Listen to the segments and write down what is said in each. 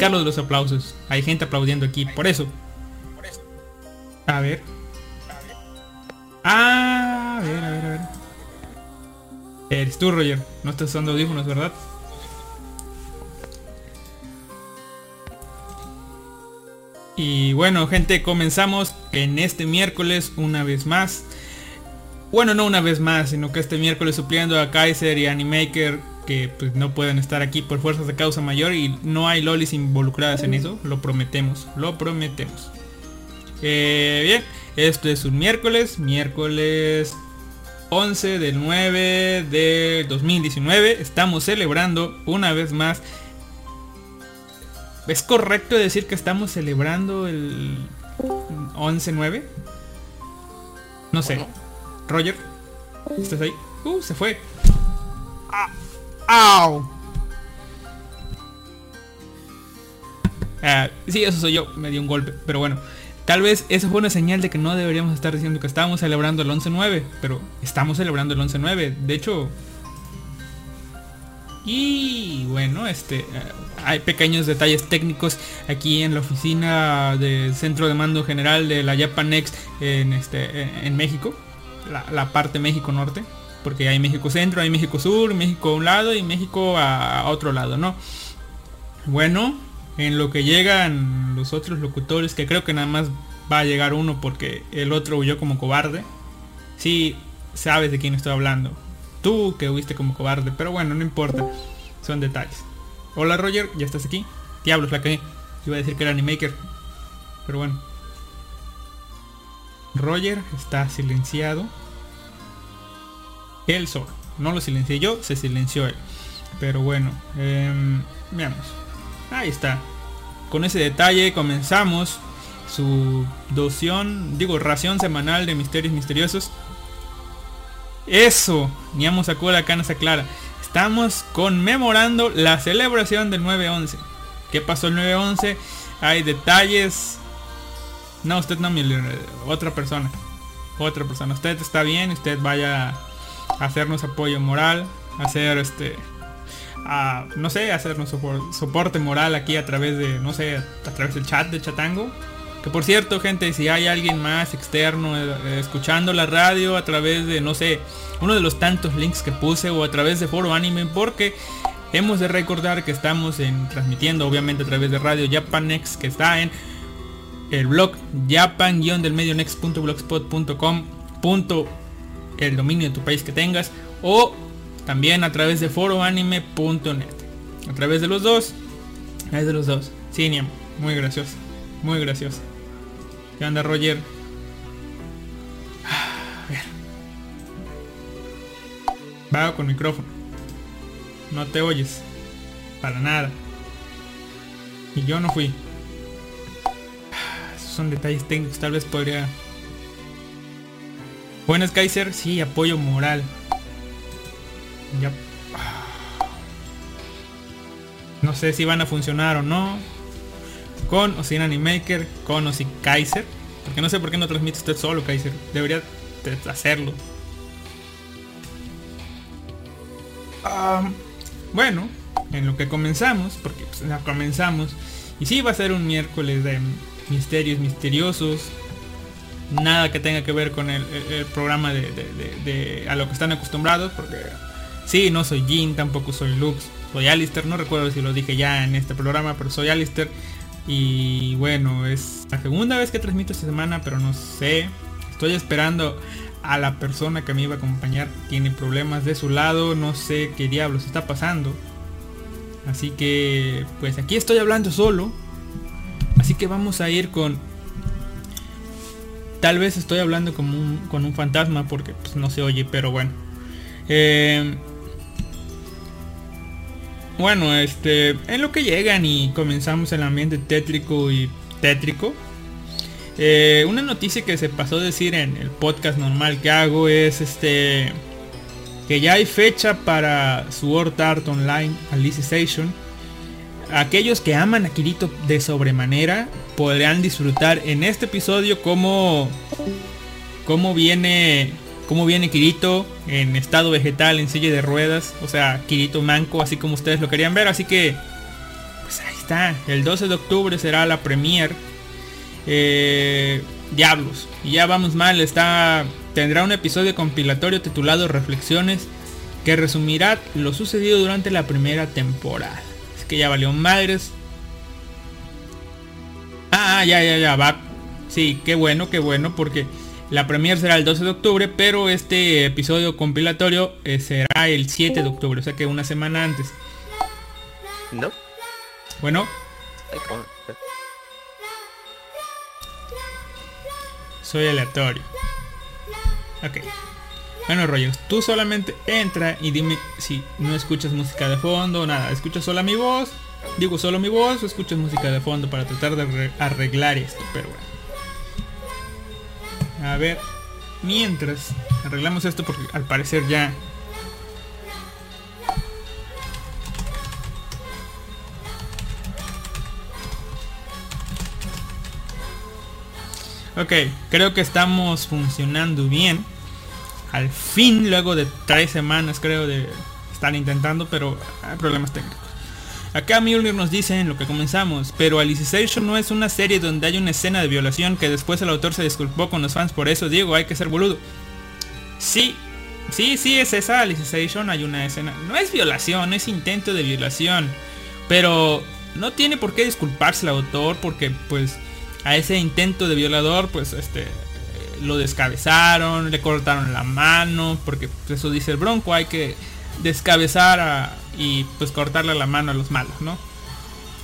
explicar los aplausos. Hay gente aplaudiendo aquí, por eso. A ver. Ah, a ver, a ver, a ver. Eres tú, Roger. No estás usando audífonos, ¿verdad? Y bueno, gente, comenzamos en este miércoles una vez más. Bueno, no una vez más, sino que este miércoles supliendo a Kaiser y Animaker que pues, no pueden estar aquí por fuerzas de causa mayor y no hay lolis involucradas en eso, lo prometemos, lo prometemos. Eh, bien, esto es un miércoles, miércoles 11 del 9 de 2019, estamos celebrando una vez más. ¿Es correcto decir que estamos celebrando el 11-9? No sé. Roger, ¿estás ahí? Uh, se fue. ¡Au! Ah, sí, eso soy yo, me dio un golpe, pero bueno. Tal vez eso fue una señal de que no deberíamos estar diciendo que estábamos celebrando el 11-9, pero estamos celebrando el 11-9. De hecho... Y bueno, este eh, hay pequeños detalles técnicos aquí en la oficina del centro de mando general de la Japanex en este en, México, la parte México Norte, porque hay México Centro, hay México Sur, México a un lado y México a, otro lado, ¿no? Bueno, en lo que llegan los otros locutores, que creo que nada más va a llegar uno porque el otro huyó como cobarde. Sí, sabes de quién estoy hablando. Tú que huiste como cobarde, pero bueno, no importa. Son detalles. Hola Roger, ¿ya estás aquí? Diablos, la caí. Iba a decir que era Animaker. Pero bueno. Roger está silenciado. Él solo. No lo silencié yo, se silenció él. Pero bueno, em, veamos. Ahí está. Con ese detalle comenzamos su doción, digo, ración semanal de misterios misteriosos. Eso, Niamo sacó la cana clara. Estamos conmemorando la celebración del 9-11. ¿Qué pasó el 9-11? Hay detalles. No, usted no, otra persona. Otra persona. Usted está bien, usted vaya hacernos apoyo moral, hacer este no sé, hacernos soporte moral aquí a través de, no sé, a través del chat de Chatango. Que por cierto, gente, si hay alguien más externo eh, escuchando la radio a través de, no sé, uno de los tantos links que puse o a través de Foro Anime, porque hemos de recordar que estamos en, transmitiendo obviamente a través de radio Japanex, que está en el blog japan-delmedionex.blogspot.com el dominio de tu país que tengas o también a través de foroanime.net. A través de los dos. A través de los dos. Sí, Muy gracioso. Muy gracioso. ¿Qué anda Roger? A ver. Va con micrófono. No te oyes. Para nada. Y yo no fui. Esos son detalles técnicos. Tal vez podría... Buenas Kaiser. Sí, apoyo moral. Ya. No sé si van a funcionar o no. Con o sin Animaker, con o sin Kaiser. Porque no sé por qué no transmite usted solo Kaiser. Debería hacerlo. bueno, en lo que comenzamos, porque pues, comenzamos. Y sí va a ser un miércoles de misterios misteriosos. Nada que tenga que ver con el, programa de, a lo que están acostumbrados. Porque Sí, no soy Jin, tampoco soy Lux. Soy Alistair, no recuerdo si lo dije ya en este programa, pero soy Alistair. Y bueno, es la segunda vez que transmito esta semana, pero no sé. Estoy esperando a la persona que me iba a acompañar. Tiene problemas de su lado, no sé qué diablos está pasando. Así que, pues aquí estoy hablando solo. Así que vamos a ir con... Tal vez estoy hablando como un, con un fantasma porque pues, no se oye, pero bueno. Eh, bueno, este, en lo que llegan y comenzamos el ambiente tétrico y tétrico. Eh, una noticia que se pasó a decir en el podcast normal que hago es este que ya hay fecha para Sword Art Online Alicization. Aquellos que aman a Kirito de sobremanera podrán disfrutar en este episodio cómo, cómo viene cómo viene Kirito en estado vegetal, en silla de ruedas. O sea, Kirito manco, así como ustedes lo querían ver. Así que, pues ahí está. El 12 de octubre será la premier. Eh, diablos. Y ya vamos mal. Está, tendrá un episodio compilatorio titulado Reflexiones. Que resumirá lo sucedido durante la primera temporada. Es que ya valió madres. Ah, ya, ya, ya, va. Sí, qué bueno, qué bueno, porque la premier será el 12 de octubre, pero este episodio compilatorio eh, será el 7 de octubre, o sea que una semana antes. No. Bueno. Soy aleatorio. Ok. Bueno, Roger, tú solamente entra y dime si no escuchas música de fondo o nada. ¿Escuchas solo mi voz? Digo solo mi voz o escuchas música de fondo para tratar de arreglar esto, pero bueno. A ver, mientras arreglamos esto porque al parecer ya... Ok, creo que estamos funcionando bien. Al fin, luego de tres semanas creo de estar intentando, pero hay problemas técnicos. Acá Mjolnir nos dice en lo que comenzamos, pero Alicization no es una serie donde hay una escena de violación que después el autor se disculpó con los fans por eso, Diego, hay que ser boludo. Sí, sí, sí es esa Alicization, hay una escena. No es violación, es intento de violación. Pero no tiene por qué disculparse el autor porque pues a ese intento de violador pues este lo descabezaron, le cortaron la mano, porque pues, eso dice el bronco, hay que descabezar a, y pues cortarle la mano a los malos, ¿no?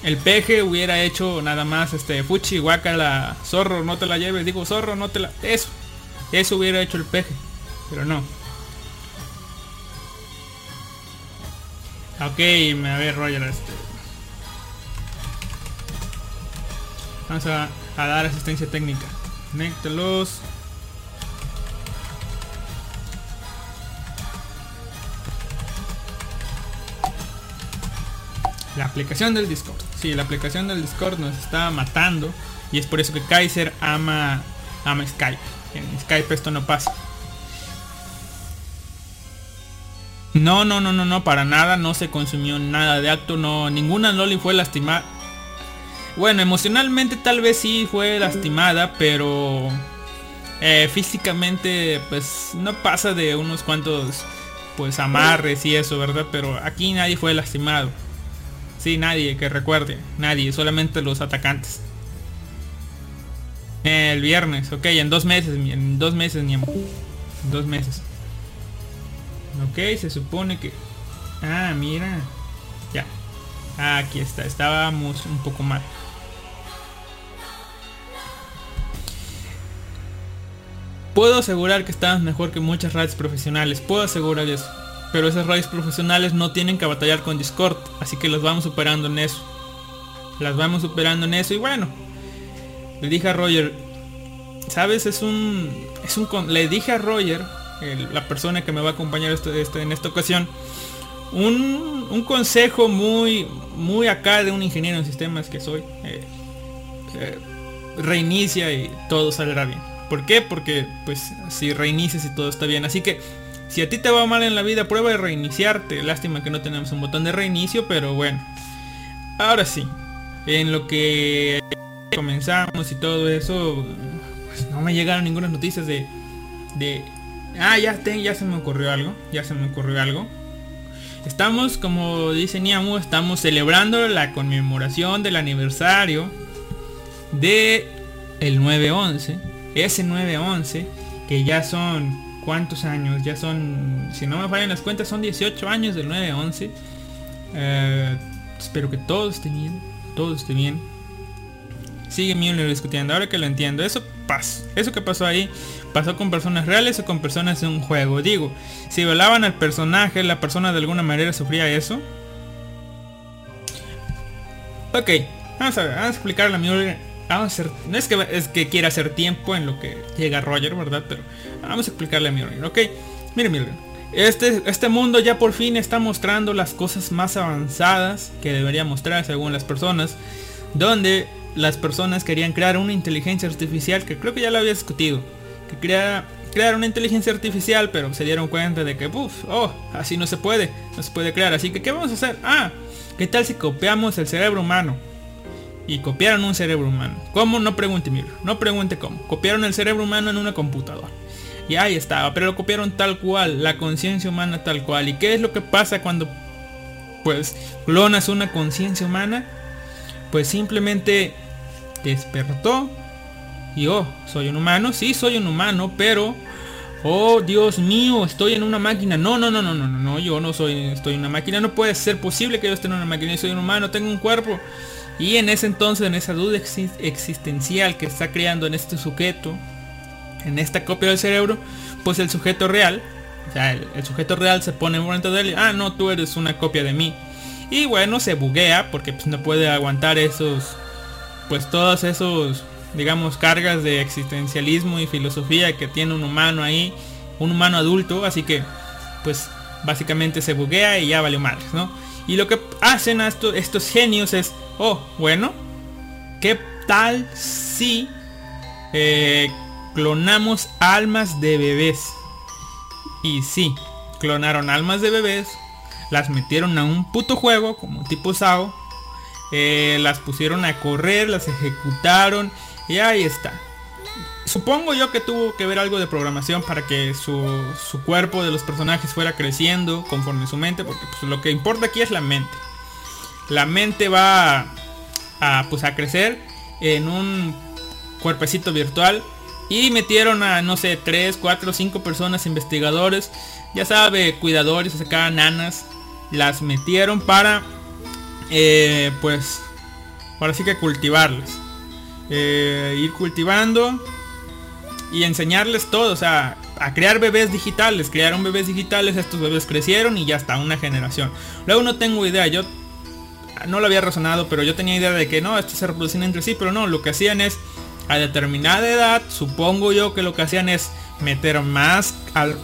el peje hubiera hecho nada más este fuchi la zorro no te la lleves digo zorro no te la eso eso hubiera hecho el peje pero no. Ok a ver Roger este. Vamos a, a dar asistencia técnica. Conéctalos La aplicación del Discord. Sí, la aplicación del Discord nos está matando. Y es por eso que Kaiser ama, ama Skype. En Skype esto no pasa. No, no, no, no, no, para nada. No se consumió nada de acto. No, ninguna Loli fue lastimada. Bueno, emocionalmente tal vez sí fue lastimada, pero eh, físicamente pues no pasa de unos cuantos pues amarres y eso, ¿verdad? Pero aquí nadie fue lastimado. Sí, nadie que recuerde. Nadie, solamente los atacantes. El viernes, ok, en dos meses, en dos meses, ni en dos meses. Ok, se supone que... Ah, mira. Ya. aquí está, estábamos un poco mal. Puedo asegurar que estamos mejor que muchas radios profesionales. Puedo asegurar eso pero esas radios profesionales no tienen que batallar con Discord, así que los vamos superando en eso. Las vamos superando en eso y bueno, le dije a Roger, sabes, es un, es un, le dije a Roger, la persona que me va a acompañar este, este, en esta ocasión, un, un, consejo muy, muy acá de un ingeniero en sistemas que soy. Eh, eh, reinicia y todo saldrá bien. ¿Por qué? Porque pues si reinicias y todo está bien. Así que si a ti te va mal en la vida, prueba de reiniciarte. Lástima que no tenemos un botón de reinicio, pero bueno. Ahora sí, en lo que comenzamos y todo eso, pues no me llegaron ninguna noticias de... de ah, ya, ya se me ocurrió algo. Ya se me ocurrió algo. Estamos, como dice Niamu, estamos celebrando la conmemoración del aniversario de el 911. Ese 911, que ya son cuántos años, ya son, si no me fallan las cuentas, son 18 años del 9 a 11. Eh, espero que todo esté bien, todo esté bien. Sigue Müller discutiendo, ahora que lo entiendo, eso pasó, eso que pasó ahí, pasó con personas reales o con personas de un juego. Digo, si violaban al personaje, la persona de alguna manera sufría eso. Ok, vamos a ver, vamos a explicarle a Vamos a hacer, no es que, es que quiera hacer tiempo en lo que llega Roger, ¿verdad? Pero vamos a explicarle a Mirren, ¿ok? Mire, Mirren. Este, este mundo ya por fin está mostrando las cosas más avanzadas que debería mostrar según las personas. Donde las personas querían crear una inteligencia artificial, que creo que ya lo había discutido. Que crea, crear una inteligencia artificial, pero se dieron cuenta de que, uff, oh, así no se puede, no se puede crear. Así que, ¿qué vamos a hacer? Ah, ¿qué tal si copiamos el cerebro humano? Y copiaron un cerebro humano. ¿Cómo? No pregunte Miller, no pregunte cómo. Copiaron el cerebro humano en una computadora. Y ahí estaba, pero lo copiaron tal cual, la conciencia humana tal cual. ¿Y qué es lo que pasa cuando pues clonas una conciencia humana? Pues simplemente despertó y oh, soy un humano, sí soy un humano, pero oh Dios mío, estoy en una máquina. No, no, no, no, no, no, yo no soy, estoy en una máquina. No puede ser posible que yo esté en una máquina. soy un humano, tengo un cuerpo. Y en ese entonces, en esa duda existencial que está creando en este sujeto, en esta copia del cerebro, pues el sujeto real, o sea, el, sujeto real se pone en momento de él, ah, no, tú eres una copia de mí. Y bueno, se buguea porque pues, no puede aguantar esos, pues todos esos, digamos, cargas de existencialismo y filosofía que tiene un humano ahí, un humano adulto, así que, pues, básicamente se buguea y ya vale mal, ¿no? Y lo que hacen estos genios es oh, bueno, ¿qué tal si eh, clonamos almas de bebés? Y sí, clonaron almas de bebés, las metieron a un puto juego como tipo SAO, eh, las pusieron a correr, las ejecutaron y ahí está. Supongo yo que tuvo que ver algo de programación para que su, su cuerpo de los personajes fuera creciendo conforme su mente, porque pues, lo que importa aquí es la mente la mente va a, pues, a crecer en un cuerpecito virtual y metieron a no sé 3 4 5 personas investigadores ya sabe cuidadores acá nanas las metieron para eh, pues ahora sí que cultivarles. Eh, ir cultivando y enseñarles todo, o sea, a crear bebés digitales. Crearon bebés digitales, estos bebés crecieron y ya está, una generación. Luego no tengo idea, yo no lo había razonado, pero yo tenía idea de que no, estos se reproducían entre sí, pero no, lo que hacían es a determinada edad, supongo yo que lo que hacían es meter más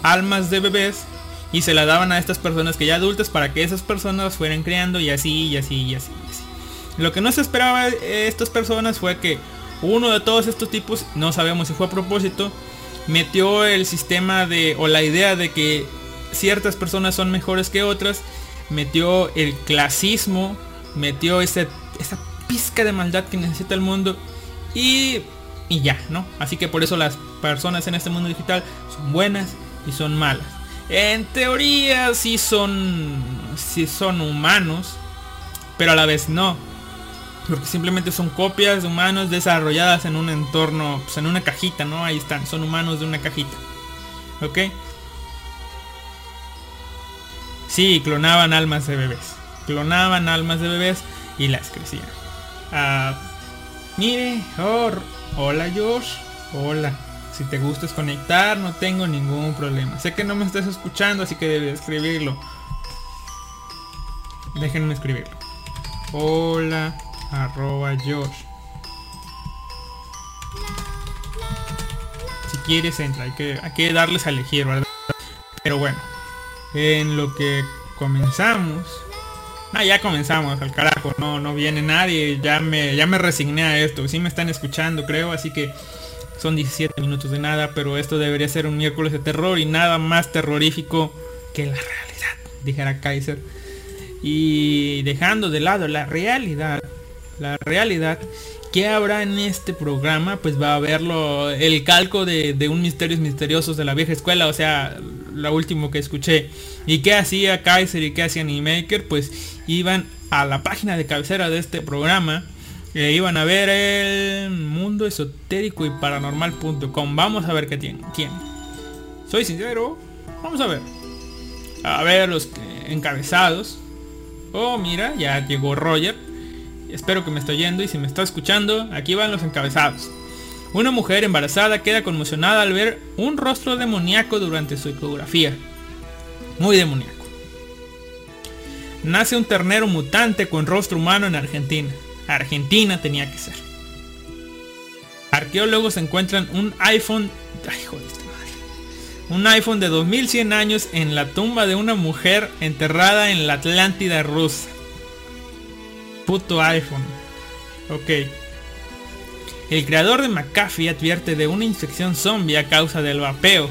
almas de bebés y se la daban a estas personas que ya adultas para que esas personas fueran creando y así y así y así y así. Lo que no se esperaba de estas personas fue que uno de todos estos tipos, no sabemos si fue a propósito, metió el sistema de o la idea de que ciertas personas son mejores que otras, metió el clasismo, metió esa pizca de maldad que necesita el mundo y, y ya, ¿no? Así que por eso las personas en este mundo digital son buenas y son malas. En teoría sí son, sí son humanos, pero a la vez no. Porque simplemente son copias de humanos desarrolladas en un entorno, pues en una cajita, ¿no? Ahí están, son humanos de una cajita. ¿Ok? Sí, clonaban almas de bebés. Clonaban almas de bebés y las crecían. Ah, mire, oh, hola Josh. Hola. Si te gusta conectar, no tengo ningún problema. Sé que no me estás escuchando, así que debes escribirlo. Déjenme escribirlo. Hola, arroba Josh. Si quieres entra, hay que, hay que darles a elegir, ¿verdad? Pero bueno, en lo que comenzamos. Ah, ya comenzamos al carajo, no, no viene nadie, ya me, ya me resigné a esto, sí me están escuchando creo, así que son 17 minutos de nada, pero esto debería ser un miércoles de terror y nada más terrorífico que la realidad, dijera Kaiser. Y dejando de lado la realidad, la realidad, ¿qué habrá en este programa? Pues va a haberlo el calco de, de un misterios misteriosos de la vieja escuela, o sea, lo último que escuché. ¿Y qué hacía Kaiser y qué hacía Animaker? Pues iban a la página de cabecera de este programa. E iban a ver el mundo esotérico y paranormal.com. Vamos a ver qué tiene. ¿Quién? Soy sincero. Vamos a ver. A ver los encabezados. Oh, mira, ya llegó Roger. Espero que me esté oyendo y si me está escuchando, aquí van los encabezados. Una mujer embarazada queda conmocionada al ver un rostro demoníaco durante su ecografía. Muy demoníaco. Nace un ternero mutante con rostro humano en Argentina. Argentina tenía que ser. Arqueólogos encuentran un iPhone... Ay, joder, un iPhone de 2100 años en la tumba de una mujer enterrada en la Atlántida rusa. Puto iPhone. Ok. El creador de McAfee advierte de una infección zombie a causa del vapeo.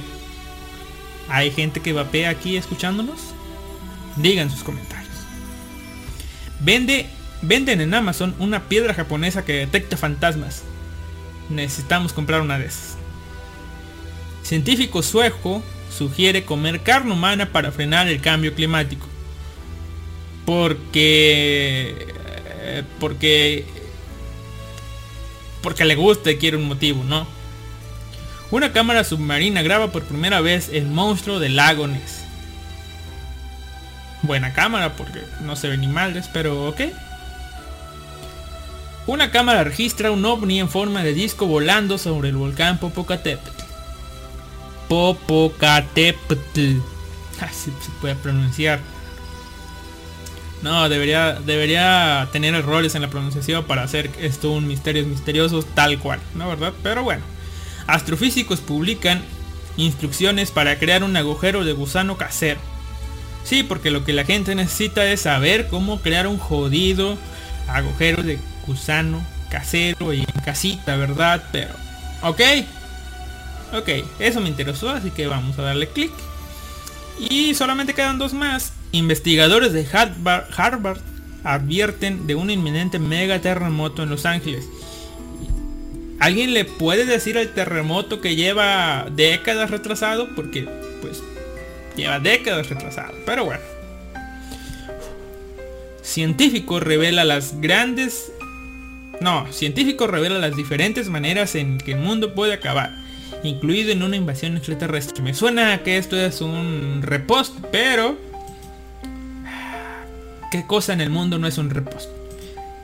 ¿Hay gente que vapea aquí escuchándonos? Digan sus comentarios. Vende, venden en Amazon una piedra japonesa que detecta fantasmas. Necesitamos comprar una de esas. Científico sueco sugiere comer carne humana para frenar el cambio climático. Porque... Eh, porque... Porque le gusta y quiere un motivo, ¿no? Una cámara submarina graba por primera vez el monstruo del lago Ness. Buena cámara porque no se ve ni mal, pero ok. Una cámara registra un ovni en forma de disco volando sobre el volcán Popocatépetl. Popocatépetl. Así se puede pronunciar. No, debería, debería tener errores en la pronunciación para hacer esto un misterio misterioso tal cual, ¿no verdad? Pero bueno. Astrofísicos publican instrucciones para crear un agujero de gusano casero. Sí, porque lo que la gente necesita es saber cómo crear un jodido agujero de gusano casero y en casita, ¿verdad? Pero, ok. Ok, eso me interesó, así que vamos a darle clic. Y solamente quedan dos más. Investigadores de Harvard, advierten de un inminente mega terremoto en Los Ángeles. ¿Alguien le puede decir al terremoto que lleva décadas retrasado? Porque, pues, lleva décadas retrasado. Pero bueno. Científico revela las grandes... No, científico revela las diferentes maneras en que el mundo puede acabar. Incluido en una invasión extraterrestre. Me suena que esto es un repost, pero... ¿Qué cosa en el mundo no es un repost?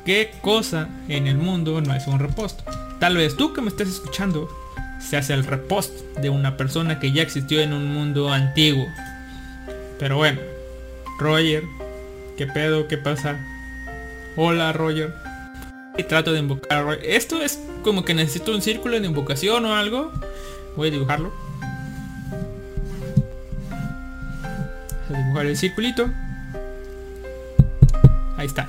¿qué cosa en el mundo no es un repost? Tal vez tú que me estés escuchando seas el repost de una persona que ya existió en un mundo antiguo. Pero bueno, Roger, ¿qué pedo? ¿Qué pasa? Hola Roger. Y trato de invocar a Roger. Esto es como que necesito un círculo de invocación o algo. Voy a dibujarlo. Voy a dibujar el circulito. Ahí está.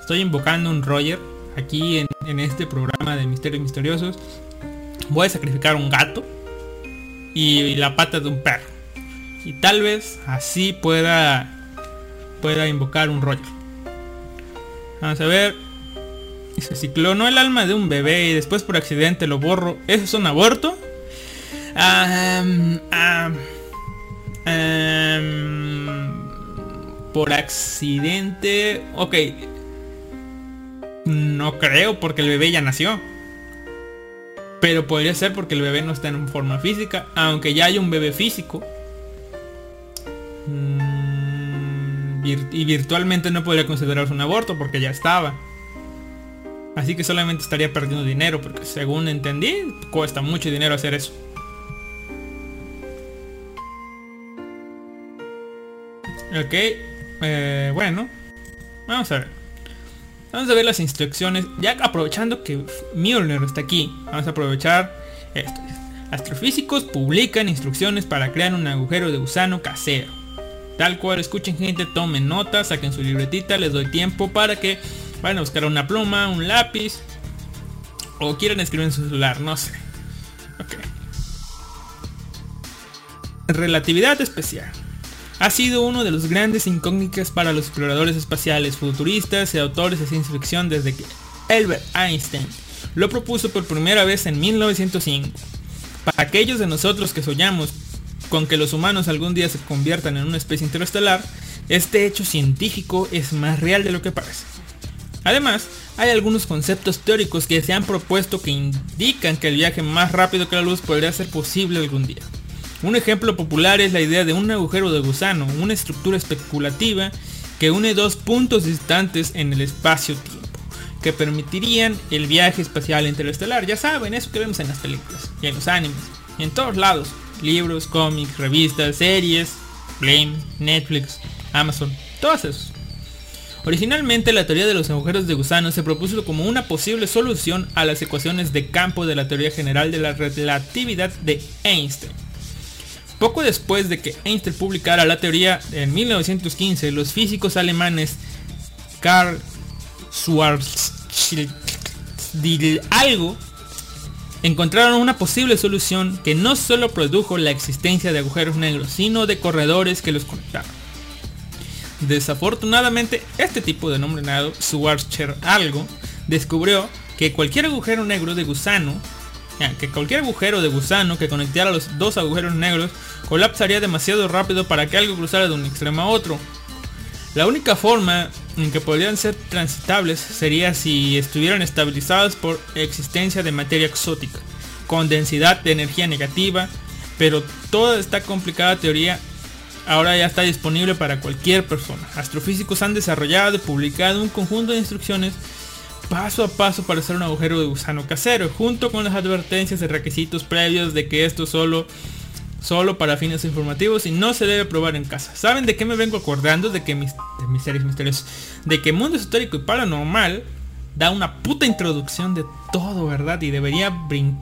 Estoy invocando un Roger aquí en, este programa de Misterios Misteriosos. Voy a sacrificar un gato y la pata de un perro. Y tal vez así pueda pueda invocar un Roger. Vamos a ver. Dice, si clonó el alma de un bebé y después por accidente lo borro, ¿eso es un aborto? Am, por accidente... Ok. No creo porque el bebé ya nació. Pero podría ser porque el bebé no está en forma física. Aunque ya hay un bebé físico. Mm, y virtualmente no podría considerarse un aborto porque ya estaba. Así que solamente estaría perdiendo dinero porque según entendí cuesta mucho dinero hacer eso. Ok, eh, bueno, vamos a ver. Vamos a ver las instrucciones. Ya aprovechando que Mjolnir está aquí, vamos a aprovechar esto. Astrofísicos publican instrucciones para crear un agujero de gusano casero. Tal cual, escuchen gente, tomen notas, saquen su libretita, les doy tiempo para que vayan a buscar una pluma, un lápiz o quieran escribir en su celular, no sé. Ok. Relatividad especial. Ha sido uno de los grandes incógnitas para los exploradores espaciales, futuristas y autores de ciencia ficción desde que Albert Einstein lo propuso por primera vez en 1905. Para aquellos de nosotros que soñamos con que los humanos algún día se conviertan en una especie interestelar, este hecho científico es más real de lo que parece. Además, hay algunos conceptos teóricos que se han propuesto que indican que el viaje más rápido que la luz podría ser posible algún día. Un ejemplo popular es la idea de un agujero de gusano, una estructura especulativa que une dos puntos distantes en el espacio-tiempo, que permitirían el viaje espacial interestelar. Ya saben, eso que vemos en las películas, y en los animes, y en todos lados. Libros, cómics, revistas, series, Blame, Netflix, Amazon, todos esos. Originalmente la teoría de los agujeros de gusano se propuso como una posible solución a las ecuaciones de campo de la teoría general de la relatividad de Einstein. Poco después de que Einstein publicara la teoría en 1915, los físicos alemanes Karl Schwarzschild algo encontraron una posible solución que no solo produjo la existencia de agujeros negros, sino de corredores que los conectaban. Desafortunadamente, este tipo de nombrado Schwarzschild algo descubrió que cualquier agujero negro de gusano que cualquier agujero de gusano que conectara los dos agujeros negros colapsaría demasiado rápido para que algo cruzara de un extremo a otro. La única forma en que podrían ser transitables sería si estuvieran estabilizados por existencia de materia exótica, con densidad de energía negativa, pero toda esta complicada teoría ahora ya está disponible para cualquier persona. Astrofísicos han desarrollado y publicado un conjunto de instrucciones paso a paso para hacer un agujero de gusano casero, junto con las advertencias de requisitos previos de que esto solo solo para fines informativos y no se debe probar en casa. ¿Saben de qué me vengo acordando? De que mis, de mis series misteriosas, de que Mundo Histórico y Paranormal da una puta introducción de todo, ¿verdad? Y debería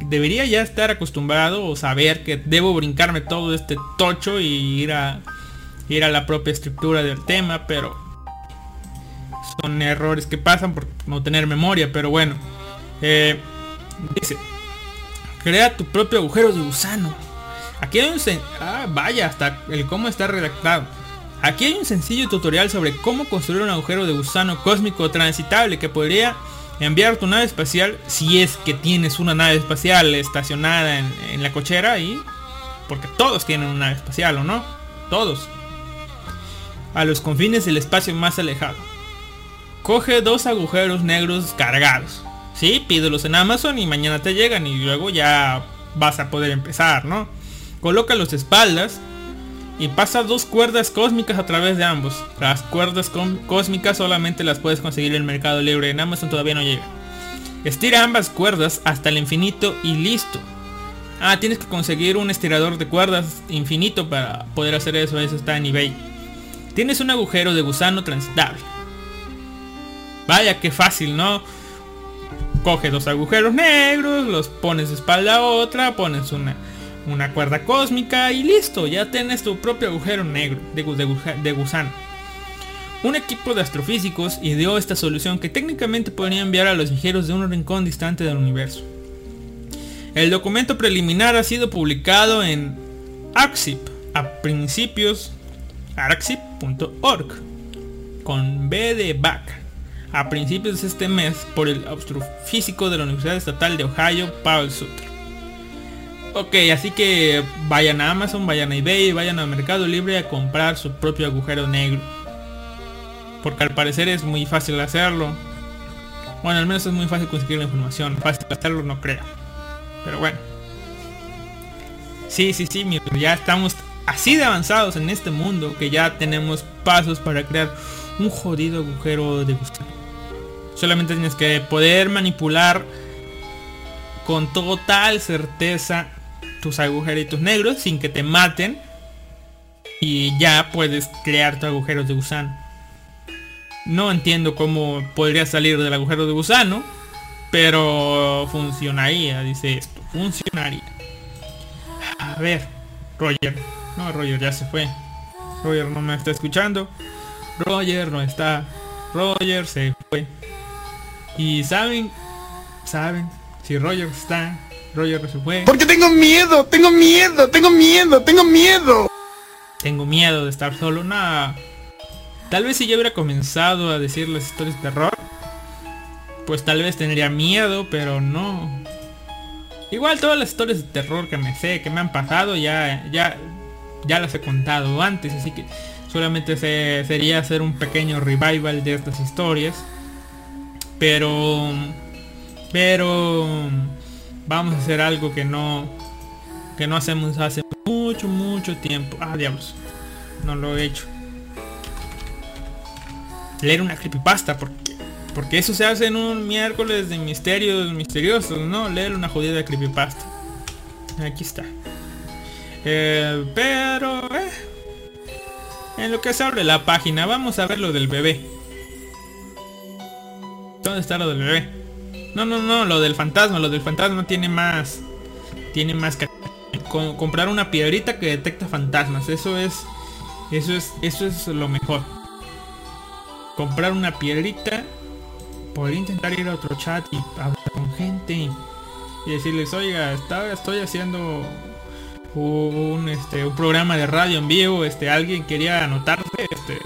debería ya estar acostumbrado o saber que debo brincarme todo este tocho y ir a ir a la propia estructura del tema, pero son errores que pasan por no tener memoria, pero bueno. Eh, dice, crea tu propio agujero de gusano. Aquí hay un... Ah, vaya, hasta el cómo está redactado. Aquí hay un sencillo tutorial sobre cómo construir un agujero de gusano cósmico transitable que podría enviar tu nave espacial si es que tienes una nave espacial estacionada en, en la cochera y... Porque todos tienen una nave espacial, ¿o no? Todos. A los confines del espacio más alejado. Coge dos agujeros negros cargados. Sí, pídelos en Amazon y mañana te llegan y luego ya vas a poder empezar, ¿no? Colócalos de espaldas y pasa dos cuerdas cósmicas a través de ambos. Las cuerdas cósmicas solamente las puedes conseguir en el mercado libre, en Amazon todavía no llega. Estira ambas cuerdas hasta el infinito y listo. Ah, tienes que conseguir un estirador de cuerdas infinito para poder hacer eso, eso está en eBay. Tienes un agujero de gusano transitable. Vaya, qué fácil, ¿no? Coge dos agujeros negros, los pones de espalda a otra, pones una, una cuerda cósmica y listo, ya tienes tu propio agujero negro de, de, gusano. Un equipo de astrofísicos ideó esta solución que técnicamente podría enviar a los viajeros de un rincón distante del universo. El documento preliminar ha sido publicado en ARXIP a principios arxip.org con B de vaca a principios de este mes por el astrofísico de la Universidad Estatal de Ohio, Paul Sutter. Ok, así que vayan a Amazon, vayan a eBay, vayan a Mercado Libre a comprar su propio agujero negro. Porque al parecer es muy fácil hacerlo. Bueno, al menos es muy fácil conseguir la información. Fácil hacerlo no creo. Pero bueno. Sí, sí, sí, ya estamos así de avanzados en este mundo que ya tenemos pasos para crear un jodido agujero de gusano. Solamente tienes que poder manipular con total certeza tus agujeritos negros sin que te maten. Y ya puedes crear tu agujero de gusano. No entiendo cómo podría salir del agujero de gusano. Pero funcionaría, dice esto. Funcionaría. A ver, Roger. No, Roger ya se fue. Roger no me está escuchando. Roger no está. Roger se fue. Y saben, saben, si Roger está, Roger se fue. Porque tengo miedo, tengo miedo, tengo miedo, tengo miedo. Tengo miedo de estar solo. Nada. Tal vez si yo hubiera comenzado a decir las historias de terror, pues tal vez tendría miedo, pero no. Igual todas las historias de terror que me sé, que me han pasado, ya, ya, ya las he contado antes, así que solamente sería hacer un pequeño revival de estas historias. Pero, pero vamos a hacer algo que no, que no hacemos hace mucho, mucho tiempo. Ah, diablos, no lo he hecho. Leer una creepypasta porque porque eso se hace en un miércoles de misterios misteriosos, ¿no? Leer una jodida creepypasta. Aquí está. Eh, pero... Eh, en lo que se abre la página, vamos a ver lo del bebé. ¿Dónde está lo del bebé? No, no, no, lo del fantasma. Lo del fantasma tiene más... Tiene más que... comprar una piedrita que detecta fantasmas. Eso es... Eso es... Eso es lo mejor. Comprar una piedrita poder intentar ir a otro chat y hablar con gente y decirles, oiga, estoy haciendo un, este, un programa de radio en vivo, este, alguien quería anotarse, este,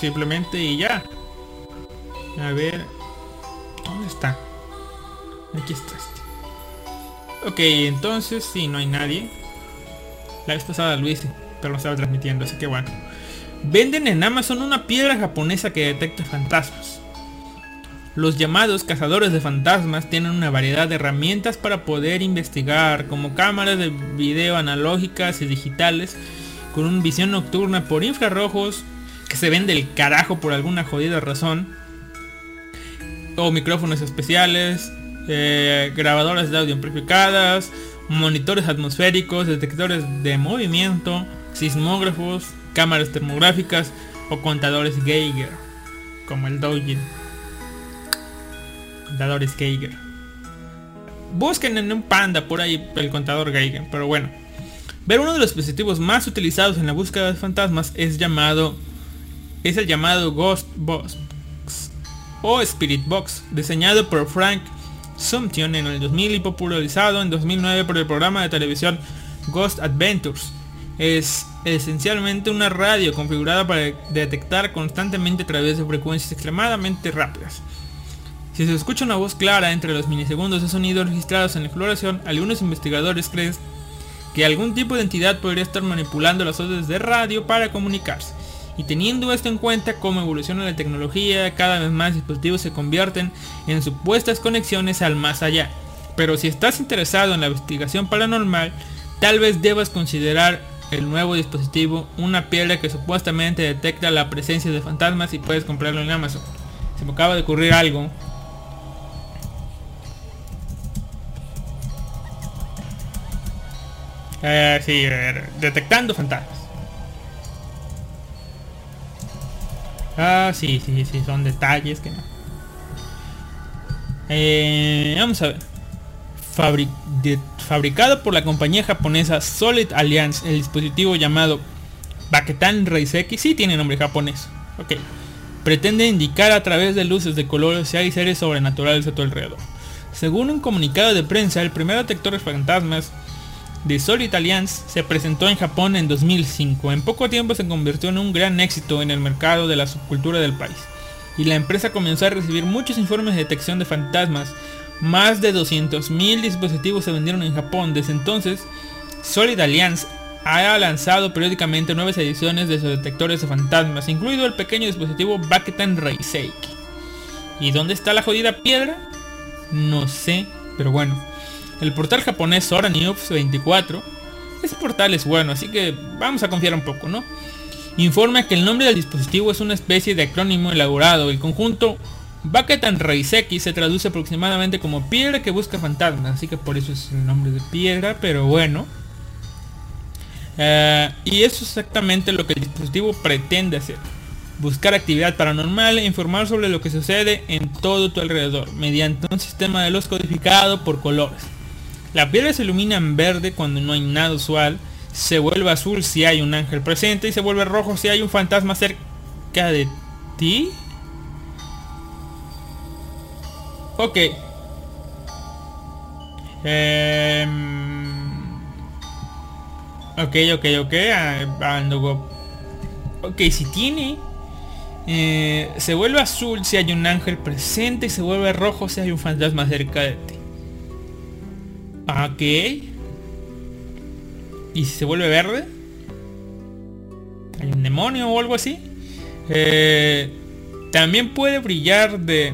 simplemente y ya. A ver, ¿dónde está? Aquí está. Ok, entonces sí, no hay nadie. La vez pasada hice, pero lo estaba transmitiendo, así que bueno. Venden en Amazon una piedra japonesa que detecta fantasmas. Los llamados cazadores de fantasmas tienen una variedad de herramientas para poder investigar, como cámaras de video analógicas y digitales, con una visión nocturna por infrarrojos, que se ven del carajo por alguna jodida razón, o micrófonos especiales, eh, grabadoras de audio amplificadas, monitores atmosféricos, detectores de movimiento, sismógrafos, cámaras termográficas o contadores Geiger, como el Doujin contadores Geiger. Busquen en un panda por ahí el contador Geiger, pero bueno. Ver uno de los dispositivos más utilizados en la búsqueda de fantasmas es llamado es el llamado Ghost Box o Spirit Box, diseñado por Frank Sumption en el 2000 y popularizado en 2009 por el programa de televisión Ghost Adventures. Es esencialmente una radio configurada para detectar constantemente a través de frecuencias extremadamente rápidas. Si se escucha una voz clara entre los milisegundos de sonido registrados en la exploración, algunos investigadores creen que algún tipo de entidad podría estar manipulando las ondas de radio para comunicarse. Y teniendo esto en cuenta cómo evoluciona la tecnología, cada vez más dispositivos se convierten en supuestas conexiones al más allá. Pero si estás interesado en la investigación paranormal, tal vez debas considerar el nuevo dispositivo, una piedra que supuestamente detecta la presencia de fantasmas y puedes comprarlo en Amazon. Se me acaba de ocurrir algo. Eh, sí, eh, detectando fantasmas. Ah, sí, sí, sí, son detalles que no. Eh, vamos a ver. Fabricado por la compañía japonesa Solid Alliance, el dispositivo llamado Baketan Reiseki, sí tiene nombre japonés. Ok. Pretende indicar a través de luces de colores si hay seres sobrenaturales a tu alrededor. Según un comunicado de prensa, el primer detector de fantasmas de Solid Alliance se presentó en Japón en 2005. En poco tiempo se convirtió en un gran éxito en el mercado de la subcultura del país. Y la empresa comenzó a recibir muchos informes de detección de fantasmas. Más de 200.000 dispositivos se vendieron en Japón. Desde entonces, Solid Alliance ha lanzado periódicamente nuevas ediciones de sus detectores de fantasmas, incluido el pequeño dispositivo Baketan Reiseki. ¿Y dónde está la jodida piedra? No sé, pero bueno. El portal japonés Sora News 24. Ese portal es bueno, así que vamos a confiar un poco, ¿no? Informa que el nombre del dispositivo es una especie de acrónimo elaborado. El conjunto Baketan Reiseki se traduce aproximadamente como piedra que busca fantasmas, así que por eso es el nombre de piedra, pero bueno. Eh, y eso es exactamente lo que el dispositivo pretende hacer. Buscar actividad paranormal e informar sobre lo que sucede en todo tu alrededor, mediante un sistema de luz codificado por colores. La piedra se ilumina en verde cuando no hay nada usual, se vuelve azul si hay un ángel presente y se vuelve rojo si hay un fantasma cerca de ti. Ok. Em, ok, ok, ok. ando Ok, si tiene... eh, se vuelve azul si hay un ángel presente y se vuelve rojo si hay un fantasma cerca de ti. Ok. ¿Y si se vuelve verde? ¿Hay un demonio o algo así? Eh, también puede brillar de,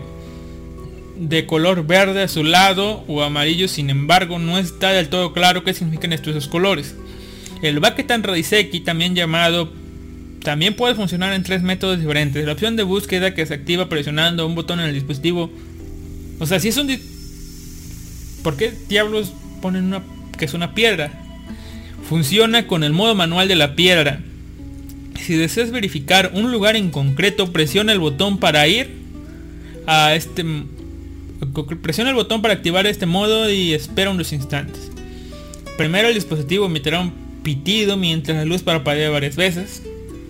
de color verde a su lado o amarillo, sin embargo no está del todo claro qué significan estos colores. El Baketan Reiseki, también llamado, también puede funcionar en tres métodos diferentes. La opción de búsqueda que se activa presionando un botón en el dispositivo. O sea, si es un... ¿Por qué diablos ponen una que es una piedra? Funciona con el modo manual de la piedra. Si deseas verificar un lugar en concreto, presiona el botón para ir a este presiona el botón para activar este modo y espera unos instantes. Primero el dispositivo emitirá un pitido mientras la luz parpadea varias veces.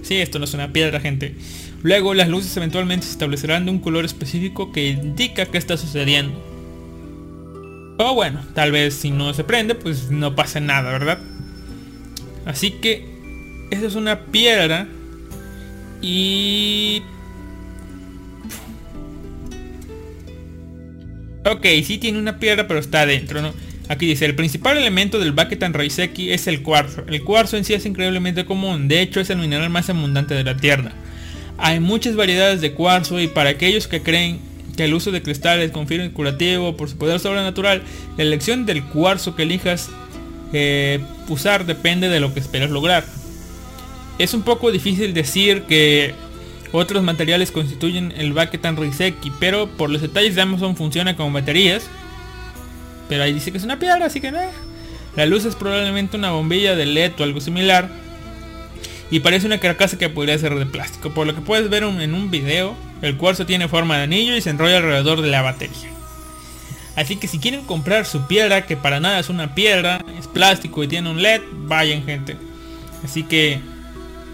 Sí, esto no es una piedra, gente. Luego las luces eventualmente se establecerán de un color específico que indica qué está sucediendo. O bueno, tal vez si no se prende, pues no pasa nada, ¿verdad? Así que esa es una piedra y Ok, sí tiene una piedra, pero está adentro, ¿no? Aquí dice, el principal elemento del Baketan Reiseki es el cuarzo. El cuarzo en sí es increíblemente común, de hecho es el mineral más abundante de la Tierra. Hay muchas variedades de cuarzo y para aquellos que creen el uso de cristales confirma el curativo por su poder sobrenatural, la elección del cuarzo que elijas eh, usar depende de lo que esperas lograr. Es un poco difícil decir que otros materiales constituyen el Baketan Reiseki, pero por los detalles de Amazon funciona como baterías. Pero ahí dice que es una piedra, así que nada. La luz es probablemente una bombilla de LED o algo similar. Y parece una carcasa que podría ser de plástico. Por lo que puedes ver en un video, el cuarzo tiene forma de anillo y se enrolla alrededor de la batería. Así que si quieren comprar su piedra, que para nada es una piedra, es plástico y tiene un LED, vayan gente. Así que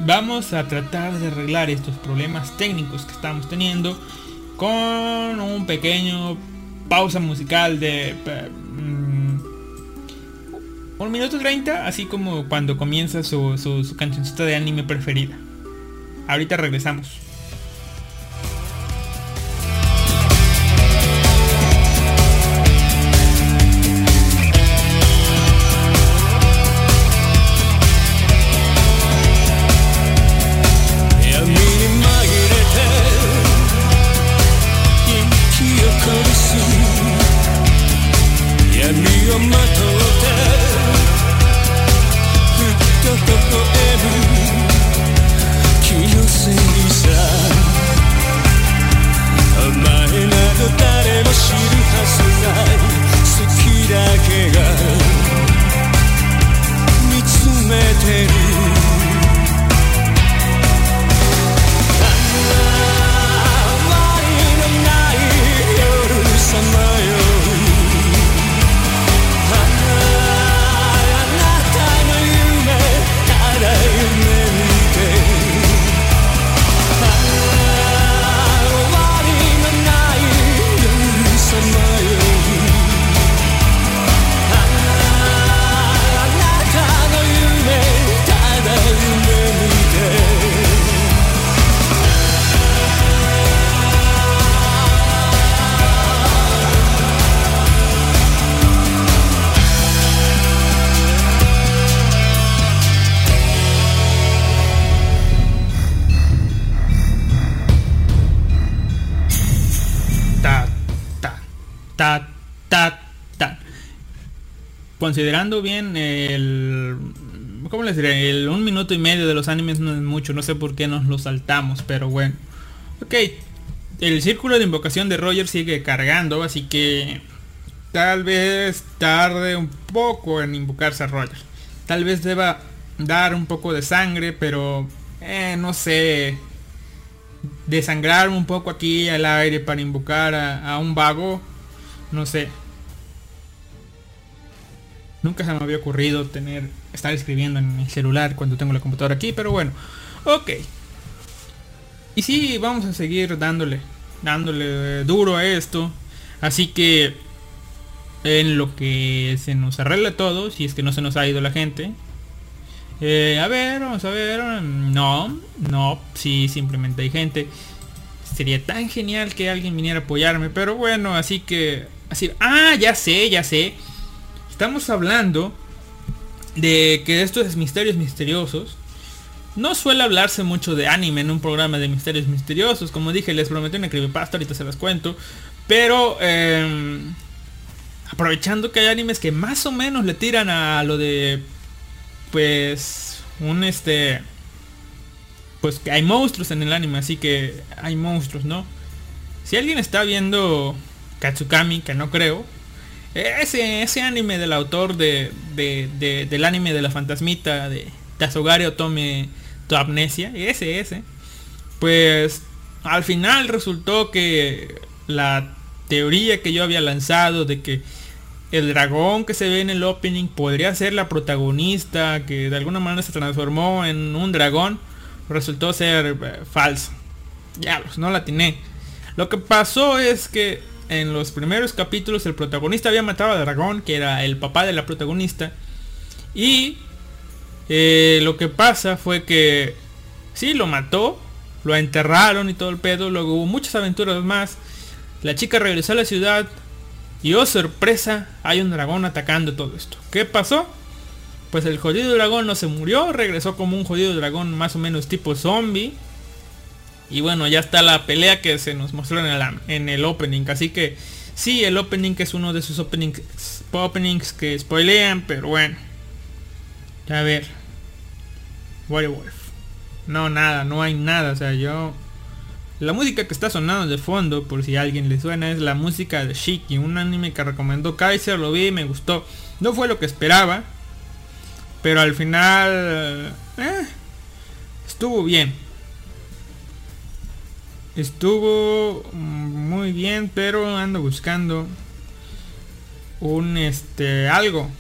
vamos a tratar de arreglar estos problemas técnicos que estamos teniendo con un pequeño pausa musical de mm, un minuto 30, así como cuando comienza su, su, su cancioncita de anime preferida. Ahorita regresamos.「Considerando bien el... ¿Cómo les diré? El un minuto y medio de los animes no es mucho, no sé por qué nos lo saltamos, pero bueno. Ok, el círculo de invocación de Roger sigue cargando, así que tal vez tarde un poco en invocarse a Roger. Tal vez deba dar un poco de sangre, pero eh, no sé, desangrar un poco aquí al aire para invocar a un vago, no sé. Nunca se me había ocurrido tener estar escribiendo en el celular cuando tengo la computadora aquí, pero bueno, ok. Y sí, vamos a seguir dándole, dándole duro a esto. Así que en lo que se nos arregla todo, si es que no se nos ha ido la gente. Eh, a ver, vamos a ver. No, no, sí, simplemente hay gente. Sería tan genial que alguien viniera a apoyarme, pero bueno, así que... Así, ah, ya sé, ya sé. Estamos hablando de que estos misterios misteriosos no suele hablarse mucho de anime en un programa de misterios misteriosos. Como dije, les prometí una creepypasta, ahorita se las cuento. Pero eh, aprovechando que hay animes que más o menos le tiran a lo de pues un este pues que hay monstruos en el anime, así que hay monstruos, ¿no? Si alguien está viendo Katsukami, que no creo, ese, ese anime del autor de, de, de, del anime de la fantasmita de Tazogari Otome tu amnesia, ese, ese, pues al final resultó que la teoría que yo había lanzado de que el dragón que se ve en el opening podría ser la protagonista que de alguna manera se transformó en un dragón resultó ser eh, falso. Ya no la tiene lo que pasó es que en los primeros capítulos el protagonista había matado al dragón que era el papá de la protagonista y eh, lo que pasa fue que sí lo mató lo enterraron y todo el pedo luego hubo muchas aventuras más la chica regresó a la ciudad y oh sorpresa, hay un dragón atacando todo esto. ¿Qué pasó? Pues el jodido dragón no se murió, regresó como un jodido dragón más o menos tipo zombie. Y bueno, ya está la pelea que se nos mostró en el, en el opening. Así que sí, el opening es uno de sus openings, openings que spoilean, pero bueno. A ver. Werewolf. No, nada, no hay nada. O sea, yo la música que está sonando de fondo, por si a alguien le suena, es la música de Shiki, un anime que recomendó Kaiser, lo vi y me gustó. No fue lo que esperaba, pero al final eh, estuvo bien. Estuvo muy bien, pero ando buscando un este algo.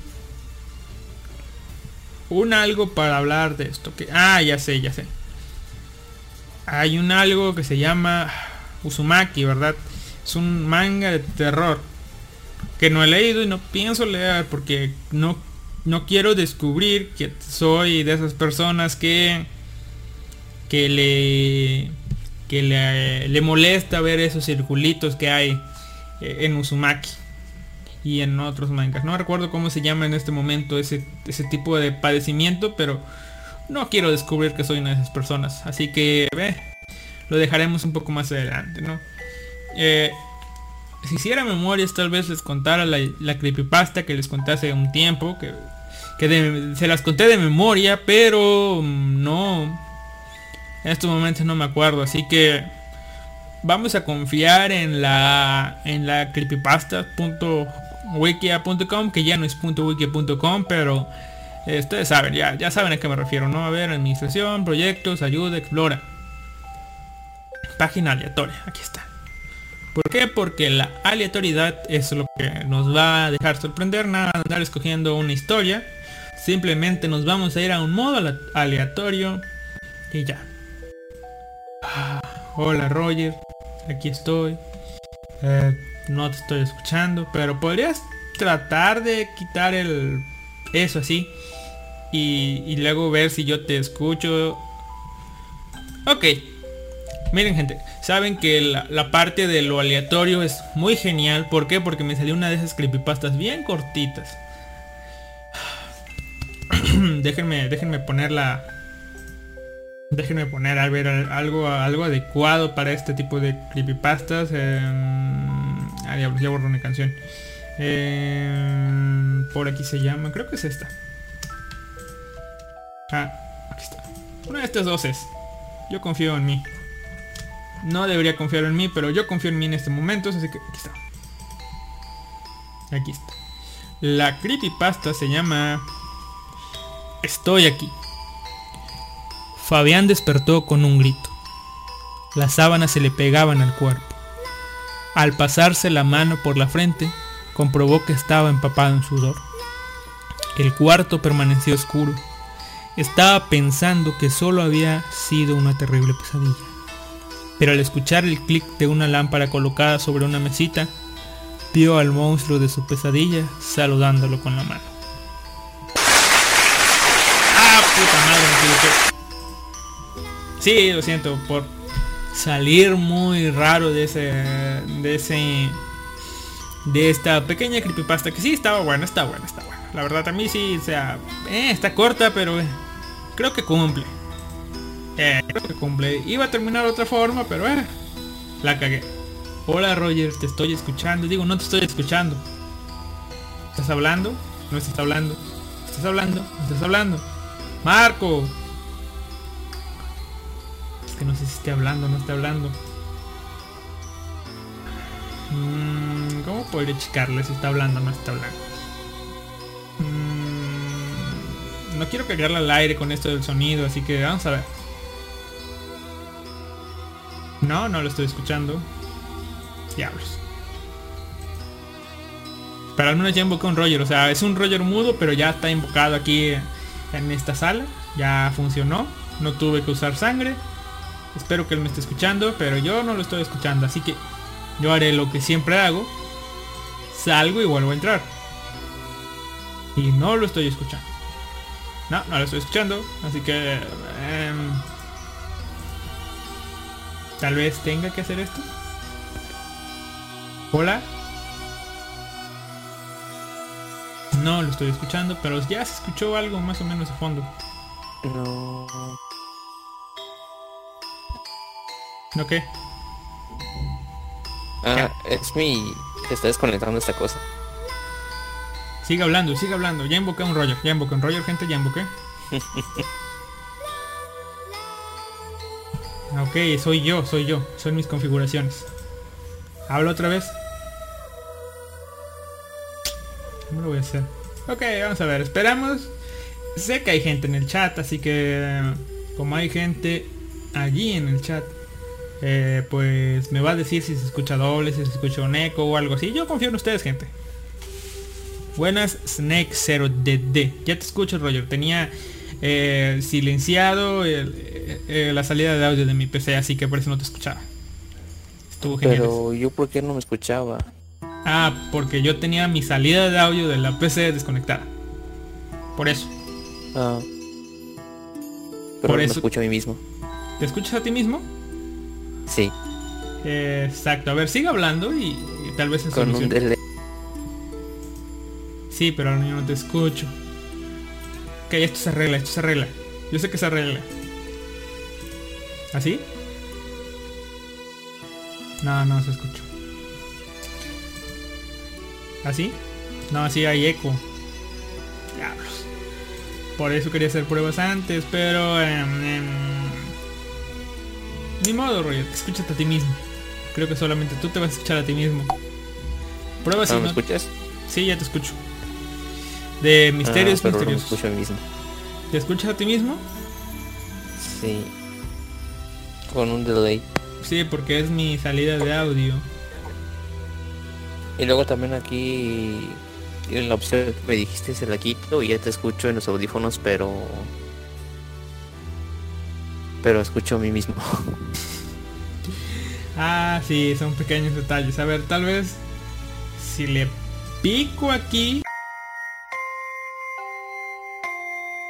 Un algo para hablar de esto. Que, ah, ya sé, ya sé hay un algo que se llama Uzumaki, ¿verdad? Es un manga de terror que no he leído y no pienso leer porque no, no quiero descubrir que soy de esas personas que que le que le, le molesta ver esos circulitos que hay eh, en Uzumaki y en otros mangas. No recuerdo cómo se llama en este momento ese, ese tipo de padecimiento, pero no quiero descubrir que soy una de esas personas. Así que ve, lo dejaremos un poco más adelante, ¿no? Eh, si hiciera memorias tal vez les contara la, creepypasta que les conté hace un tiempo, que, que se las conté de memoria, pero mm, no, en estos momentos no me acuerdo, así que vamos a confiar en la en la creepypasta.wikia.com que ya no es .wikia.com, pero eh, ustedes saben, ya, ya saben a qué me refiero, ¿no? A ver, administración, proyectos, ayuda, explora. Página aleatoria, aquí está. ¿Por qué? Porque la aleatoriedad es lo que nos va a dejar sorprender, nada andar escogiendo una historia. Simplemente nos vamos a ir a un modo aleatorio y ya. Hola Roger, aquí estoy. Eh, no te estoy escuchando, pero podrías tratar de quitar el eso así y, luego ver si yo te escucho. Ok. Miren gente, saben que la, parte de lo aleatorio es muy genial. ¿Por qué? Porque me salió una de esas creepypastas bien cortitas. déjenme, déjenme ponerla. Déjenme poner algo, algo adecuado para este tipo de creepypastas. Em, Ah, diablos, ya borró una canción. Eh, por aquí se llama, creo que es esta. Ah, aquí está. Una de estas dos es. Yo confío en mí. No debería confiar en mí, pero yo confío en mí en este momento, así que aquí está. Aquí está. La creepypasta se llama Estoy aquí. Fabián despertó con un grito. Las sábanas se le pegaban al cuerpo. Al pasarse la mano por la frente, comprobó que estaba empapado en sudor. El cuarto permaneció oscuro. Estaba pensando que solo había sido una terrible pesadilla. Pero al escuchar el clic de una lámpara colocada sobre una mesita, vio al monstruo de su pesadilla saludándolo con la mano. ¡Ah, puta madre! Sí, lo siento por salir muy raro de ese... de ese... de esta pequeña creepypasta que sí estaba buena, está buena, está buena. La verdad a mí sí, o sea, eh, está corta, pero eh, creo que cumple. Eh, creo que cumple. Iba a terminar de otra forma, pero eh, la cagué. Hola Roger, te estoy escuchando. Digo, no te estoy escuchando. ¿Estás hablando? No estás hablando. ¿Estás hablando? ¿No estás hablando? Marco. Que no sé si esté hablando o no esté hablando. Mm, ¿Cómo podría checarle si está hablando o no está hablando? Mm, no quiero cagarle al aire con esto del sonido, así que vamos a ver. No, no lo estoy escuchando. Diablos. Pero al menos ya invoqué un Roger. O sea, es un Roger mudo, pero ya está invocado aquí en esta sala. Ya funcionó. No tuve que usar sangre. Espero que él me esté escuchando, pero yo no lo estoy escuchando. Así que yo haré lo que siempre hago. Salgo y vuelvo a entrar. Y no lo estoy escuchando. No, no lo estoy escuchando. Así que... em, tal vez tenga que hacer esto. Hola. No lo estoy escuchando, pero ya se escuchó algo más o menos de fondo. No. ¿No qué? Ah, es mi... que está desconectando esta cosa. Sigue hablando, sigue hablando. Ya invoqué un Roger, ya invoqué un Roger, gente, ya invoqué. Ok, soy yo, soy yo. Son mis configuraciones. Hablo otra vez. ¿Cómo lo voy a hacer? Ok, vamos a ver, esperamos. Sé que hay gente en el chat, así que como hay gente allí en el chat, eh, pues me va a decir si se escucha doble, si se escucha un eco o algo así. Yo confío en ustedes, gente. Buenas, Snake 0DD. Ya te escucho, Roger. Tenía eh, silenciado el- eh, la salida de audio de mi PC, así que por eso no te escuchaba. Estuvo genial. eso. Pero yo por qué no me escuchaba. Ah, porque yo tenía mi salida de audio de la PC desconectada. Por eso. Ah. Pero Por no me eso- escucho a mí mismo. ¿Te escuchas a ti mismo? Sí, Eh, exacto. A ver, sigue hablando y, y tal vez se con un solucione. delay. Sí, pero ahora yo no te escucho. Ok, esto se arregla, esto se arregla. Yo sé que se arregla. ¿Así? No, no se escucha. ¿Así? No, así hay eco. Diablos. Por eso quería hacer pruebas antes, pero... em, em, ni modo, Roger. Escúchate a ti mismo. Creo que solamente tú te vas a escuchar a ti mismo. Prueba si ¿No me escuchas? Sí, ya te escucho. De misterios Ah, pero no me misteriosos. escucho a mí mismo. ¿Te escuchas a ti mismo? Sí. Con un delay. Sí, porque es mi salida de audio. Y luego también aquí en la opción que me dijiste se la quito y ya te escucho en los audífonos, pero pero escucho a mí mismo. Ah, sí, son pequeños detalles. A ver, tal vez si le pico aquí.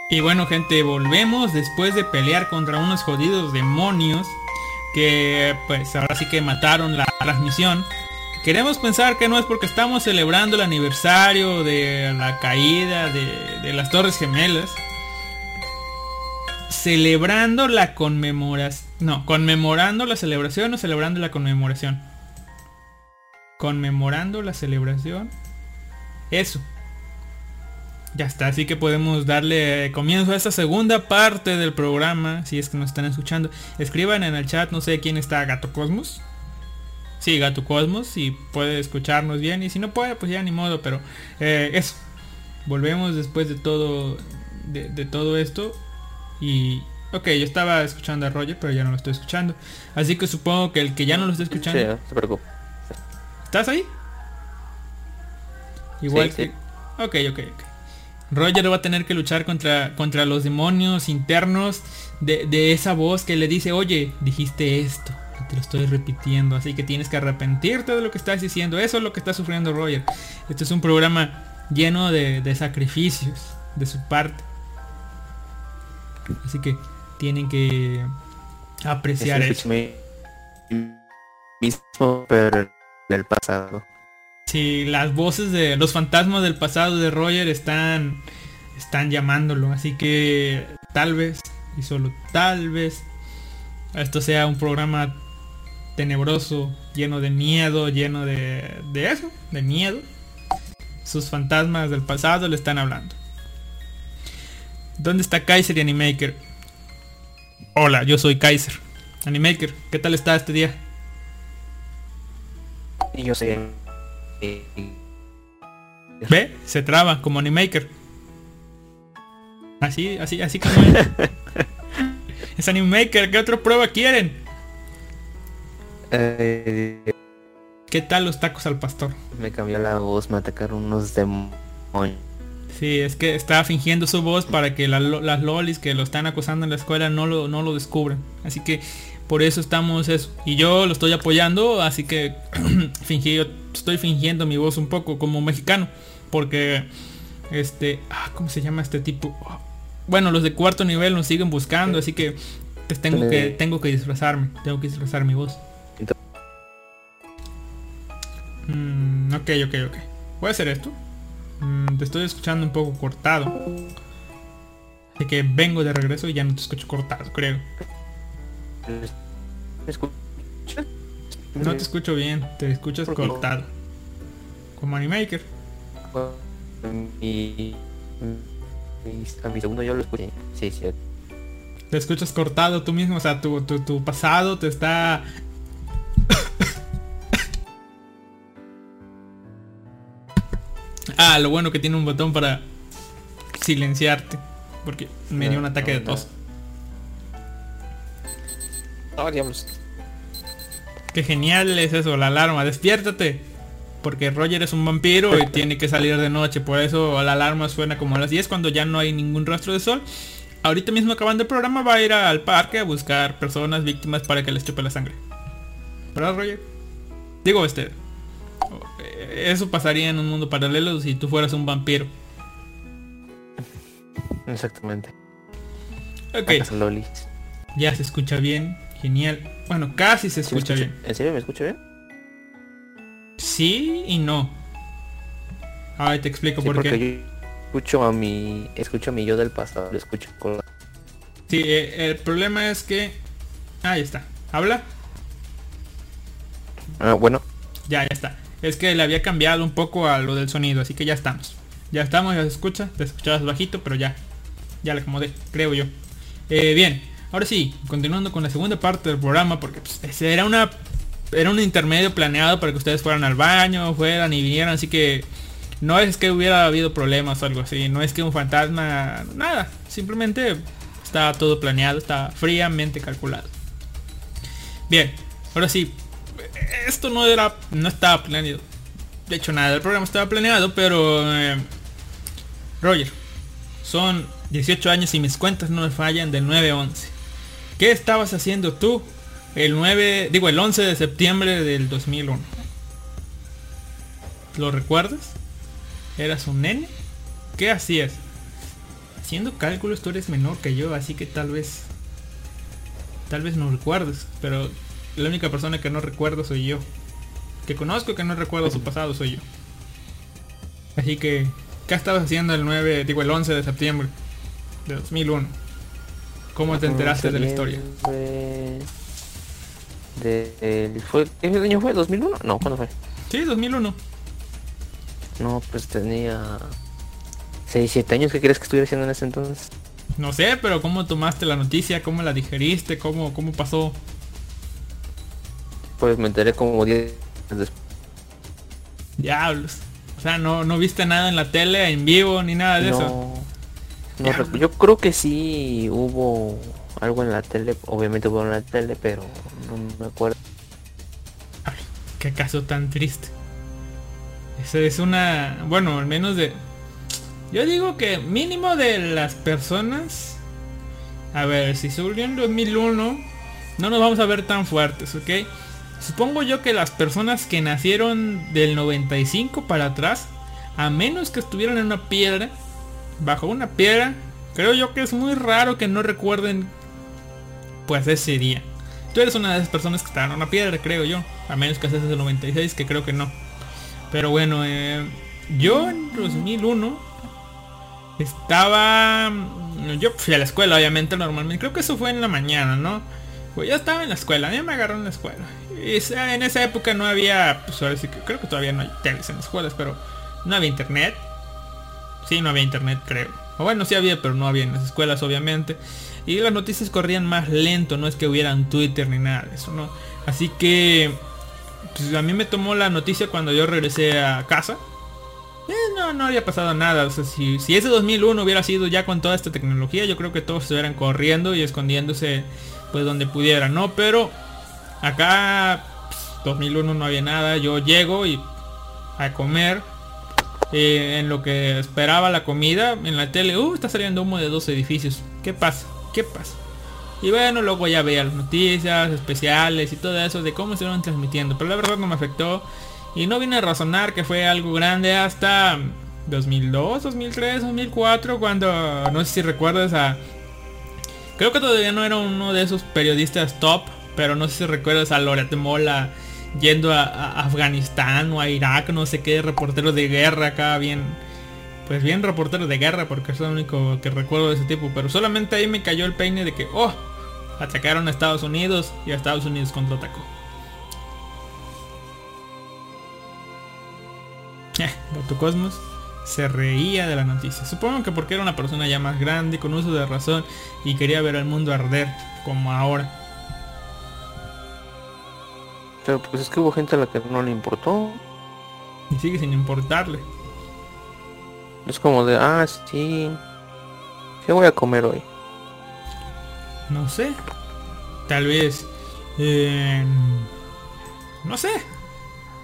Y bueno, gente, volvemos después de pelear contra unos jodidos demonios que pues ahora sí que mataron la transmisión. Queremos pensar que no es porque estamos celebrando el aniversario de la caída de, de las Torres Gemelas. Celebrando la conmemoración. No, conmemorando la celebración o celebrando la conmemoración. conmemorando la celebración. Eso. Ya está, así que podemos darle comienzo a esta segunda parte del programa, si es que nos están escuchando. Escriban en el chat, no sé quién está, Gato Cosmos. Sí, Gato Cosmos, si puede escucharnos bien. Y si no puede, pues ya ni modo, pero eh, eso. Volvemos después de todo, de todo esto. Y, ok, yo estaba escuchando a Roger, pero ya no lo estoy escuchando. Así que supongo que el que ya no lo está escuchando... Sí, no se preocupe. ¿Estás ahí? Igual Sí, que... sí. Ok, ok, ok. Roger va a tener que luchar contra, contra los demonios internos de, de esa voz que le dice, oye, dijiste esto. Te lo estoy repitiendo, así que tienes que arrepentirte de lo que estás diciendo. Eso es lo que está sufriendo Roger. Este es un programa lleno de, de sacrificios de su parte. Así que tienen que apreciar Es eso. el mismo, pero en el pasado. Sí, las voces de los fantasmas del pasado de Roger están están llamándolo, así que tal vez y solo tal vez esto sea un programa tenebroso, lleno de miedo, lleno de de eso, de miedo. Sus fantasmas del pasado le están hablando. ¿Dónde está Kaiser y Animaker? Hola, yo soy Kaiser. Animaker, ¿qué tal está este día? Y yo sé. eh, ¿Ve? Se traba como Animaker. Así, así, así como es. es Animaker, ¿qué otra prueba quieren? eh, ¿Qué tal los tacos al pastor? me cambió la voz, me atacaron unos demonios. Sí, es que estaba fingiendo su voz para que la las lolis que lo están acusando en la escuela no lo, no lo descubran. Así que por eso estamos eso. Y yo lo estoy apoyando, así que fingí, yo estoy fingiendo mi voz un poco como mexicano. Porque este, ah, ¿cómo se llama este tipo? Bueno, los de cuarto nivel nos siguen buscando, así que pues tengo que tengo que disfrazarme, tengo que disfrazar mi voz. Mm, ok, ok, ok. Voy a hacer esto. Mm, te estoy escuchando un poco cortado. Así que vengo de regreso y ya no te escucho cortado, creo. ¿Me escuchas? No te escucho bien, te escuchas cortado. Como Animaker. Mi, mi- a mi segundo yo lo escuché. Sí, sí. Te escuchas cortado tú mismo, o sea, tu, tu, tu pasado te está... ah, lo bueno que tiene un botón para silenciarte. Porque me dio un No, ataque no, de no. tos. Ah, diablos. Qué genial es eso, la alarma, despiértate. Porque Roger es un vampiro y tiene que salir de noche, por eso la alarma suena como a las 10 cuando ya no hay ningún rastro de sol. Ahorita mismo acabando el programa va a ir al parque a buscar personas víctimas para que les chupe la sangre. ¿Verdad Roger? Digo este. Eso pasaría en un mundo paralelo si tú fueras un vampiro. Exactamente. Ok, ya se escucha bien, genial. Bueno, casi se ¿Sí me escucha escucha- bien. ¿En serio me escucho bien? Sí y no. Ahora te explico Sí, por porque qué. yo escucho a mi escucho a mi yo del pasado, lo escucho con Sí, eh, el problema es que... Ahí está. ¿Habla? Ah, bueno, Ya, ya está. Es que le había cambiado un poco a lo del sonido, así que ya estamos. Ya estamos, ya se escucha. Te escuchabas bajito, pero ya. Ya le acomodé, creo yo. Eh, bien, ahora sí, continuando con la segunda parte del programa, porque pues, era una... Era un intermedio planeado para que ustedes fueran al baño, fueran y vinieran, así que... No es que hubiera habido problemas o algo así, no es que un fantasma... Nada, simplemente está todo planeado, está fríamente calculado. Bien, ahora sí, esto no era, no estaba planeado. De hecho, nada del programa estaba planeado, pero eh, Roger, son 18 años y mis cuentas no me fallan del 9-11. ¿Qué estabas haciendo tú el 9, digo el 11 de septiembre del 2001? ¿Lo recuerdas? ¿Eras un nene? ¿Qué hacías? Haciendo cálculos tú eres menor que yo, así que tal vez tal vez no recuerdes, pero la única persona que no recuerdo soy yo. Que conozco que no recuerdo su pasado soy yo. Así que, ¿qué estabas haciendo el 9, digo el 11 de septiembre de 2001? ¿Cómo te enteraste de la historia? De, de- fue, ¿Qué año fue? ¿2001? No, ¿cuándo fue? Sí, 2001. No, pues tenía 6, 7 años. ¿Qué crees que estuviera haciendo en ese entonces? No sé, pero ¿cómo tomaste la noticia? ¿Cómo la digeriste? ¿Cómo, cómo pasó? Pues me enteré como 10 años después. Diablos. O sea, no, no viste nada en la tele, en vivo, ni nada de eso. No, yo creo que sí hubo algo en la tele, obviamente hubo en la tele, pero no me acuerdo. Qué caso tan triste. Esa es una... Bueno, al menos de... Yo digo que mínimo de las personas... A ver, si surgió en 2001, no nos vamos a ver tan fuertes, ¿ok? Supongo yo que las personas que nacieron del 95 para atrás, a menos que estuvieran en una piedra, bajo una piedra, creo yo que es muy raro que no recuerden pues ese día. Tú eres una de esas personas que estaban en una piedra, creo yo. A menos que seas del 96, que creo que no. Pero bueno, eh, yo en 2001 estaba... Yo fui a la escuela, obviamente, normalmente. Creo que eso fue en la mañana, ¿no? Pues yo estaba en la escuela, a mí me agarró en la escuela. Y en esa época no había... Pues ahora sí que creo que todavía no hay teles en las escuelas, pero no había internet. Sí, no había internet, creo. O bueno, sí había, pero no había en las escuelas, obviamente. Y las noticias corrían más lento, no es que hubiera un Twitter ni nada de eso, ¿no? Así que pues, a mí me tomó la noticia cuando yo regresé a casa. Eh, no, no había pasado nada. O sea, si, si ese 2001 hubiera sido ya con toda esta tecnología, yo creo que todos estuvieran corriendo y escondiéndose pues donde pudieran, ¿no? Pero acá pues, 2001 no había nada. Yo llego y a comer. eh, en lo que esperaba la comida, en la tele, uh, está saliendo humo de dos edificios. ¿Qué pasa? ¿Qué pasa? Y bueno, luego ya veía las noticias especiales y todo eso de cómo se iban transmitiendo. Pero la verdad no me afectó. Y no vine a razonar que fue algo grande hasta 2002, 2003, 2004, cuando, no sé si recuerdas a... Creo que todavía no era uno de esos periodistas top, pero no sé si recuerdas a Loret Mola yendo a, Afganistán o a Irak, no sé qué, reportero de guerra acá, bien... Pues bien reportero de guerra, porque es lo único que recuerdo de ese tipo. Pero solamente ahí me cayó el peine de que, oh, atacaron a Estados Unidos y a Estados Unidos contraatacó. Eh, Cosmos se reía de la noticia. Supongo que porque era una persona ya más grande, con uso de razón, y quería ver al mundo arder, como ahora. Pero pues es que hubo gente a la que no le importó. Y sigue sin importarle. Es como de, ah, sí. ¿Qué voy a comer hoy? No sé. Tal vez... eh, no sé.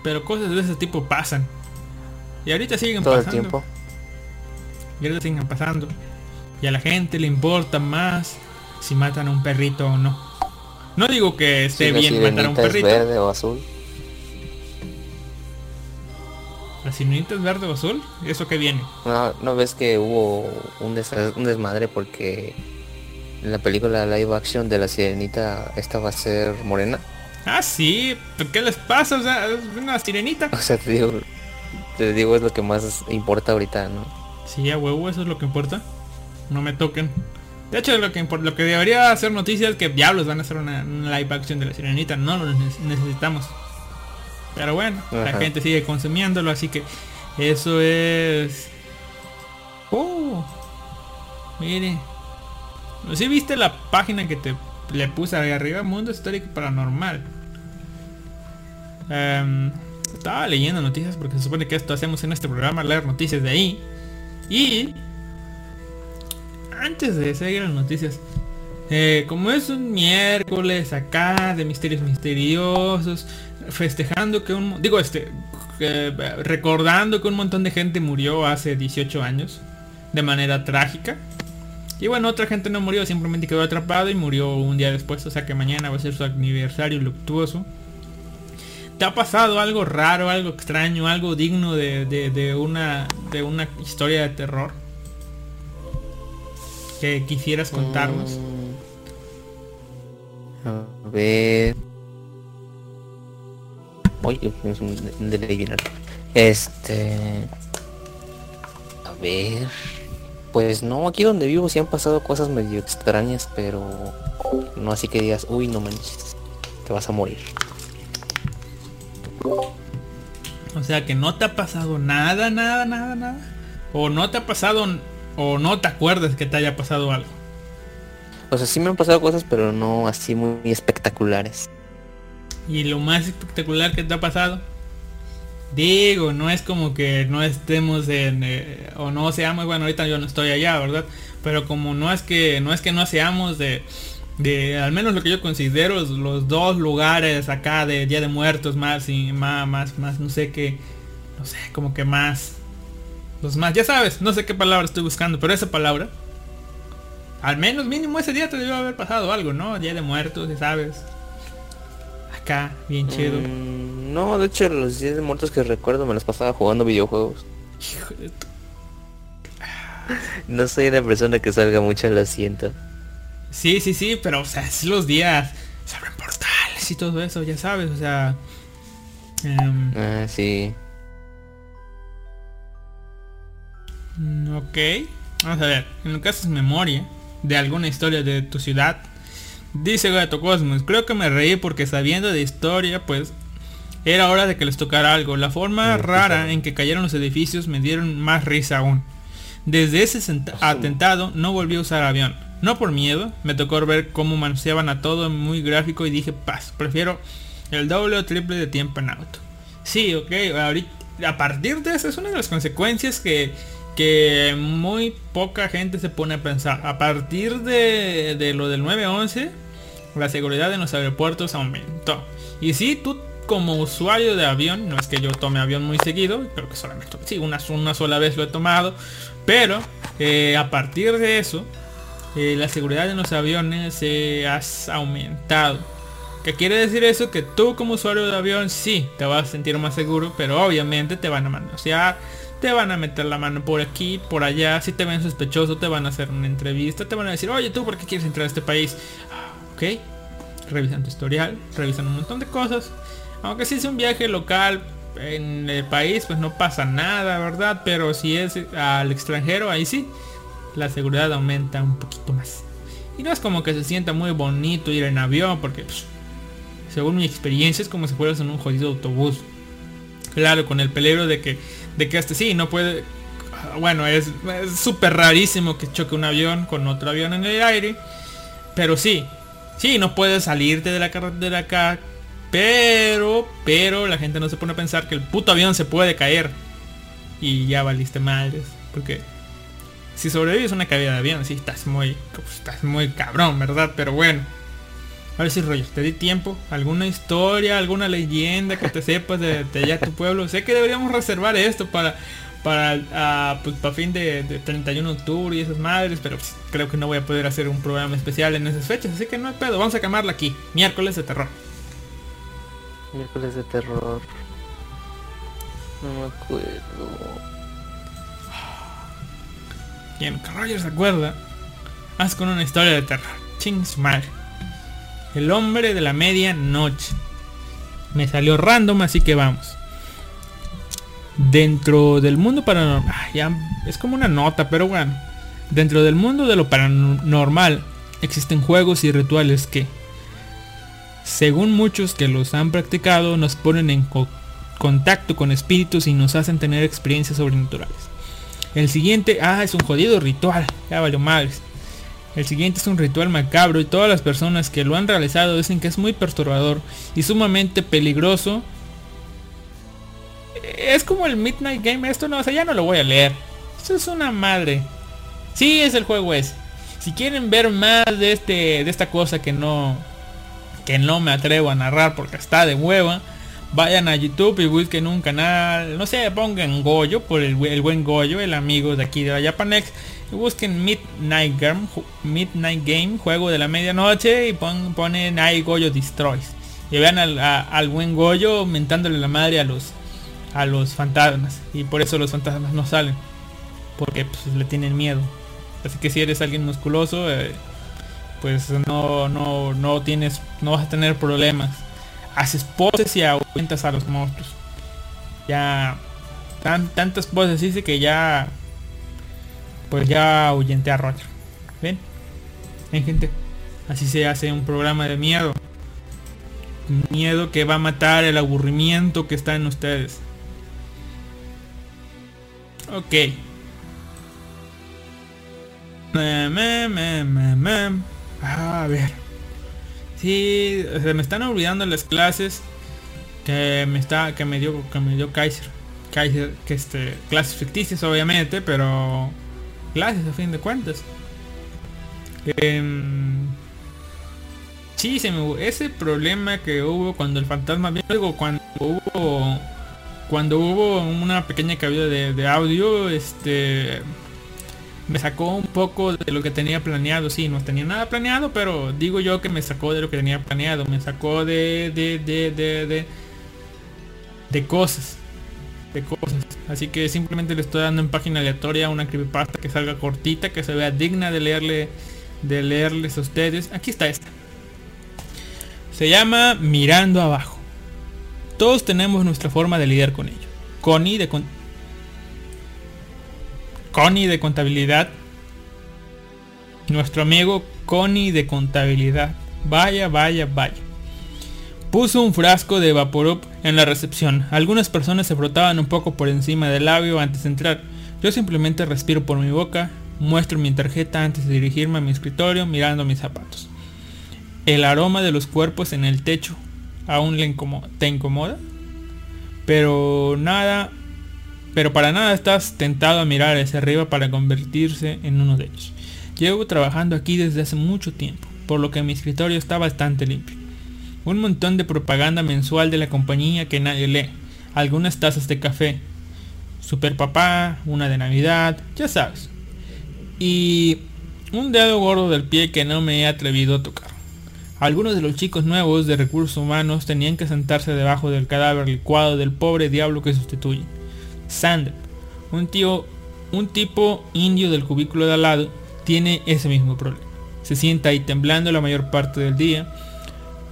Pero cosas de ese tipo pasan. Y ahorita siguen Todo el pasando. tiempo. Y ahorita siguen pasando. Y a la gente le importa más si matan a un perrito o no. No digo que esté Si bien matar a un sirenita es perrito. verde o azul. ¿La sirenita es verde o azul? ¿Eso que viene? No, ¿no ves que hubo un, des- un desmadre porque en la película live action de la sirenita esta va a ser morena? Ah, sí. ¿pero ¿Qué les pasa? O sea, es una sirenita. O sea, te digo, te digo es lo que más importa ahorita, ¿no? Sí, a huevo, eso es lo que importa. No me toquen. De hecho, lo que, lo que debería hacer noticia es que diablos van a hacer una, una live action de la sirenita. No lo ne- necesitamos. Pero bueno, la gente sigue consumiéndolo, así que eso es... Oh, mire. Si viste la página que te le puse ahí arriba, Mundo Histórico Paranormal. Em, estaba leyendo noticias porque se supone que esto hacemos en este programa, leer noticias de ahí. Y antes de seguir las noticias, eh, como es un miércoles acá de misterios misteriosos, festejando que un digo este eh, recordando que un montón de gente murió hace 18 años de manera trágica. Y bueno, otra gente no murió, simplemente quedó atrapado y murió un día después, o sea que mañana va a ser su aniversario luctuoso. ¿Te ha pasado algo raro, algo extraño, algo digno de, de- de una, de una historia de terror? Que quisieras contarnos. Mm. A ver. Oye, es un, delay. Este. A ver. Pues no, aquí donde vivo sí han pasado cosas medio extrañas, pero no así que digas, uy, no manches, te vas a morir. O sea que no te ha pasado nada, nada, nada, nada. O no te ha pasado o no te acuerdas que te haya pasado algo. O sea, sí me han pasado cosas, pero no así muy espectaculares. ¿Y lo más espectacular que te ha pasado? Digo, no es como que no estemos en eh, o no seamos, bueno, ahorita yo no estoy allá, ¿verdad? Pero como no es que no es que no seamos de de al menos lo que yo considero los, dos lugares acá de Día de Muertos más y más más más no sé qué no sé, como que más los más, ya sabes, no sé qué palabra estoy buscando, pero esa palabra al menos mínimo ese día te debió haber pasado algo, ¿no? Día de Muertos, ya sabes. Acá, bien chido. Mm, no, de hecho los días de muertos que recuerdo me los pasaba jugando videojuegos. No soy una persona que salga mucho, lo siento. Sí, sí, sí, pero o sea, es los días. Se abren portales y todo eso, ya sabes, o sea. em, Ah, sí. Mm, Ok. Vamos a ver. En lo que haces memoria de alguna historia de tu ciudad. Dice Gato Cosmos. Creo que me reí porque sabiendo de historia, pues. Era hora de que les tocara algo. La forma rara en que cayeron los edificios me dieron más risa aún. Desde ese atentado no volví a usar avión. No por miedo, me tocó ver cómo manoseaban a todo muy gráfico y dije, paz, prefiero el doble o triple de tiempo en auto. Sí, ok, ahorita, a partir de eso es una de las consecuencias que, que muy poca gente se pone a pensar. A partir de, de lo del 911, la seguridad en los aeropuertos aumentó. Y si tú como usuario de avión, no es que yo tome avión muy seguido, creo que solamente, sí, una, una sola vez lo he tomado, pero eh, a partir de eso, eh, la seguridad en los aviones se ha aumentado. ¿Qué quiere decir eso? Que tú como usuario de avión sí te vas a sentir más seguro, pero obviamente te van a manosear, te van a meter la mano por aquí, por allá, si te ven sospechoso te van a hacer una entrevista, te van a decir, oye tú, ¿por qué quieres entrar a este país? Ah, ok, revisan tu historial, revisan un montón de cosas. Aunque si es un viaje local en el país, pues no pasa nada, ¿verdad? Pero si es al extranjero, ahí sí, la seguridad aumenta un poquito más. Y no es como que se sienta muy bonito ir en avión, porque pues, según mi experiencia es como si fueras en un jodido autobús. Claro, con el peligro de que, de que hasta sí, no puede... Bueno, es súper rarísimo que choque un avión con otro avión en el aire. Pero sí, sí, no puedes salirte de la carretera acá. Pero, pero la gente no se pone a pensar que el puto avión se puede caer. Y ya valiste madres. Porque si sobrevives una caída de avión, sí, estás muy, estás muy cabrón, ¿verdad? Pero bueno. A ver si te di tiempo. ¿Alguna historia, alguna leyenda que te sepas de, de allá tu pueblo? Sé que deberíamos reservar esto para para ah, pues, para fin de, de 31 de octubre y esas madres, pero pues, creo que no voy a poder hacer un programa especial en esas fechas, así que no hay pedo, vamos a quemarla aquí, miércoles de terror. Miércoles de terror. No me acuerdo. Quien Roger se acuerda, haz con una historia de terror. Ching su madre. El hombre de la medianoche. Me salió random, así que vamos. Dentro del mundo paranormal. ah, es como una nota, pero bueno. Dentro del mundo de lo paranormal existen juegos y rituales que, según muchos que los han practicado, nos ponen en co- contacto con espíritus y nos hacen tener experiencias sobrenaturales. El siguiente, ah, es un jodido ritual. Ya valió madres. El siguiente es un ritual macabro y todas las personas que lo han realizado dicen que es muy perturbador y sumamente peligroso. Es como el Midnight Game, esto no, o sea, ya no lo voy a leer. Esto es una madre. Sí, es el juego ese. Si quieren ver más de este de esta cosa que no que no me atrevo a narrar porque está de hueva, vayan a YouTube y busquen un canal, no sé, pongan Goyo por el, el buen Goyo, el amigo de aquí de Japanex, y busquen Midnight Game, Midnight Game, juego de la medianoche y pon- ponen ahí Goyo Destroys. Y vean al, al buen Goyo mentándole la madre a los a los fantasmas y por eso los fantasmas no salen porque pues, le tienen miedo. Así que si eres alguien musculoso, eh, pues no, no, no tienes, no vas a tener problemas. Haces poses y ahuyentas a los monstruos. Ya tan, tantas poses dice que ya pues ya ahuyenté a Roger. ¿Ven? ¿Ven gente? Así se hace un programa de miedo. Miedo que va a matar el aburrimiento que está en ustedes. Ok. A ver. Sí, se me están olvidando las clases que me está que me dio que me dio Kaiser. Kaiser que este clases ficticias obviamente, pero clases a fin de cuentas. Em, sí, se me, ese problema que hubo cuando el fantasma vio cuando hubo cuando hubo una pequeña cabida de, de audio, este me sacó un poco de lo que tenía planeado. Sí, no tenía nada planeado, pero digo yo que me sacó de lo que tenía planeado. Me sacó de, de, de, de, de, de cosas. De cosas. Así que simplemente le estoy dando en página aleatoria una creepypasta que salga cortita, que se vea digna de leerle, de leerles a ustedes. Aquí está esta. Se llama Mirando abajo. Todos tenemos nuestra forma de lidiar con ello. Connie de con Connie de contabilidad. Nuestro amigo Connie de contabilidad. Vaya, vaya, vaya. Puso un frasco de Vaporub en la recepción. Algunas personas se frotaban un poco por encima del labio antes de entrar. Yo simplemente respiro por mi boca, muestro mi tarjeta antes de dirigirme a mi escritorio mirando mis zapatos. El aroma de los cuerpos en el techo aún le te incomoda. Pero nada pero para nada estás tentado a mirar hacia arriba para convertirse en uno de ellos. Llevo trabajando aquí desde hace mucho tiempo, por lo que mi escritorio está bastante limpio. Un montón de propaganda mensual de la compañía que nadie lee, algunas tazas de café, Super Papá, una de Navidad, ya sabes. Y un dedo gordo del pie que no me he atrevido a tocar. Algunos de los chicos nuevos de recursos humanos tenían que sentarse debajo del cadáver licuado del pobre diablo que sustituyen Sander, un tío, un tipo indio del cubículo de al lado, tiene ese mismo problema. Se sienta ahí temblando la mayor parte del día.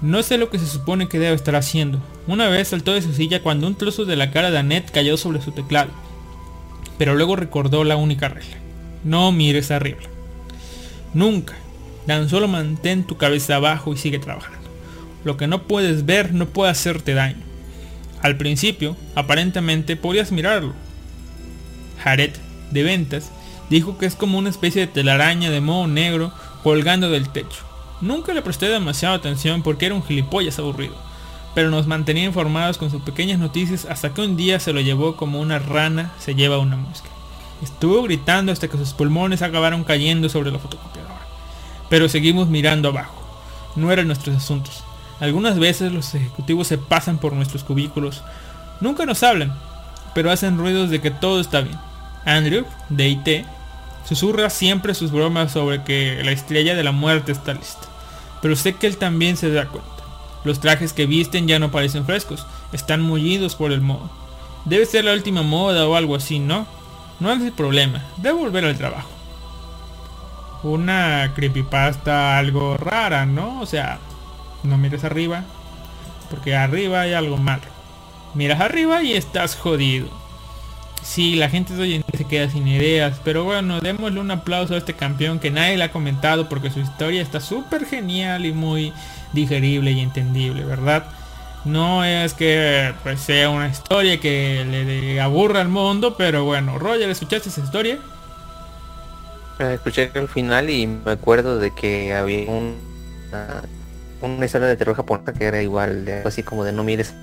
No sé lo que se supone que debe estar haciendo. Una vez saltó de su silla cuando un trozo de la cara de Annette cayó sobre su teclado. Pero luego recordó la única regla. No mires arriba. Nunca. Tan solo mantén tu cabeza abajo y sigue trabajando. Lo que no puedes ver no puede hacerte daño. Al principio, aparentemente podías mirarlo. Jared, de ventas, dijo que es como una especie de telaraña de moho negro colgando del techo. Nunca le presté demasiada atención porque era un gilipollas aburrido, pero nos mantenía informados con sus pequeñas noticias hasta que un día se lo llevó como una rana se lleva una mosca. Estuvo gritando hasta que sus pulmones acabaron cayendo sobre la fotocopiadora. Pero seguimos mirando abajo. No eran nuestros asuntos. Algunas veces los ejecutivos se pasan por nuestros cubículos. Nunca nos hablan, pero hacen ruidos de que todo está bien. Andrew, de IT, susurra siempre sus bromas sobre que la estrella de la muerte está lista. Pero sé que él también se da cuenta. Los trajes que visten ya no parecen frescos, están mullidos por el modo. Debe ser la última moda o algo así, ¿no? No es el problema, debo volver al trabajo. Una creepypasta algo rara, ¿no? O sea, no mires arriba, porque arriba hay algo malo. Miras arriba y estás jodido. Sí, la gente de hoy en día se queda sin ideas, pero bueno, démosle un aplauso a este campeón que nadie le ha comentado porque su historia está súper genial y muy digerible y entendible, ¿verdad? No es que pues, sea una historia que le aburra al mundo, pero bueno, Roger, ¿escuchaste esa historia? Eh, escuché el final y me acuerdo de que había un historia de terror japonesa que era igual, de, así como de no mires.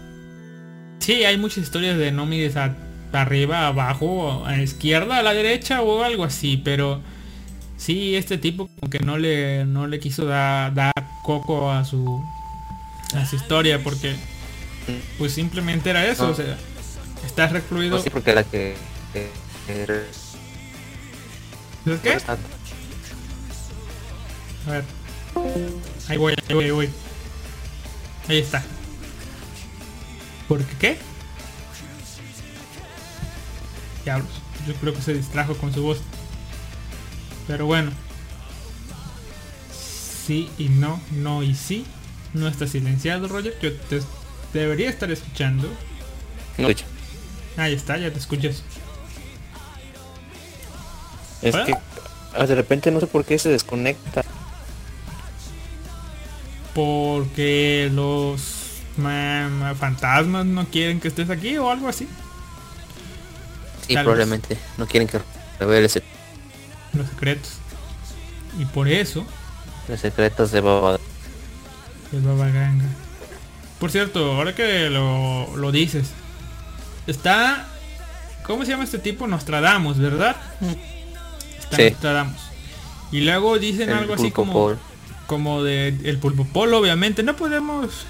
Sí, hay muchas historias de no mires a, arriba, abajo, a la izquierda, a la derecha o algo así, pero sí, este tipo como que no le, no le quiso dar, coco a su, a su historia porque pues simplemente era eso, o sea, estás recluido. sí, porque la que... que, qué? A ver. Ahí voy, ahí voy, ahí voy. Ahí está. ¿Por qué qué? Diablos. Yo creo que se distrajo con su voz. Pero bueno. Sí y no, no y sí. No está silenciado, Roger. Yo te debería estar escuchando. No Ahí está, ya te escuchas. Es que ah, de repente no sé por qué se desconecta porque los fantasmas no quieren que estés aquí o algo así. Sí, Tal vez. probablemente. No quieren que revele ese- los secretos. Y por eso los secretos de Baba. el Baba Ganga. Por cierto, ahora que lo, lo dices, está... ¿Cómo se llama este tipo? Nostradamus, ¿verdad? Está Sí. Nostradamus. Y luego dicen El algo así como... como de el pulpo polo obviamente no podemos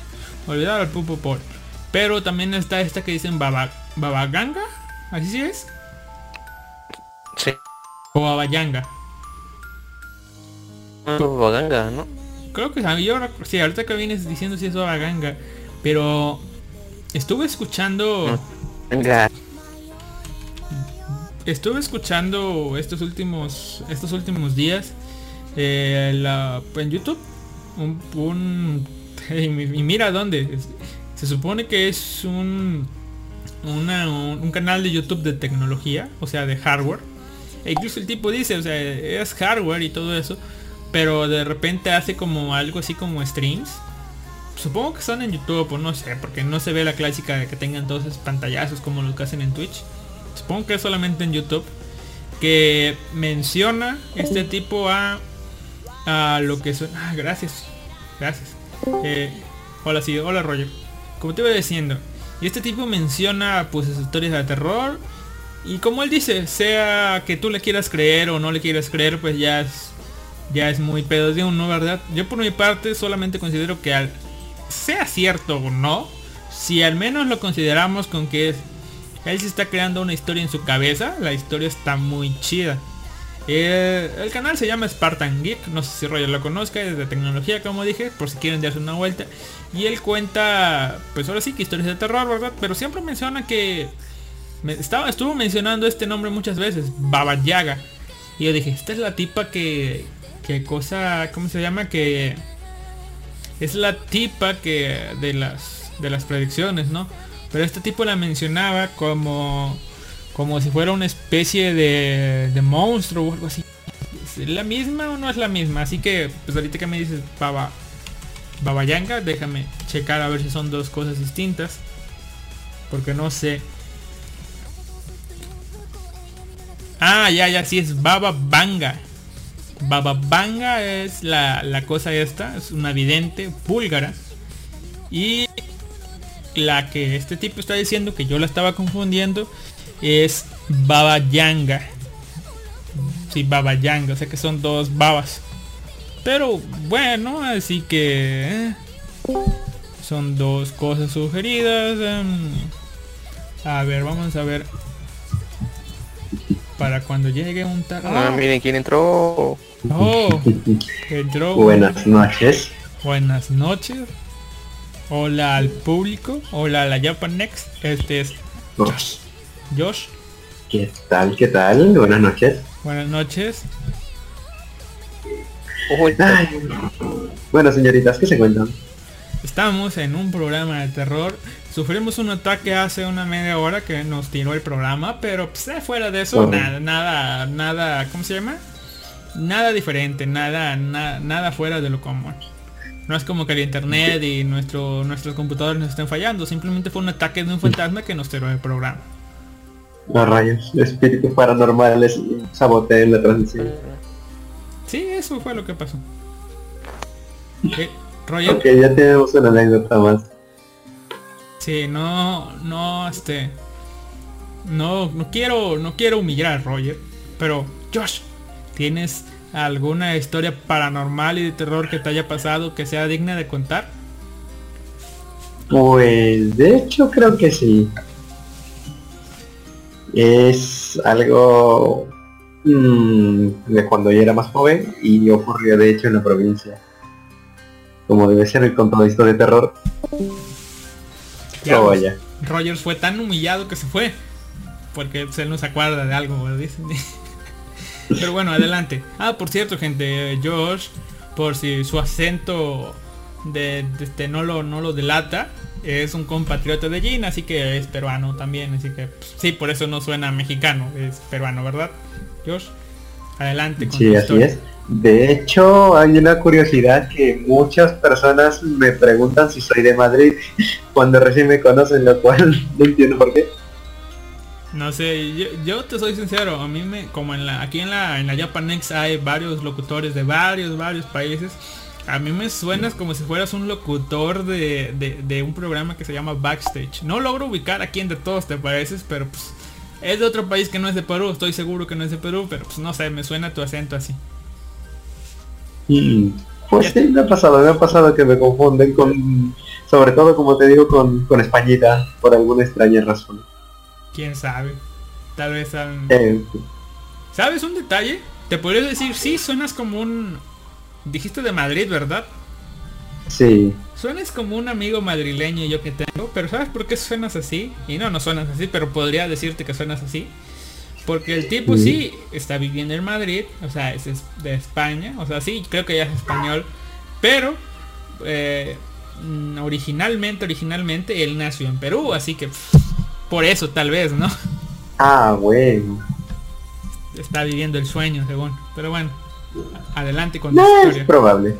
olvidar al pulpo polo pero también está esta que dicen baba babaganga así sí es Sí. o babayanga Babaganga, ¿no? creo que yo ahora- sí ahorita que vienes diciendo si es babaganga pero estuve escuchando Venga. estuve escuchando estos últimos estos últimos días eh, la- en YouTube un, y mi- y mira dónde se supone que es un un, un canal de YouTube de tecnología o sea de hardware. E incluso el tipo dice o sea es hardware y todo eso pero de repente hace como algo así como streams. Supongo que son en YouTube o no sé porque no se ve la clásica de que tengan todos esos pantallazos como los que hacen en Twitch. Supongo que es solamente en YouTube, que menciona este tipo a, a lo que son... Ah, gracias, gracias. Eh, hola, sí, hola Roger. Como te iba diciendo, y este tipo menciona pues historias de terror. Y como él dice, sea que tú le quieras creer o no le quieras creer, pues ya es, ya es muy pedo de uno, ¿verdad? Yo por mi parte solamente considero que al, sea cierto o no, si al menos lo consideramos con que es él se está creando una historia en su cabeza. La historia está muy chida. Eh, el canal se llama Spartan Geek. No sé si Roger lo conozca. Es de tecnología, como dije. Por si quieren darse una vuelta. Y él cuenta, pues ahora sí que historias de terror, ¿verdad? Pero siempre menciona que... Me, estaba, estuvo mencionando este nombre muchas veces. Baba Yaga. Y yo dije, esta es la tipa que... Que cosa... ¿Cómo se llama? Que... Es la tipa que... De las... De las predicciones, ¿no? Pero este tipo la mencionaba como como si fuera una especie de, de monstruo o algo así. ¿Es la misma o no es la misma? Así que pues ahorita que me dices Baba Baba Yanga, déjame checar a ver si son dos cosas distintas. Porque no sé. Ah, ya, ya, sí es Baba Banga. Baba Banga es la, la cosa esta, es una vidente búlgara. Y la que este tipo está diciendo que yo la estaba confundiendo es Baba Yanga. Sí, Baba Yanga, o sea que son dos babas. Pero bueno, así que eh, son dos cosas sugeridas. em, a ver, vamos a ver. Para cuando llegue un tar... Ah, miren quién entró. Oh, entró. Buenas noches. Buenas noches. Hola al público. Hola a la Japan Next. Este es Oh, Josh. ¿Qué tal? ¿Qué tal? Buenas noches. Buenas noches. Ay. Bueno, señoritas, ¿qué se cuentan? Estamos en un programa de terror. Sufrimos un ataque hace una media hora que nos tiró el programa, pero pues, eh, fuera de eso, nada, nada, nada, ¿cómo se llama? Nada diferente, nada, na- nada fuera de lo común. No es como que el internet y nuestro, nuestros computadores nos estén fallando, simplemente fue un ataque de un fantasma que nos tiró el programa. Los rayos, espíritus paranormales saboteen la transmisión. Sí, eso fue lo que pasó. Roger, Ok, ya tenemos una anécdota más. Sí, no, no, este, no, no quiero, no quiero humillar a Roger, pero Josh, ¿tienes alguna historia paranormal y de terror que te haya pasado que sea digna de contar? Pues de hecho creo que sí. Es algo mm, de cuando yo era más joven y ocurrió de hecho en la provincia. Como debe ser el contado de historia de terror. Ya, Oh, pues, vaya. Rogers fue tan humillado que se fue, porque pues, él no se acuerda de algo. Dicen. Pero bueno, adelante. Ah, por cierto, gente, Josh, por si su acento de, de este no lo no lo delata, es un compatriota de Gina, así que es peruano también, así que pues, sí, por eso no suena mexicano, es peruano, ¿verdad? Josh, adelante con Sí, tu así historia. es. De hecho, hay una curiosidad que muchas personas me preguntan si soy de Madrid cuando recién me conocen, lo cual no entiendo por qué. No sé, yo, yo te soy sincero, a mí me, como en la, aquí en la, en la Japanex hay varios locutores de varios, varios países. A mí me suenas como si fueras un locutor de, de, de un programa que se llama Backstage. No logro ubicar a quién de todos te pareces, pero pues es de otro país que no es de Perú, estoy seguro que no es de Perú, pero pues no sé, me suena tu acento así. Mm, Pues sí, me ha pasado, me ha pasado que me confunden con, sobre todo como te digo, con, con Españita, por alguna extraña razón. Quién sabe. Tal vez. Eh, ¿Sabes un detalle? Te podría decir, sí, suenas como un... Dijiste de Madrid, ¿verdad? sí, Suenas como un amigo madrileño yo que tengo, pero ¿sabes por qué suenas así? Y no, no suenas así, pero podría decirte que suenas así. Porque el tipo sí está viviendo en Madrid, o sea, es de España, o sea, sí, creo que ya es español, pero eh, mm, originalmente, originalmente él nació en Perú, así que pff, por eso tal vez, ¿no? ah, bueno. Está viviendo el sueño, según. Pero bueno, adelante con tu No, es probable.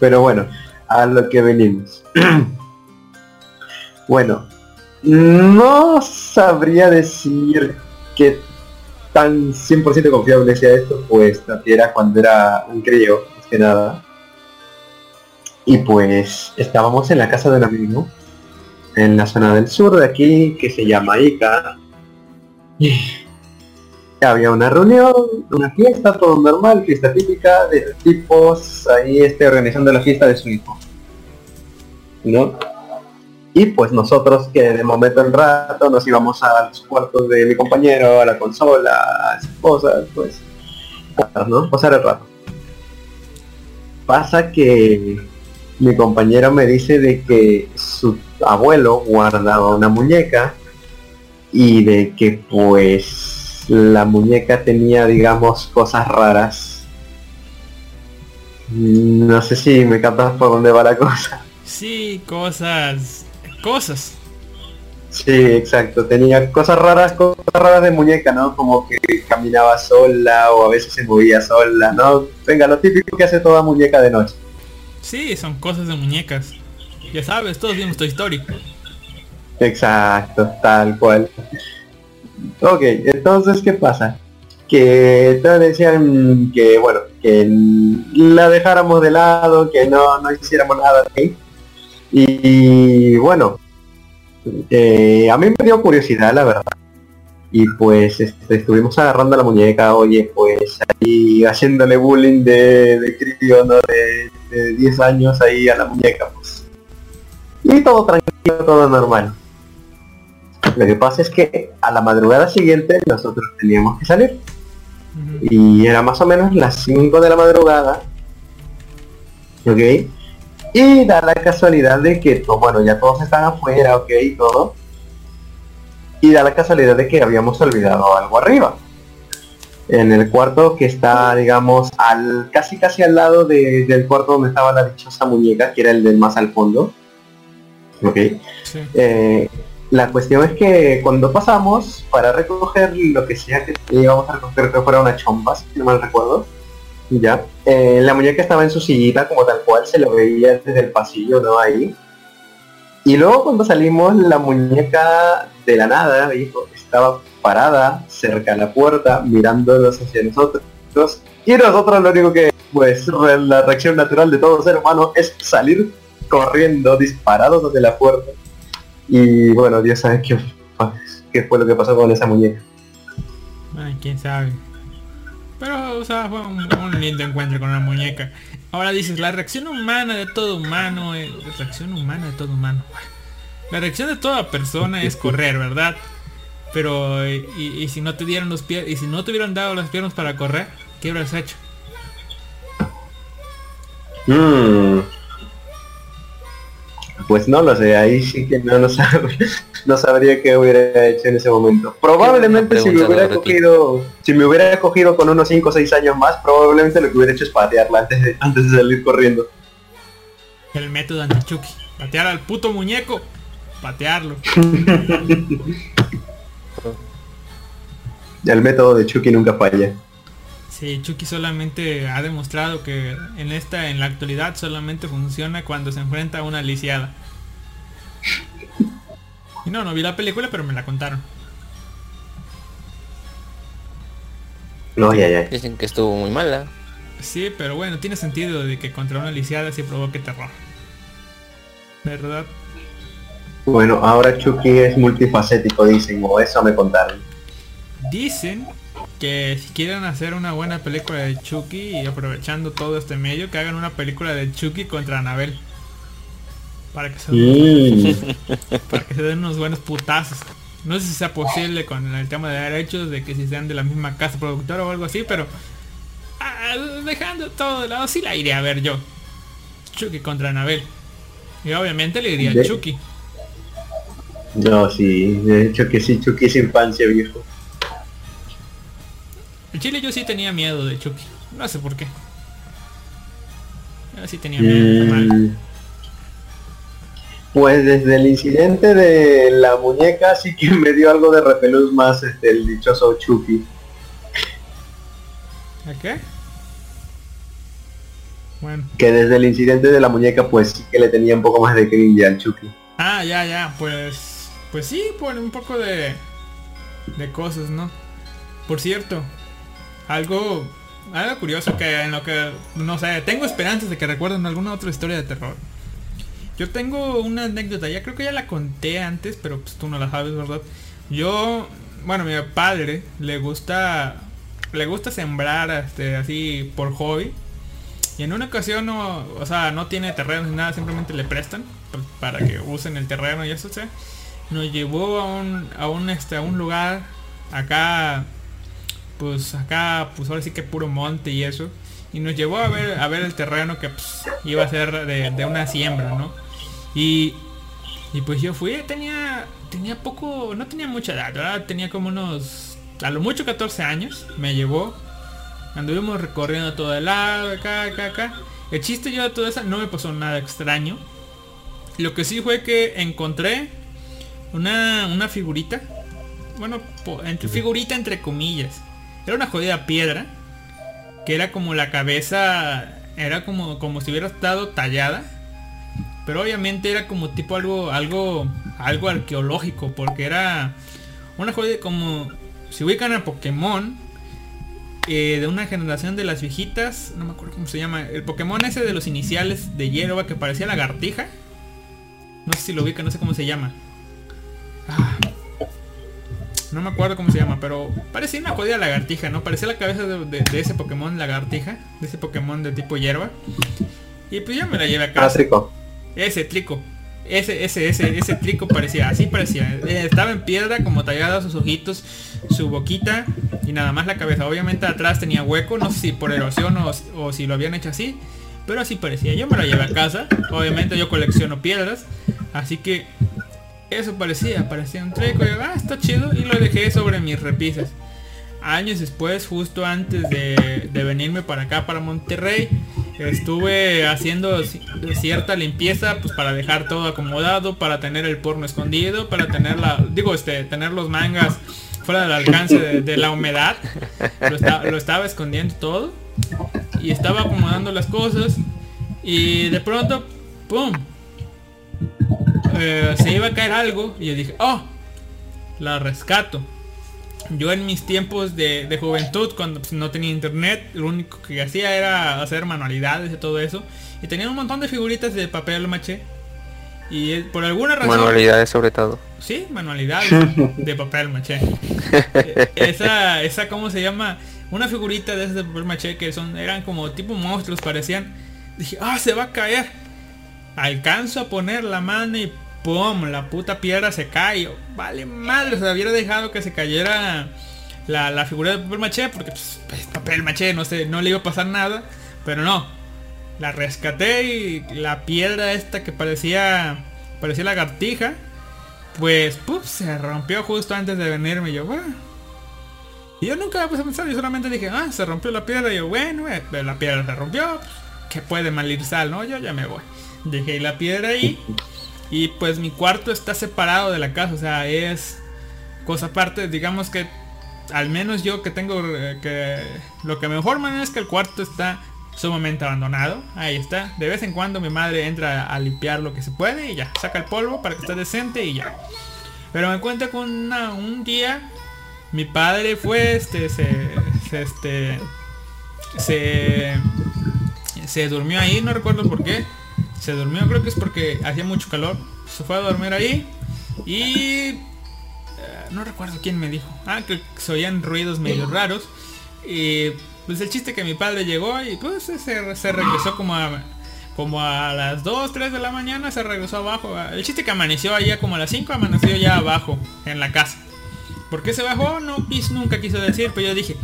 Pero bueno, a lo que venimos. bueno, no sabría decir que tan 100% confiable sea esto, pues era cuando era un crío, más que nada. Y pues estábamos en la casa de un amigo, en la zona del sur de aquí, que se llama Ica. Había una reunión, una fiesta, todo normal, fiesta típica de tipos ahí este, organizando la fiesta de su hijo. ¿No? Y pues nosotros que de momento en rato nos íbamos a los cuartos de mi compañero, a la consola, a esas cosas, pues, ¿no? Pasar el rato. Pasa que mi compañero me dice de que su abuelo guardaba una muñeca y de que pues la muñeca tenía digamos cosas raras no sé si me captas por dónde va la cosa Sí, cosas. Cosas. sí exacto tenía cosas raras cosas raras de muñeca no como que caminaba sola o a veces se movía sola no venga lo típico que hace toda muñeca de noche Sí, son cosas de muñecas. Ya sabes, todos vimos tu historia. Exacto, tal cual. Ok, entonces, ¿qué pasa? Que todos decían que, bueno, que la dejáramos de lado, que no, no hiciéramos nada aquí. Y bueno, eh, a mí me dio curiosidad, la verdad. Y pues este, estuvimos agarrando la muñeca, oye, pues ahí haciéndole bullying de, de ¿no? De, de 10 años ahí a la muñeca, pues. Y todo tranquilo, todo normal. Lo que pasa es que a la madrugada siguiente nosotros teníamos que salir. Y era más o menos las 5 de la madrugada. ¿Ok? Y da la casualidad de que, bueno, ya todos están afuera, ok, y todo. Y da la casualidad de que habíamos olvidado algo arriba. En el cuarto que está, digamos, al casi casi al lado de- del cuarto donde estaba la dichosa muñeca, que era el del más al fondo. ¿Ok? Sí. Eh, la cuestión es que cuando pasamos para recoger lo que sea que íbamos a recoger que fuera una chompa, si no mal recuerdo, ya, eh, la muñeca estaba en su sillita como tal cual, se lo veía desde el pasillo, ¿no? Ahí. Y luego cuando salimos, la muñeca de la nada, hijo, estaba parada cerca a la puerta, mirándonos hacia nosotros. Y nosotros lo único que, pues, la reacción natural de todo ser humano es salir corriendo, disparados hacia la puerta. Y bueno, Dios sabe qué, qué fue lo que pasó con esa muñeca. Ay, quién sabe. Pero, o sea, fue un, un lindo encuentro con una muñeca. Ahora dices, la reacción humana de todo humano, es reacción humana de todo humano. La reacción de toda persona es correr, ¿verdad? Pero, y, y si no te dieron los pies, y si no te hubieran dado las piernas para correr, ¿qué hubieras hecho? Mm. Pues no lo sé, ahí sí que no, lo sab- no sabría qué hubiera hecho en ese momento. Probablemente si me hubiera cogido, si me hubiera cogido con unos 5 o 6 años más, probablemente lo que hubiera hecho es patearla antes de, antes de salir corriendo. El método anti-Chucky. Patear al puto muñeco. Patearlo. El método de Chucky nunca falla. Sí, Chucky solamente ha demostrado que en esta, en la actualidad, solamente funciona cuando se enfrenta a una lisiada. Y no, no vi la película, pero me la contaron. No, ya, ya. Dicen que estuvo muy mala. Sí, pero bueno, tiene sentido de que contra una lisiada se provoque terror. ¿Verdad? Bueno, ahora Chucky es multifacético, dicen, o eso me contaron. Dicen que si quieren hacer una buena película de Chucky y aprovechando todo este medio, que hagan una película de Chucky contra Anabel. Para que se, Mm, para que se den unos buenos putazos. No sé si sea posible con el tema de derechos, de que si sean de la misma casa productora o algo así, pero ah, dejando todo de lado, sí la iría a ver yo. Chucky contra Anabel. Y obviamente le diría De- Chucky. no, sí, de hecho que sí, Chucky es infancia, viejo. En Chile yo sí tenía miedo de Chucky. No sé por qué. Yo sí tenía miedo. Mm, Pues desde el incidente de la muñeca sí que me dio algo de repelús más este, el dichoso Chucky. ¿A qué? Bueno. Que desde el incidente de la muñeca pues sí que le tenía un poco más de cringe al Chucky. Ah, ya, ya, pues... Pues sí, por un poco de... De cosas, ¿no? Por cierto, algo... Algo curioso que en lo que... No sé, tengo esperanzas de que recuerden alguna otra historia de terror. Yo tengo una anécdota, ya creo que ya la conté antes, pero pues tú no la sabes, ¿verdad? Yo... Bueno, mi padre le gusta... Le gusta sembrar este, así por hobby. Y en una ocasión no, o sea, no tiene terreno ni nada, simplemente le prestan para que usen el terreno y eso, o nos llevó a un, a un, este, a un lugar acá, pues acá, pues ahora sí que puro monte y eso, y nos llevó a ver, a ver el terreno que pues, iba a ser de, de una siembra, ¿no? Y, y pues yo fui, tenía, tenía poco, no tenía mucha edad, ¿verdad? Tenía como unos, a lo mucho 14 años, me llevó Anduvimos recorriendo todo el lado, acá, acá, acá. El chiste yo de todo eso no me pasó nada extraño. Lo que sí fue que encontré una, una figurita. Bueno, entre figurita entre comillas. Era una jodida piedra. Que era como la cabeza. Era como, como si hubiera estado tallada. Pero obviamente era como tipo algo. algo. algo arqueológico. Porque era una jodida como. Si ubican a Pokémon eh, de una generación de las viejitas, no me acuerdo cómo se llama, el Pokémon ese de los iniciales de hierba que parecía lagartija. No sé si lo ubican, no sé cómo se llama. Ah, no me acuerdo cómo se llama, pero parecía una jodida lagartija, ¿no? Parecía la cabeza de, de- de ese Pokémon lagartija, de ese Pokémon de tipo hierba. Y pues ya me la llevé a Ah, casa. trico. Ese trico. Ese, ese, ese, ese trico parecía, así parecía. Eh, Estaba en piedra, como tallada sus ojitos, su boquita y nada más la cabeza. Obviamente atrás tenía hueco, no sé si por erosión o, o si lo habían hecho así. Pero así parecía. Yo me lo llevé a casa. Obviamente yo colecciono piedras. Así que eso parecía, parecía un trico. Y yo, ah, está chido. Y lo dejé sobre mis repisas. Años después, justo antes de, de venirme para acá, para Monterrey, estuve haciendo ci- cierta limpieza, pues para dejar todo acomodado, para tener el porno escondido, para tener la, digo, este, tener los mangas fuera del alcance de, la humedad. Lo, lo estaba escondiendo todo y estaba acomodando las cosas y de pronto, ¡pum! Eh, se iba a caer algo y yo dije, ¡oh! La rescato. Yo en mis tiempos de, de juventud, cuando pues, no tenía internet, lo único que hacía era hacer manualidades y todo eso. Y tenía un montón de figuritas de papel maché. Y eh, por alguna razón... Manualidades sobre todo. Sí, manualidades de papel maché. Eh, esa, esa, ¿cómo se llama? Una figurita de esas de papel maché que son, eran como tipo monstruos, parecían. Dije, ah, se va a caer. Alcanzo a poner la mano y ¡pum! La puta piedra se cae. Vale madre, se hubiera dejado que se cayera la, la figura de papel maché, porque pues, es papel maché, no sé, no le iba a pasar nada. Pero no. La rescaté y la piedra esta que parecía. parecía lagartija. Pues puf, se rompió justo antes de venirme. Y yo, "Bueno". Y yo nunca me puse a pensar, yo solamente dije, ah, se rompió la piedra. Y yo, bueno, eh, la piedra se rompió. pues, que puede mal ir sal, ¿no? Yo ya me voy. Dejé la piedra ahí. Y pues mi cuarto está separado de la casa. O sea, es cosa aparte. Digamos que al menos yo que tengo eh, que lo que me informan es que el cuarto está sumamente abandonado. Ahí está. De vez en cuando mi madre entra a limpiar lo que se puede y ya. Saca el polvo para que esté decente y ya. Pero me encuentro con un día mi padre fue, este, se, se, este, se, se durmió ahí, no recuerdo por qué. Se durmió, creo que es porque hacía mucho calor. Se fue a dormir ahí y eh, no recuerdo quién me dijo. Ah, que se oían ruidos medio raros. Y pues el chiste que mi padre llegó y pues se, regresó como a como a las 2, 3 de la mañana se regresó abajo. El chiste que amaneció allá como a las 5 amaneció ya abajo en la casa. ¿Por qué se bajó? No quiso, nunca quiso decir, pero yo dije,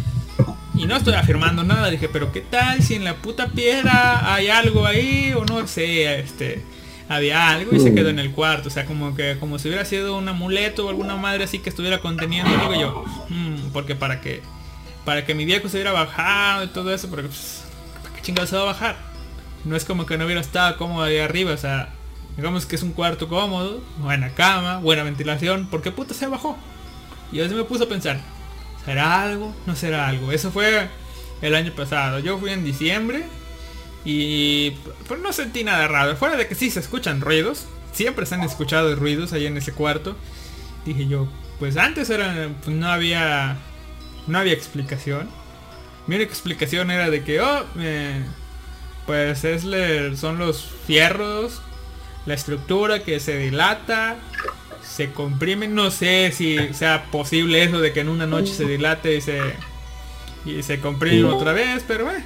y no estoy afirmando nada, dije, pero qué tal si en la puta piedra hay algo ahí o no sé, este había algo y se quedó en el cuarto, o sea, como que como si hubiera sido un amuleto o alguna madre así que estuviera conteniendo, digo yo, mm, porque para que para que mi viejo se hubiera bajado y todo eso, porque pues, ¿para qué chingado se va a bajar? no es como que no hubiera estado cómodo ahí arriba, o sea, digamos que es un cuarto cómodo, buena cama, buena ventilación, ¿por qué puta se bajó? Y yo me puse a pensar, ¿será algo? ¿No será algo? Eso fue el año pasado, yo fui en diciembre y pues no sentí nada raro, fuera de que sí se escuchan ruidos, siempre se han escuchado ruidos ahí en ese cuarto, dije yo, pues antes era, pues no había, no había explicación. Mi única explicación era de que, oh, me pues es son los fierros, la estructura que se dilata, se comprime, no sé si sea posible eso de que en una noche se dilate y se y se comprime otra vez, pero bueno,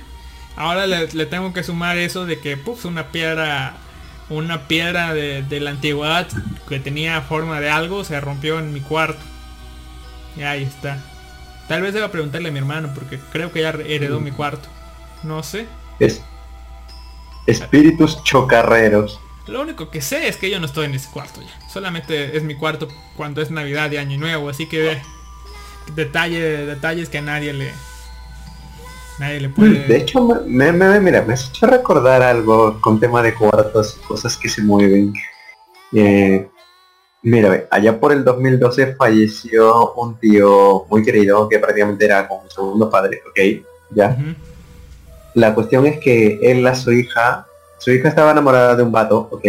ahora le, tengo que sumar eso de que pues una piedra una piedra de, de, la antigüedad que tenía forma de algo se rompió en mi cuarto. Y ahí está. Tal vez deba preguntarle a mi hermano porque creo que ya heredó mi cuarto. No sé. Es, Espíritus chocarreros. Lo único que sé es que yo no estoy en ese cuarto ya. Solamente es mi cuarto cuando es Navidad y Año Nuevo, así que detalle, detalles que a nadie le nadie le puede. De hecho, me, me, mira, me has hecho recordar algo con tema de cuartos y cosas que se mueven. Eh, mira, allá por el 2012 falleció un tío muy querido que prácticamente era como un segundo padre, ¿ok? Ya. La cuestión es que él a su hija, su hija estaba enamorada de un vato, ¿ok?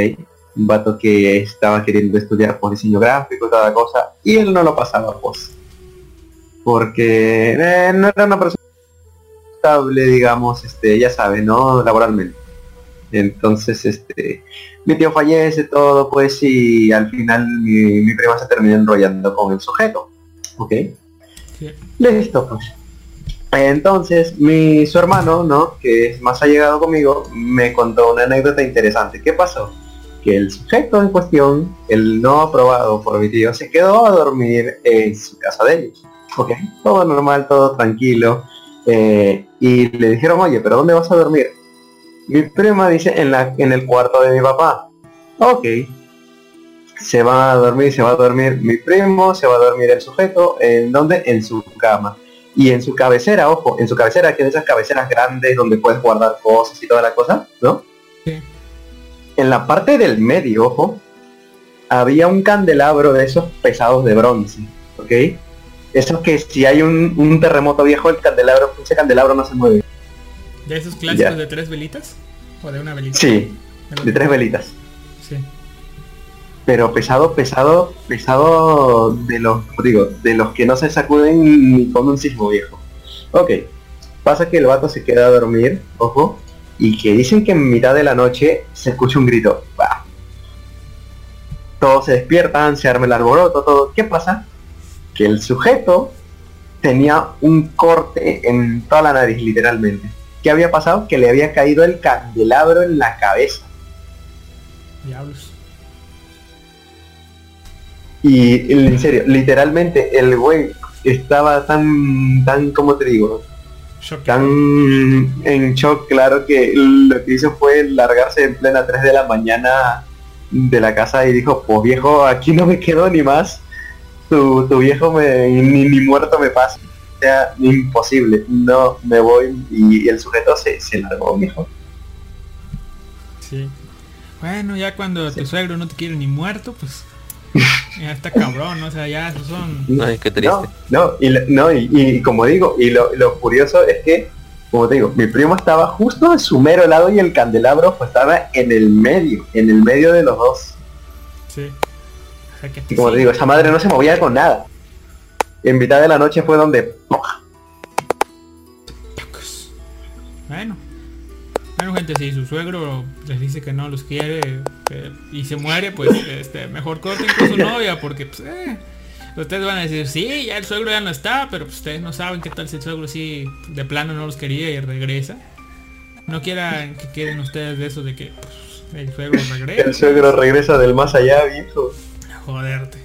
Un vato que estaba queriendo estudiar por diseño gráfico y toda cosa, y él no lo pasaba pues. Porque eh, no era una persona estable, digamos, este, ya sabe, ¿no? Laboralmente. Entonces, este, mi tío fallece, todo, pues, y al final mi, mi prima se termina enrollando con el sujeto. ¿Ok? Sí. Listo, pues. Entonces, mi su hermano, ¿no? Que es más allegado conmigo, me contó una anécdota interesante. ¿Qué pasó? Que el sujeto en cuestión, el no aprobado por mi tío, se quedó a dormir en su casa de ellos. Ok, todo normal, todo tranquilo. Eh, y le dijeron, oye, pero ¿dónde vas a dormir? Mi prima dice, en, la, en el cuarto de mi papá. Ok. Se va a dormir, se va a dormir mi primo, se va a dormir el sujeto. ¿En dónde? En su cama y en su cabecera, ojo, en su cabecera, que es esas cabeceras grandes donde puedes guardar cosas y toda la cosa, ¿no? Sí. En la parte del medio, ojo, había un candelabro de esos pesados de bronce, ¿ok? Esos que si hay un, terremoto viejo, el candelabro, ese candelabro no se mueve. ¿De esos clásicos de tres velitas? ¿O de una velita? Sí, de tres velitas. Sí pero pesado, pesado, pesado de los, digo, de los que no se sacuden ni con un sismo viejo. Ok, pasa que el vato se queda a dormir, ojo, y que dicen que en mitad de la noche se escucha un grito. Bah. Todos se despiertan, se arma el alboroto, todo. ¿Qué pasa? Que el sujeto tenía un corte en toda la nariz, literalmente. ¿Qué había pasado? Que le había caído el candelabro en la cabeza. Diablos. Y en serio, literalmente el güey estaba tan, tan, como te digo, tan en shock, claro que lo que hizo fue largarse en plena 3 de la mañana de la casa y dijo, pues viejo, aquí no me quedo ni más, tu, tu viejo me, ni, muerto me pasa. O sea, imposible, no me voy y el sujeto se, se largó, viejo. Sí. Bueno, ya cuando tu suegro no te quiere ni muerto, pues está cabrón, o sea, ya esos son... Ay, qué triste. No, y, no y, como digo, y lo, curioso es que, como te digo, mi primo estaba justo a su mero lado y el candelabro pues estaba en el medio, en el medio de los dos. Sí. y como te digo, esa madre no se movía con nada. en mitad de la noche fue donde... gente, si su suegro les dice que no los quiere eh, y se muere, pues este, mejor corten con su novia porque pues, eh, ustedes van a decir, sí, ya el suegro ya no está, pero pues, ustedes no saben qué tal si el suegro sí de plano no los quería y regresa. No quieran que queden ustedes de eso de que pues, el suegro regresa. El suegro regresa del más allá, viejo. Joderte.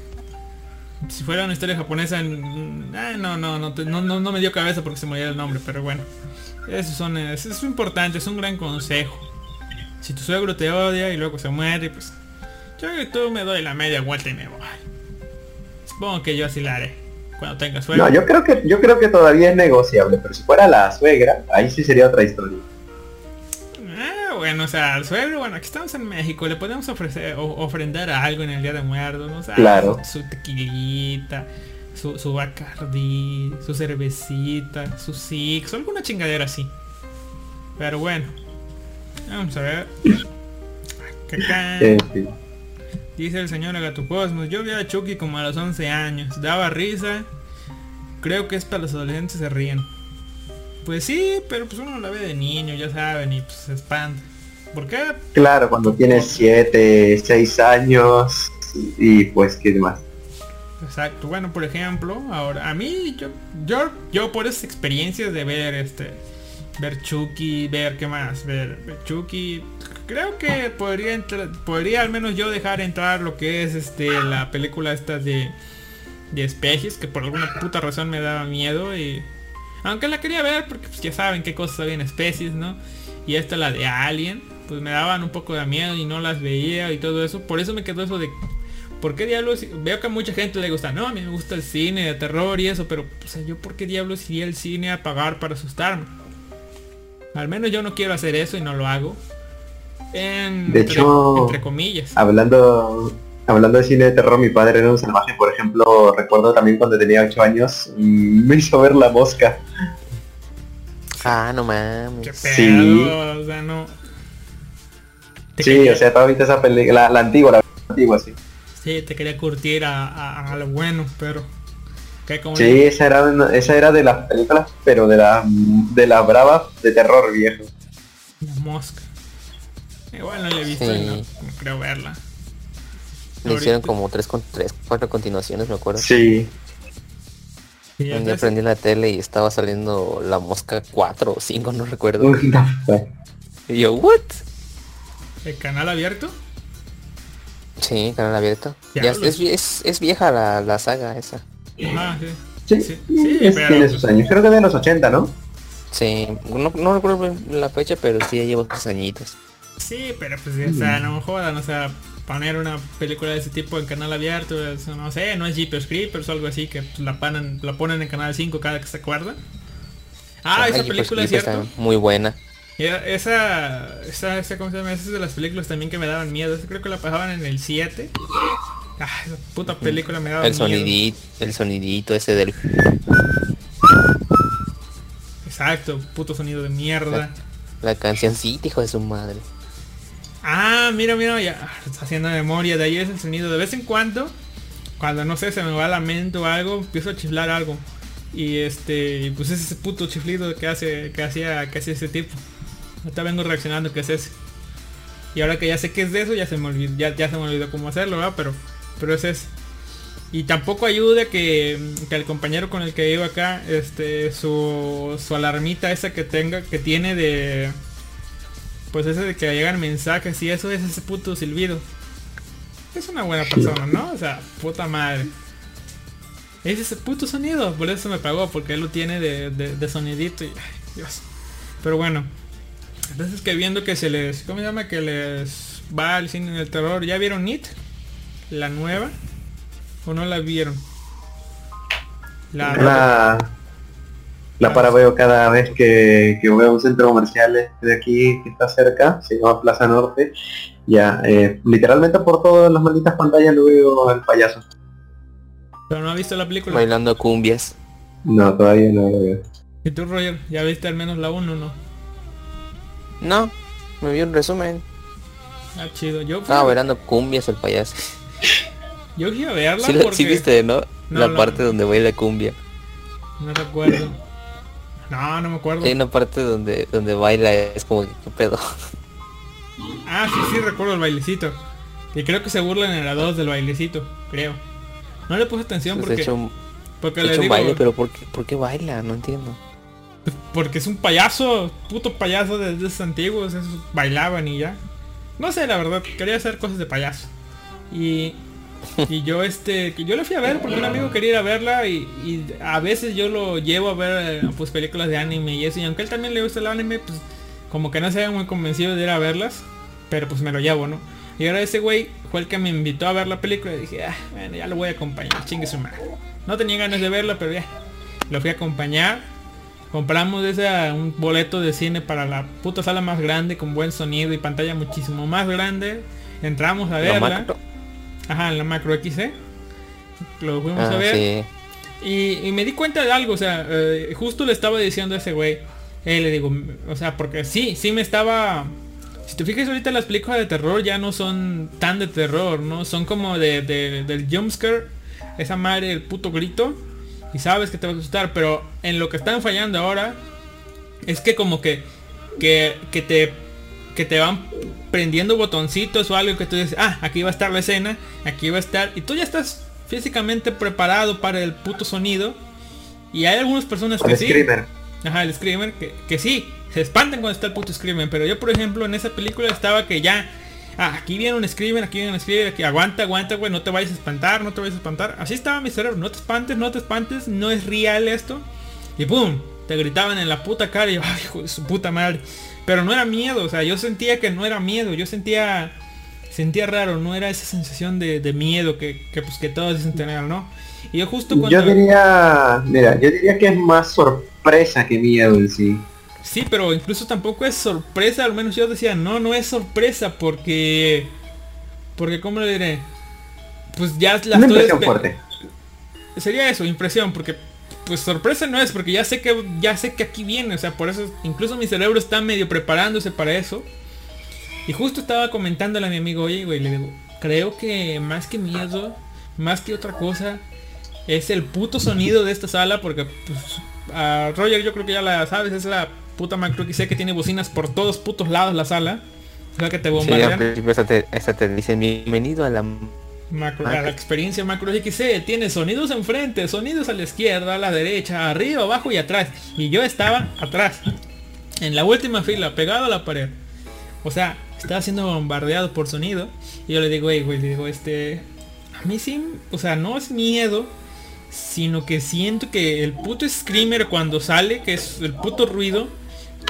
Si fuera una historia japonesa, ah, no, no, no, no, no, no me dio cabeza porque se me olvidó el nombre, pero bueno. Eso, son, eso es importante, es un gran consejo. Si tu suegro te odia y luego se muere, pues yo que tú me doy la media vuelta y me voy. Supongo que yo así la haré. Cuando tenga suegro. No, yo creo que yo creo que todavía es negociable, pero si fuera la suegra, ahí sí sería otra historia. Ah, bueno, o sea, al suegro, bueno, aquí estamos en México, le podemos ofrecer, o- ofrendar algo en el Día de Muertos, ¿no? O sea, Claro. Su tequilita, su, su bacardí, su cervecita, su six, alguna chingadera así. Pero bueno, vamos a ver. Sí. Dice el señor Agatocosmos, yo vi a Chucky como a los 11 años, daba risa, creo que es para los adolescentes se ríen. Pues sí, pero pues uno la ve de niño, ya saben, y pues se espanta. ¿Por qué? Claro, cuando tienes 7, 6 años y pues qué más. Exacto, bueno, por ejemplo, ahora, a mí, yo, yo, yo por esas experiencias de ver este, ver Chucky, ver qué más, ver, Chucky, creo que podría entrar, podría al menos yo dejar entrar lo que es este, la película esta de, de especies, que por alguna puta razón me daba miedo y, aunque la quería ver porque pues ya saben qué cosas había en especies, ¿no? Y esta la de Alien, pues me daban un poco de miedo y no las veía y todo eso, por eso me quedó eso de ¿Por qué diablos? Veo que a mucha gente le gusta, no, a mí me gusta el cine de terror y eso, pero, o sea, yo por qué diablos iría al cine a pagar para asustarme. Al menos yo no quiero hacer eso y no lo hago. En, De entre, hecho- entre comillas. Hablando hablando de cine de terror, mi padre era un salvaje, por ejemplo, recuerdo también cuando tenía 8 años, mm, me hizo ver La Mosca. Ah, no ¿Qué mames. pedo? sí. O sea, no. Sí, quería- o sea, todavía viste esa película, la, la antigua, la antigua, sí. Sí, te quería curtir a, a- a lo bueno, pero... Que como Sí, esa era, una- esa era de las películas, pero de la de las bravas de terror viejo. La mosca. Igual no la he visto Sí. y no, no creo verla. Le hicieron como tres, con tres, cuatro continuaciones, me acuerdo. Sí. Y ya Un día prendí la tele y estaba saliendo la mosca 4 o 5, no recuerdo. Y yo, ¿what? ¿El canal abierto? Sí, canal abierto. Ya, es, es, es vieja la, la saga esa. Ah, sí. Sí, Sí, sí, es- pero- tiene sus años. Creo que de los 80, ¿no? Sí, no, no recuerdo la fecha, pero sí ya llevo sus añitos. Sí, pero pues, o sea, no jodan, o sea, poner una película de ese tipo en canal abierto, eso, no sé, no es Jeepers Creepers o algo así, que pues, la, ponen, la ponen en canal 5 cada que se acuerdan. Ah, Ay, esa pues, película es cierto. está Muy buena. Esa, esa, esa, ¿cómo se llama? Esa es de las películas también que me daban miedo. Esa creo que la pasaban en el 7. Ah, esa puta película me daba El miedo. sonidito, el sonidito ese del... Exacto, puto sonido de mierda. La cancioncita, hijo de su madre. Ah, mira, mira, ya está haciendo memoria. De ahí es el sonido. De vez en cuando, cuando no sé, se me va la mente o algo, empiezo a chiflar algo. Y este, pues es ese puto chiflido que hace, que hacía, que hacía ese tipo. Ahorita vengo reaccionando que es ese. Y ahora que ya sé qué es de eso, ya se me olvidó, ya, ya se me olvidó cómo hacerlo, ¿verdad? Pero, pero es ese. Y tampoco ayuda que, que el compañero con el que iba acá, este, su, su alarmita esa que tenga, que tiene de, pues ese de que llegan mensajes y eso es ese puto silbido. Es una buena persona, ¿no? O sea, puta madre. Es ese puto sonido, por eso me pagó, porque él lo tiene de, de- de sonidito y... ay, Dios. Pero bueno. Entonces que viendo que se les... ¿Cómo se llama? Que les va al cine del terror. ¿Ya vieron It? La nueva. ¿O no la vieron? La... La, la para veo cada vez que, que veo un centro comercial de aquí que está cerca, se llama Plaza Norte. Ya, eh, literalmente por todas las malditas pantallas lo veo al payaso. ¿Pero no ha visto la película? Bailando cumbias. No, todavía no lo veo. ¿Y tú, Roger? ¿Ya viste al menos la 1 no? No, me vi un resumen. Ah, chido. Yo Estaba bailando cumbias el payaso. yo a verla Sí, la- porque... sí viste, ¿no? No, la no. parte donde baila cumbia. No recuerdo. No, no me acuerdo. Hay una parte donde donde baila es como que qué pedo. Ah, sí, sí, recuerdo el bailecito. Y creo que se burlan en la 2 del bailecito, creo. No le puse atención Pues, porque, he hecho, porque he le digo, baile, pero ¿por qué, ¿por qué baila? No entiendo. Porque es un payaso, puto payaso de de esos antiguos, esos bailaban y ya. No sé, la verdad, quería hacer cosas de payaso. Y, y yo este, yo le fui a ver porque un amigo quería ir a verla y, y a veces yo lo llevo a ver eh, pues películas de anime y eso. Y aunque él también le gusta el anime, pues como que no se había muy convencido de ir a verlas. Pero pues me lo llevo, ¿no? Y ahora ese güey fue el que me invitó a ver la película y dije, ah, bueno, ya lo voy a acompañar, chingue su madre. No tenía ganas de verla, pero ya. Lo fui a acompañar. Compramos ese un boleto de cine para la puta sala más grande con buen sonido y pantalla muchísimo más grande. Entramos a ¿Lo verla. Ajá, en la macro XC. Lo fuimos Ah, a ver. sí. Y, y me di cuenta de algo, o sea, eh, justo le estaba diciendo a ese güey. Eh, le digo, o sea, porque sí, sí me estaba... Si te fijas ahorita las películas de terror ya no son tan de terror, ¿no? Son como de, de- del jumpscare, esa madre, el puto grito. Y sabes que te va a asustar, pero en lo que están fallando ahora es que como que, que, que te que te van prendiendo botoncitos o algo que tú dices, ah, aquí va a estar la escena, aquí va a estar, y tú ya estás físicamente preparado para el puto sonido. Y hay algunas personas que El sí. screamer. Ajá, el screamer, que, que sí, se espantan cuando está el puto screamer, pero yo por ejemplo en esa película estaba que ya, ah, aquí viene un screamer, aquí viene un screamer, aquí aguanta, aguanta, güey, no te vayas a espantar, no te vayas a espantar. Así estaba mi cerebro, no te espantes, no te espantes, no es real esto. Y pum, te gritaban en la puta cara y yo, ay, hijo de su puta madre. Pero no era miedo, o sea, yo sentía que no era miedo, yo sentía sentía raro, no era esa sensación de, de miedo que, que, pues que todos dicen tener, ¿no? Y yo justo cuando Yo diría, mira, yo diría que es más sorpresa que miedo en sí. Sí, pero incluso tampoco es sorpresa, al menos yo decía, no, no es sorpresa porque... Porque, ¿cómo le diré? Pues ya la Una estoy impresión espe- fuerte. Sería eso, impresión, porque pues sorpresa no es, porque ya sé que ya sé que aquí viene, o sea, por eso incluso mi cerebro está medio preparándose para eso. Y justo estaba comentándole a mi amigo, oye, güey, le digo, creo que más que miedo, más que otra cosa, es el puto sonido de esta sala, porque pues, a Roger yo creo que ya la sabes, es la puta macro que sé que tiene bocinas por todos putos lados la sala. O sea que te Sí, bombardean. principio esa te, esa te dicen bienvenido a la Macro, a la experiencia macro XC tiene sonidos enfrente, sonidos a la izquierda, a la derecha, arriba, abajo y atrás. Y yo estaba atrás, en la última fila, pegado a la pared. O sea, estaba siendo bombardeado por sonido. Y yo le digo, hey, güey, le digo, este... A mí sí, o sea, no es miedo, sino que siento que el puto screamer cuando sale, que es el puto ruido,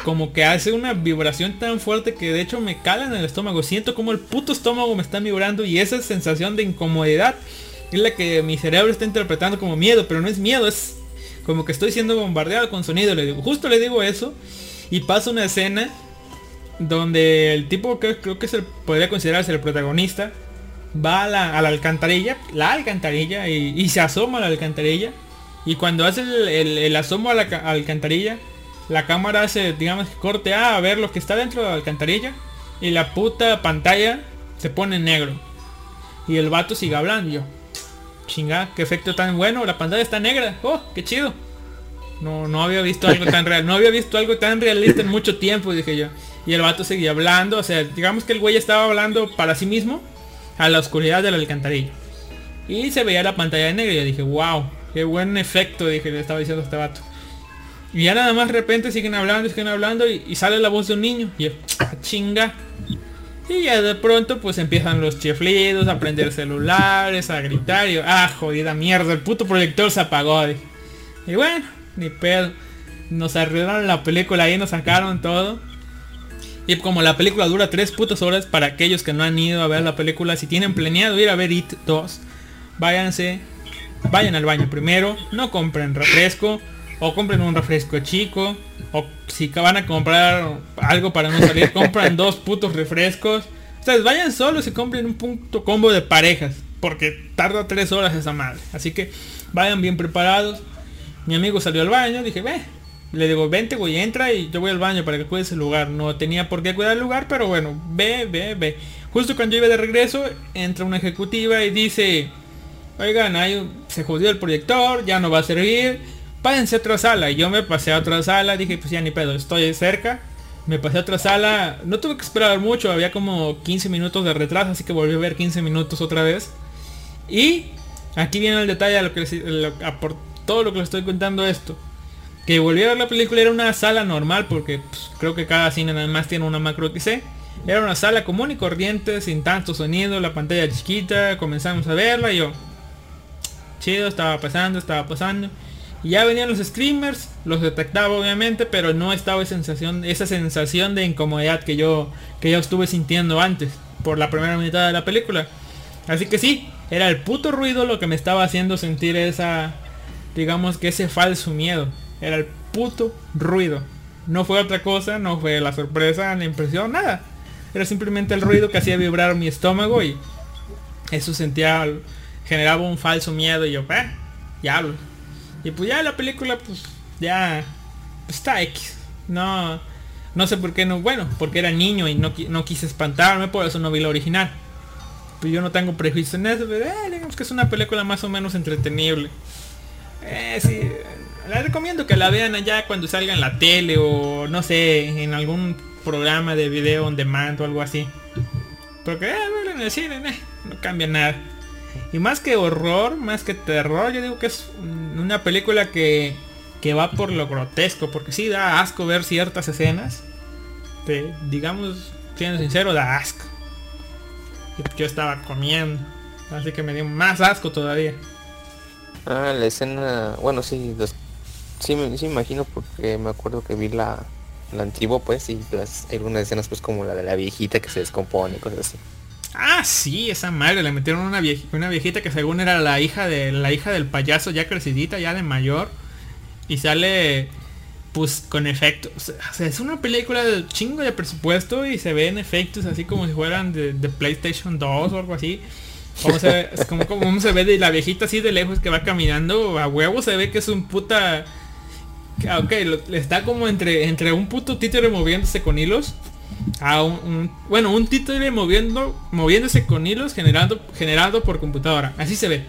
como que hace una vibración tan fuerte que de hecho me cala en el estómago. Siento como el puto estómago me está vibrando y esa sensación de incomodidad es la que mi cerebro está interpretando como miedo, pero no es miedo, es como que estoy siendo bombardeado con sonido. Le digo, justo le digo eso y pasa una escena donde el tipo que creo que se podría considerarse el protagonista va a la, alcantarilla, la alcantarilla y, se asoma a la alcantarilla y cuando hace el, asomo a la ca- alcantarilla la cámara hace, digamos, corte A a ver lo que está dentro de la alcantarilla y la puta pantalla se pone en negro. Y el vato sigue hablando yo. Chinga, qué efecto tan bueno, la pantalla está negra. Oh, qué chido. No, no había visto algo tan real, no había visto algo tan realista en mucho tiempo, dije yo. Y el vato seguía hablando, o sea, digamos que el güey estaba hablando para sí mismo a la oscuridad de la alcantarilla. Y se veía la pantalla negra y yo dije, wow, qué buen efecto, dije, le estaba diciendo a este vato. Y ya nada más de repente siguen hablando, siguen hablando y, y sale la voz de un niño. Y "Ah, chinga. Y ya de pronto pues empiezan los chiflidos, a prender celulares, a gritar. Y yo, ah, jodida mierda, el puto proyector se apagó. dije. Y bueno, ni pedo. Nos arreglaron la película ahí, nos sacaron todo. Y como la película dura tres putas horas, para aquellos que no han ido a ver la película, si tienen planeado ir a ver It 2, váyanse, vayan al baño primero, no compren refresco, o compren un refresco chico, o si van a comprar algo para no salir, compran dos putos refrescos. O sea, vayan solos y compren un punto combo de parejas, porque tarda tres horas esa madre. Así que vayan bien preparados. Mi amigo salió al baño, dije, ve, le digo, vente, güey, entra y yo voy al baño para que cuides el lugar. No tenía por qué cuidar el lugar, pero bueno, ve, ve, ve. Justo cuando yo iba de regreso, entra una ejecutiva y dice, oigan, un- se jodió el proyector, ya no va a servir, pásense a otra sala. Y yo me pasé a otra sala, dije, pues ya ni pedo, estoy cerca. Me pasé a otra sala, no tuve que esperar mucho, había como 15 minutos de retraso, así que volví a ver 15 minutos otra vez. Y aquí viene el detalle a lo que les- a por todo lo que les estoy contando esto. Que volví a ver la película, era una sala normal, porque pues, creo que cada cine nada más tiene una macro XC. Era una sala común y corriente, sin tanto sonido, la pantalla chiquita, comenzamos a verla y yo. Chido, estaba pasando, estaba pasando. Ya venían los screamers, los detectaba obviamente, pero no estaba esa sensación, esa sensación de incomodidad que yo, que yo estuve sintiendo antes, por la primera mitad de la película. Así que sí, era el puto ruido lo que me estaba haciendo sentir esa, digamos que ese falso miedo. Era el puto ruido. No fue otra cosa, no fue la sorpresa, la impresión, nada. Era simplemente el ruido que hacía vibrar mi estómago y eso sentía, generaba un falso miedo y yo, eh, diablo. Y pues ya la película, pues ya pues, está X. No, no sé por qué no, bueno, porque era niño y no, no quise espantarme, por eso no vi la original. Pues yo no tengo prejuicio en eso, pero eh, digamos que es una película más o menos entretenible. Eh, sí, la recomiendo que la vean allá cuando salga en la tele o no sé, en algún programa de video on demand o algo así. Porque eh, en el cine, eh, no cambia nada. Y más que horror, más que terror, yo digo que es una película que, que va por lo grotesco, porque sí da asco ver ciertas escenas. Te- digamos, siendo sincero, da asco. Yo estaba comiendo, así que me dio más asco todavía. Ah, la escena, bueno, sí, los- sí, me, sí imagino porque me acuerdo que vi la, la antigua pues y las, algunas escenas pues como la de la viejita que se descompone y cosas así. Ah, sí, esa madre, le metieron una, una viejita que según era la hija de la hija del payaso ya crecidita, ya de mayor. Y sale pues con efectos. O sea, es una película de chingo de presupuesto y se ven efectos así como si fueran de, PlayStation 2 o algo así. Como se, ve- es como, se ve de la viejita así de lejos que va caminando a huevo se ve que es un puta que, ok lo- está como entre entre un puto títere moviéndose con hilos a un, un- bueno un títere moviendo moviéndose con hilos generando generado por computadora. Así se ve.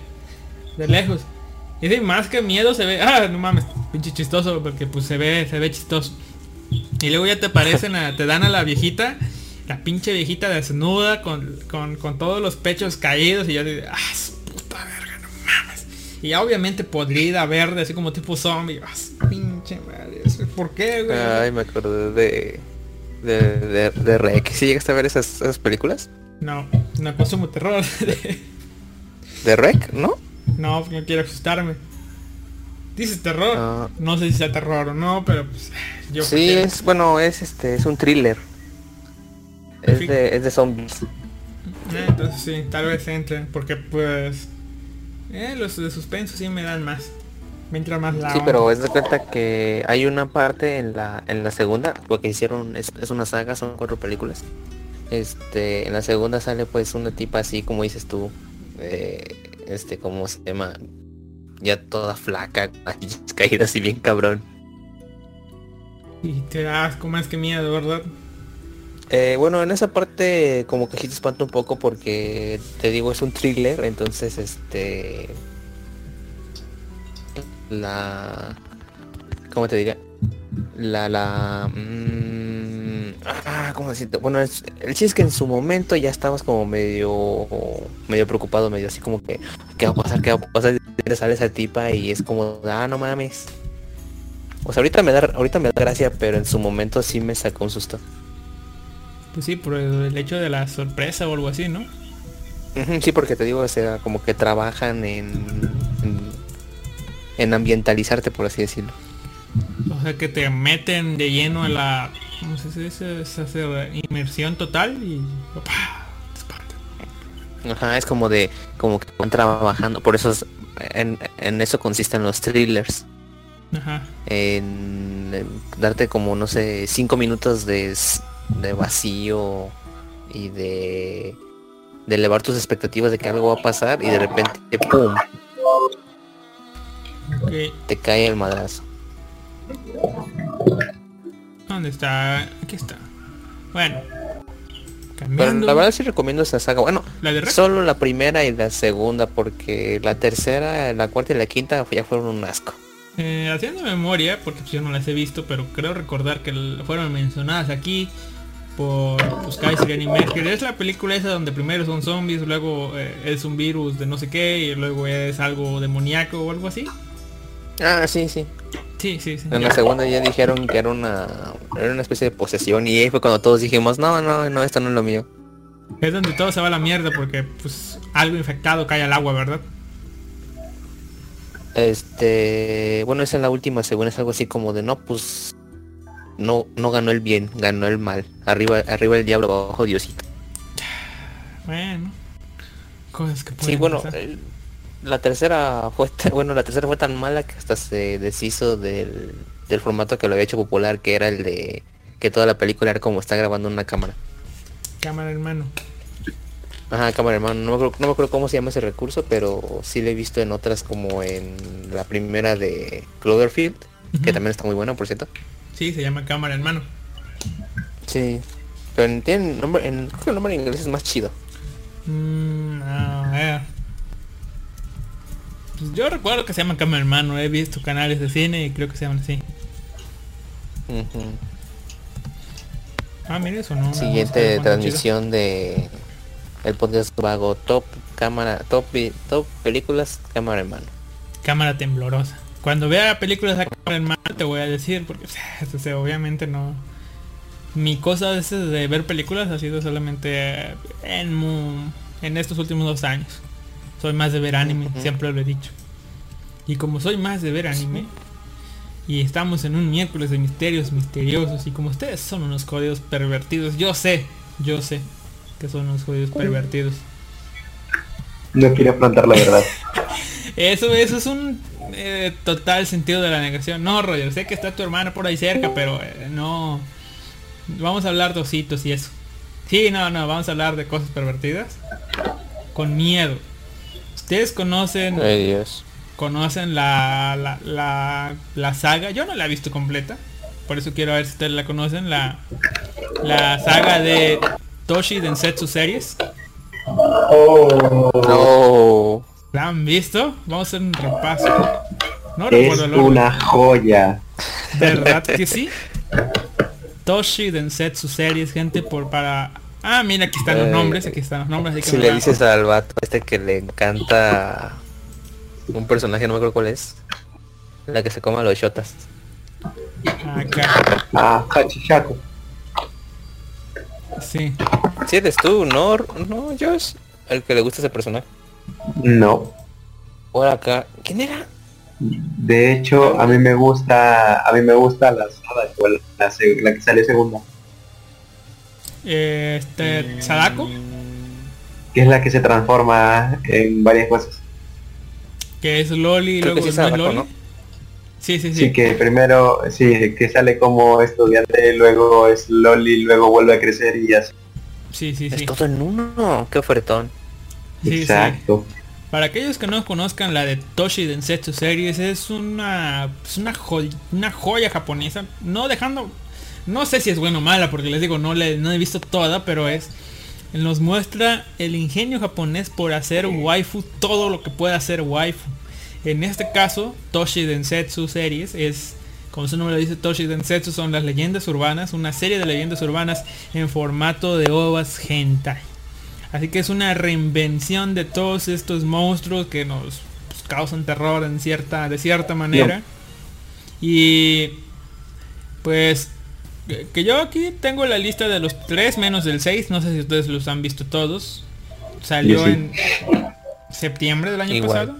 De lejos. Y de más que miedo se ve. Ah no mames pinche chistoso porque pues se ve se ve chistoso. Y luego ya te aparecen a- te dan a la viejita la pinche viejita desnuda con, con, con todos los pechos caídos y yo digo ah su puta verga no mames y ya obviamente podrida verde así como tipo zombie. Ah, pinche madre ¿por qué güey? Ay, me acordé de, de, de, de Rec. ¿Sí llegaste a ver esas, esas películas? no no consumo terror ¿De Rec? ¿No? No, no quiero asustarme. Dices terror. Ah. No sé si sea terror o no, pero pues yo Sí, prefiero- es, bueno, es este, es un thriller. Es de, es de zombies. Eh, entonces sí, tal vez entre, porque pues eh, los de suspenso sí me dan más. Me entra más la Sí, onda. pero es de cuenta que hay una parte en la, en la segunda, porque hicieron, es, es una saga, son cuatro películas. Este, en la segunda sale pues una tipa así como dices tú, eh, este, ¿cómo se llama? Ya toda flaca, caídas y bien cabrón. Y te da asco más que miedo, ¿verdad? Eh, bueno, en esa parte como que sí te espanta un poco porque te digo es un thriller, entonces este la ¿cómo te diría? La la mm, ah, ¿cómo decirte? Bueno, es- el chiste es que en su momento ya estabas como medio medio preocupado, medio así como que ¿qué va a pasar? ¿Qué va a pasar? Te sale esa tipa y es como, ah, no mames. O sea, ahorita me da ahorita me da gracia, pero en su momento sí me sacó un susto. Pues sí, por el, hecho de la sorpresa o algo así, ¿no? Sí, porque te digo, o sea, como que trabajan en, en, en ambientalizarte, por así decirlo. O sea que te meten de lleno a la. ¿Cómo se dice? Se hace inmersión total y. ¡opá! te espanta. Ajá, es como de, como que van trabajando, por eso es- en, en eso consisten los thrillers, Ajá. en, en darte como, no sé, cinco minutos de, de vacío y de, de elevar tus expectativas de que algo va a pasar y de repente, ¡pum!, Te cae el madrazo. ¿Dónde está? Aquí está. Bueno. Pero Cambiando. la verdad sí recomiendo esa saga. Bueno, ¿La de solo la primera y la segunda, porque la tercera, la cuarta y la quinta ya fueron un asco. Eh, haciendo memoria, porque pues, yo no las he visto, pero creo recordar que fueron mencionadas aquí por pues, Kaiser Anime, que es la película esa donde primero son zombies, luego eh, es un virus de no sé qué, y luego es algo demoníaco o algo así. Ah, sí, sí. Sí, sí, sí. En la segunda ya dijeron que era una, era una especie de posesión y ahí fue cuando todos dijimos, no, no, no, esto no es lo mío. Es donde todo se va a la mierda porque pues algo infectado cae al agua, ¿verdad? Este, bueno, esa es la última, según es algo así como de, no, pues, no, no ganó el bien, ganó el mal. Arriba, arriba el diablo, abajo Diosito. Bueno. Cosas que pueden Sí, bueno, el- la tercera fue, tan- bueno, la tercera fue tan mala que hasta se deshizo del, del formato que lo había hecho popular, que era el de que toda la película era como está grabando una cámara. Cámara hermano. Ajá, cámara hermano, no me, acuerdo, no me acuerdo cómo se llama ese recurso, pero sí lo he visto en otras como en la primera de Cloverfield, que también está muy buena, por cierto. Sí, se llama cámara hermano. Sí. Pero en, tiene nombre, en, creo que el nombre en inglés es más chido. Mm, a ver. Pues yo recuerdo que se llama cámara hermano. He visto canales de cine y creo que se llaman así. Ah, mira eso, ¿no? Siguiente No, transmisión de el podcast vago top cámara top top películas cámara hermano. Cámara temblorosa. Cuando vea películas a cámara hermano te voy a decir porque o sea, obviamente no. Mi cosa es de ver películas ha sido solamente eh, en, en estos últimos dos años. Soy más de ver anime, siempre lo he dicho. Y como soy más de ver anime, y estamos en un miércoles de misterios misteriosos, y como ustedes son unos jodidos pervertidos, yo sé, yo sé que son unos jodidos pervertidos. No quiere afrontar la verdad. Eso, eso es un eh, total sentido de la negación. No, Roger, sé que está tu hermana por ahí cerca, pero eh, no. Vamos a hablar de ositos y eso. Sí, no, no, vamos a hablar de cosas pervertidas. Con miedo. Ustedes conocen, Ay Dios. conocen la, la, la, la saga. Yo no la he visto completa. Por eso quiero ver si ustedes la conocen. La, la saga de Toshi Densetsu Series. Oh, No. ¿La han visto? Vamos a hacer un repaso. No es recuerdo una joya. ¿Verdad que sí? Toshi Densetsu Series, gente, por para... Ah, mira, aquí están los Ay. nombres, aquí están los nombres. así que Si le dices al vato este que le encanta un personaje, no me acuerdo cuál es. La que se coma los shotas. Acá, Ah, Hachishaku. sí. Si eres tú, no, no, Josh. El que le gusta ese personaje. No. Por acá. ¿Quién era? De hecho, a mí me gusta, a mí me gusta la la, la que salió segunda, Eh, Este, Sadako, que es la que se transforma en varias cosas. que es Loli, y luego sí es Sadako, Loli. ¿no? Sí, sí, Sí, sí. que primero, sí, que sale como estudiante, luego es Loli, luego vuelve a crecer y así. Sí, sí, Es sí. todo en uno. Qué ofertón. Sí, sí. Exacto. Para aquellos que no conozcan la de Toshi Densetsu Series, es una, es una, una joya japonesa. No dejando... No sé si es buena o mala, porque les digo, no, le, no he visto toda, pero es... Nos muestra el ingenio japonés por hacer waifu todo lo que pueda hacer waifu. En este caso, Toshi Densetsu Series es... Como su nombre lo dice, Toshi Densetsu son las leyendas urbanas, una serie de leyendas urbanas en formato de ovas hentai. Así que es una reinvención de todos estos monstruos que nos pues, causan terror en cierta, de cierta manera. Y pues que- que yo aquí tengo la lista de los tres menos del 6. No sé si ustedes los han visto todos. Salió sí. en septiembre del año Igual. pasado.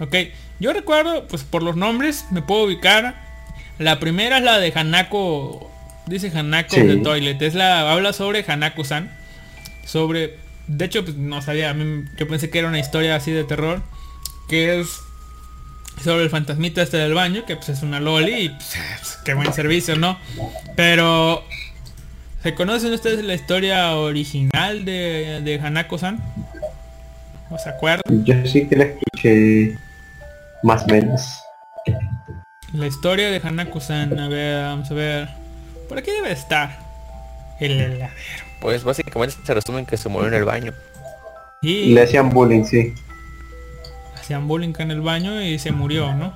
Ok, yo recuerdo, pues por los nombres me puedo ubicar. La primera es la de Hanako. Dice Hanako Sí. de Toilet. Es la. habla sobre Hanako-san. Sobre. De hecho, pues no sabía. Yo pensé que era una historia así de terror. Que es sobre el fantasmita este del baño. Que pues es una loli. Y pues, qué buen servicio, ¿no? Pero. ¿Se conocen ustedes la historia original de, de Hanako-san? ¿O se acuerdan? Yo sí que la escuché más o menos. La historia de Hanako-san, a ver, vamos a ver. Por aquí debe estar. El heladero. Pues básicamente se resume en que se murió en el baño. Y Le hacían bullying, sí. Hacían bullying en el baño y se murió, ¿no?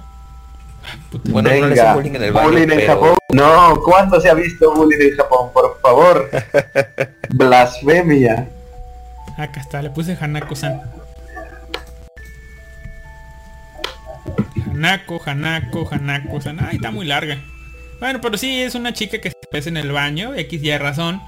Puta, Bueno, no le Venga, hacían bullying en el baño, bullying en pero- Japón. No, ¿cuándo se ha visto bullying en Japón? Por favor. Blasfemia. Acá está, le puse Hanako-san. Hanako, Hanako, Hanako-san. Ay, está muy larga. Bueno, pero sí, es una chica que se pesa en el baño, X y Y razón.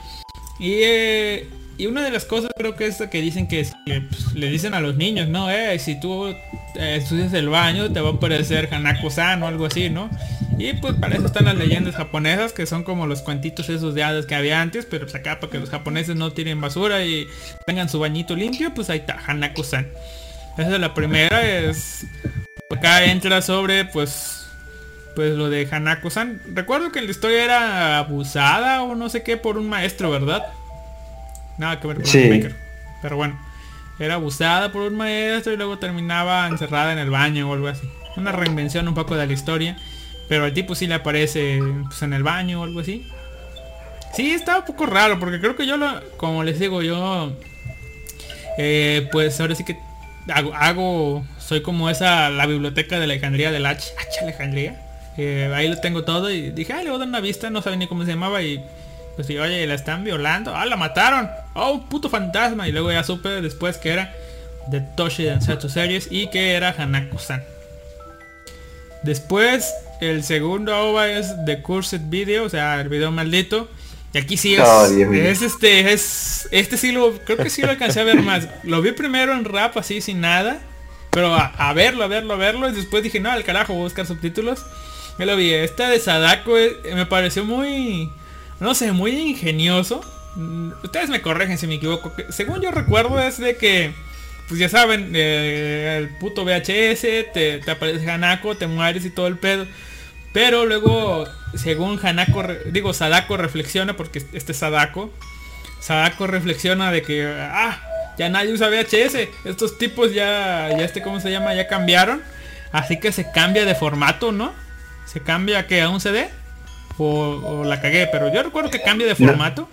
Y, eh, y una de las cosas creo que es que dicen que, es que, pues, le dicen a los niños, ¿no? Eh, si tú eh, estudias el baño, te va a aparecer Hanako-san o algo así, ¿no? Y pues para eso están las leyendas japonesas, que son como los cuentitos esos de hadas que había antes, pero pues acá para que los japoneses no tiren basura y tengan su bañito limpio, pues ahí está, Hanako-san. Esa es la primera, es... Acá entra sobre, pues... Pues lo de Hanako-san. Recuerdo que la historia era abusada o no sé qué por un maestro, ¿verdad? Nada que ver con Sí. Maker. Pero bueno. Era abusada por un maestro y luego terminaba encerrada en el baño o algo así. Una reinvención un poco de la historia. Pero al tipo sí le aparece pues, en el baño o algo así. Sí, está un poco raro porque creo que yo lo, como les digo, yo eh, pues ahora sí que hago, hago- soy como esa, la biblioteca de Alejandría del H, H Alejandría. Eh, ahí lo tengo todo y dije, ah, le voy a dar una vista, no sabía ni cómo se llamaba y pues oye, la están violando, ah, la mataron, oh, puto fantasma y luego ya supe después que era de Toshi Densetsu Series y que era Hanako-san. Después, el segundo OVA es The Cursed Video, o sea, el video maldito. Y aquí sí es, Oh, es este, es, este sí lo, creo que sí lo alcancé a ver más. Lo vi primero en rap así sin nada. Pero a, a verlo, a verlo, a verlo. Y después dije, no, al carajo, voy a buscar subtítulos. Ya lo vi. Esta de Sadako eh, me pareció muy, no sé, muy ingenioso. Mm, Ustedes me corrigen si me equivoco. Según yo recuerdo es de que, pues ya saben, eh, el puto VHS, te, aparece Hanako, te mueres y todo el pedo. Pero luego, según Hanako, digo, Sadako reflexiona, porque este es Sadako. Sadako reflexiona de que, ah, ya nadie usa VHS. Estos tipos ya, ya este, ¿cómo se llama? Ya cambiaron. Así que se cambia de formato, ¿no? Se cambia que a un CD. O, o la cagué, pero yo recuerdo que cambia de formato.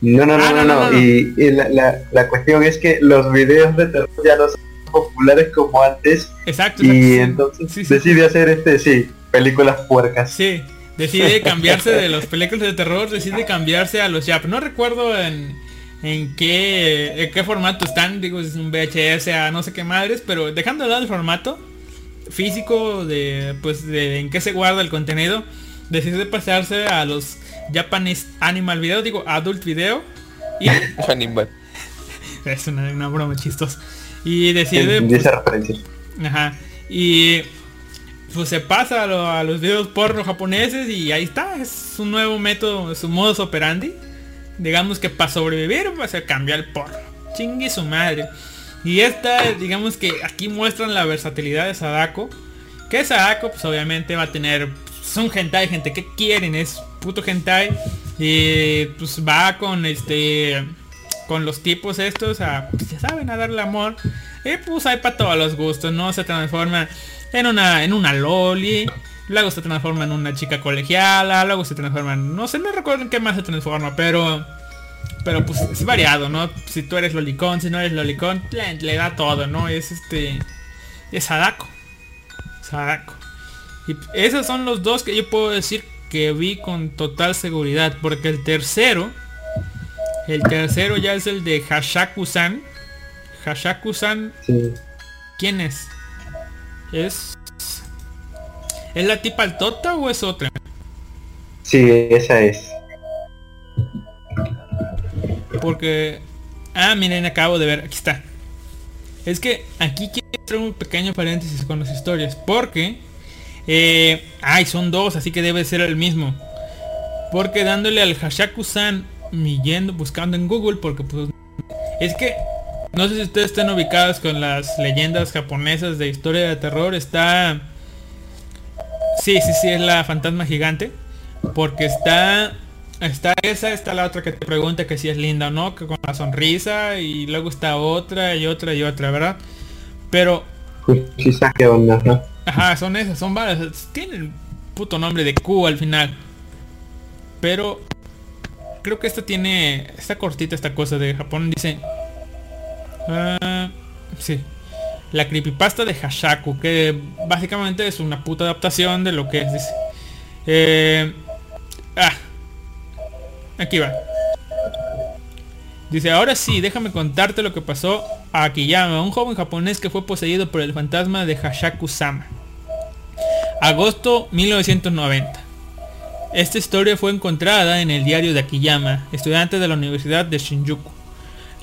No, no, no, Ah, no, no, no, no. no. Y, y la, la, la cuestión es que los videos de terror ya no son populares como antes. Exacto. Y exacto, entonces Sí, sí. decide hacer este, sí, películas puercas. Sí, decide cambiarse de los películas de terror, decide cambiarse a los Yap. No recuerdo en, en qué en qué formato están, digo, es un VHS a no sé qué madres, pero dejando de lado el formato físico de pues de en qué se guarda el contenido, decide pasarse a los Japanese Animal Video, digo Adult Video y Animal. es una, una broma chistosa. Y decide pues. Ajá. Y pues se pasa a, lo- a los videos porno japoneses y ahí está. Es un nuevo método, es un modus operandi. Digamos que para sobrevivir pues se cambia el porno. Chingue su madre. Y esta, digamos que aquí muestran la versatilidad de Sadako. Que Sadako pues obviamente va a tener... Es un hentai, gente. ¿Qué quieren? Es puto hentai. Y pues va con este... Con los tipos estos a... Pues ya saben, a darle amor. Y pues hay para todos los gustos, ¿no? Se transforma en una, en una loli. Luego se transforma en una chica colegiala. Luego se transforma en... No sé, no recuerdo en qué más se transforma, pero... Pero pues es variado, ¿no? Si tú eres lolicón, si no eres lolicón, le, le da todo, ¿no? Es este... Es Sadako. Sadako. Y esos son los dos que yo puedo decir que vi con total seguridad. Porque el tercero... El tercero ya es el de Hashaku-san. Hashaku-san, Sí. ¿quién es? ¿Es... ¿Es la tipa altota o es otra? Sí, esa es. Porque... Ah, miren, acabo de ver, aquí está. Es que aquí quiero hacer un pequeño paréntesis con las historias. Porque... Eh, ay, son dos, así que debe ser el mismo. Porque dándole al Hashaku-san yendo buscando en Google, porque pues... Es que... No sé si ustedes están ubicados con las leyendas japonesas de historia de terror. Está... Sí, sí, sí, es la fantasma gigante. Porque está... Está esa, está la otra que te pregunta que si es linda o no, que con la sonrisa. Y luego está otra y otra y otra, ¿verdad? Pero qué onda, ajá. Ajá, son esas, son varias. Tienen puto nombre de Q al final. Pero creo que esta tiene, esta cortita esta cosa de Japón dice, ah, sí, la creepypasta de Hashaku, que básicamente es una puta adaptación de lo que es, dice. Eh, ah, aquí va. Dice, ahora sí, déjame contarte lo que pasó a Akiyama, un joven japonés que fue poseído por el fantasma de Hashaku-sama. Agosto 1990. Esta historia fue encontrada en el diario de Akiyama, estudiante de la Universidad de Shinjuku.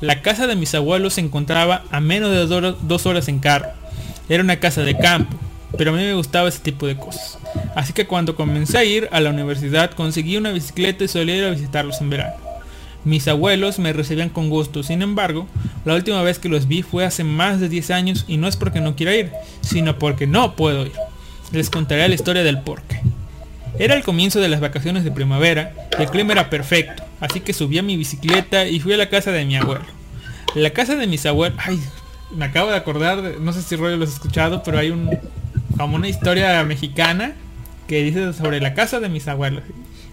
La casa de mis abuelos se encontraba a menos de do- dos horas en carro. Era una casa de campo, pero a mí me gustaba ese tipo de cosas. Así que cuando comencé a ir a la universidad conseguí una bicicleta y solía ir a visitarlos en verano. Mis abuelos me recibían con gusto, sin embargo, la última vez que los vi fue hace más de 10 años y no es porque no quiera ir, sino porque no puedo ir. Les contaré la historia del porqué. Era el comienzo de las vacaciones de primavera el clima era perfecto, así que subí a mi bicicleta y fui a la casa de mi abuelo. La casa de mis abuelos... Ay, me acabo de acordar, no sé si Roy lo has escuchado, pero hay un como una historia mexicana que dice sobre la casa de mis abuelos.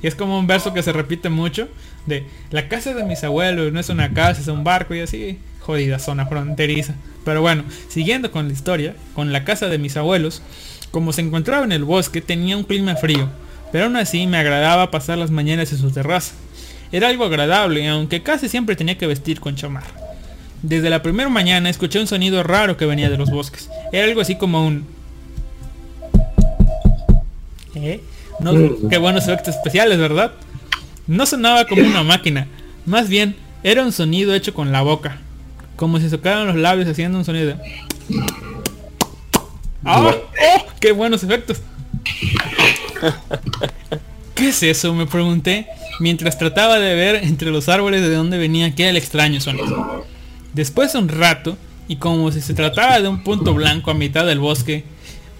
Y es como un verso que se repite mucho de la casa de mis abuelos no es una casa, es un barco y así. Jodida zona fronteriza. Pero bueno, siguiendo con la historia, con la casa de mis abuelos, como se encontraba en el bosque tenía un clima frío, pero aún así me agradaba pasar las mañanas en su terraza. Era algo agradable, aunque casi siempre tenía que vestir con chamarra. Desde la primera mañana escuché un sonido raro que venía de los bosques. Era algo así como un... ¿Eh? No, qué buenos efectos especiales, ¿verdad? No sonaba como una máquina. Más bien, era un sonido hecho con la boca. Como si tocaran los labios haciendo un sonido de... ¡Ah! ¡Oh! ¡Qué buenos efectos! ¿Qué es eso? Me pregunté mientras trataba de ver entre los árboles de dónde venía aquel extraño sonido. Después de un rato, y como si se tratara de un punto blanco a mitad del bosque,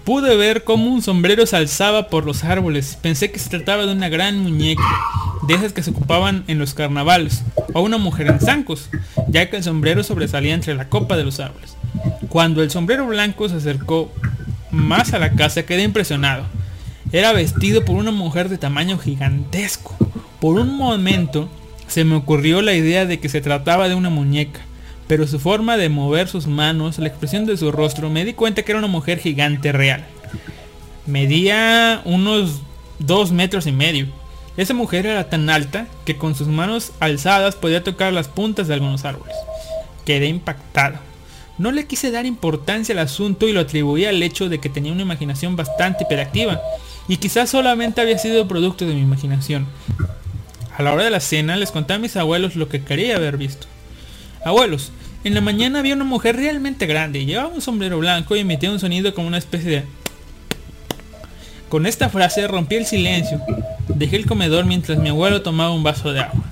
pude ver cómo un sombrero se alzaba por los árboles. Pensé que se trataba de una gran muñeca, de esas que se ocupaban en los carnavales, o una mujer en zancos, ya que el sombrero sobresalía entre la copa de los árboles. Cuando el sombrero blanco se acercó más a la casa quedé impresionado. Era vestido por una mujer de tamaño gigantesco. Por un momento se me ocurrió la idea de que se trataba de una muñeca, pero su forma de mover sus manos, la expresión de su rostro, me di cuenta que era una mujer gigante real. Medía unos dos metros y medio. Esa mujer era tan alta que con sus manos alzadas podía tocar las puntas de algunos árboles. Quedé impactado. No le quise dar importancia al asunto y lo atribuí al hecho de que tenía una imaginación bastante hiperactiva y quizás solamente había sido producto de mi imaginación. A la hora de la cena les conté a mis abuelos lo que quería haber visto. Abuelos, en la mañana había una mujer realmente grande, llevaba un sombrero blanco y emitía un sonido como una especie de... Con esta frase rompí el silencio. Dejé el comedor mientras mi abuelo tomaba un vaso de agua.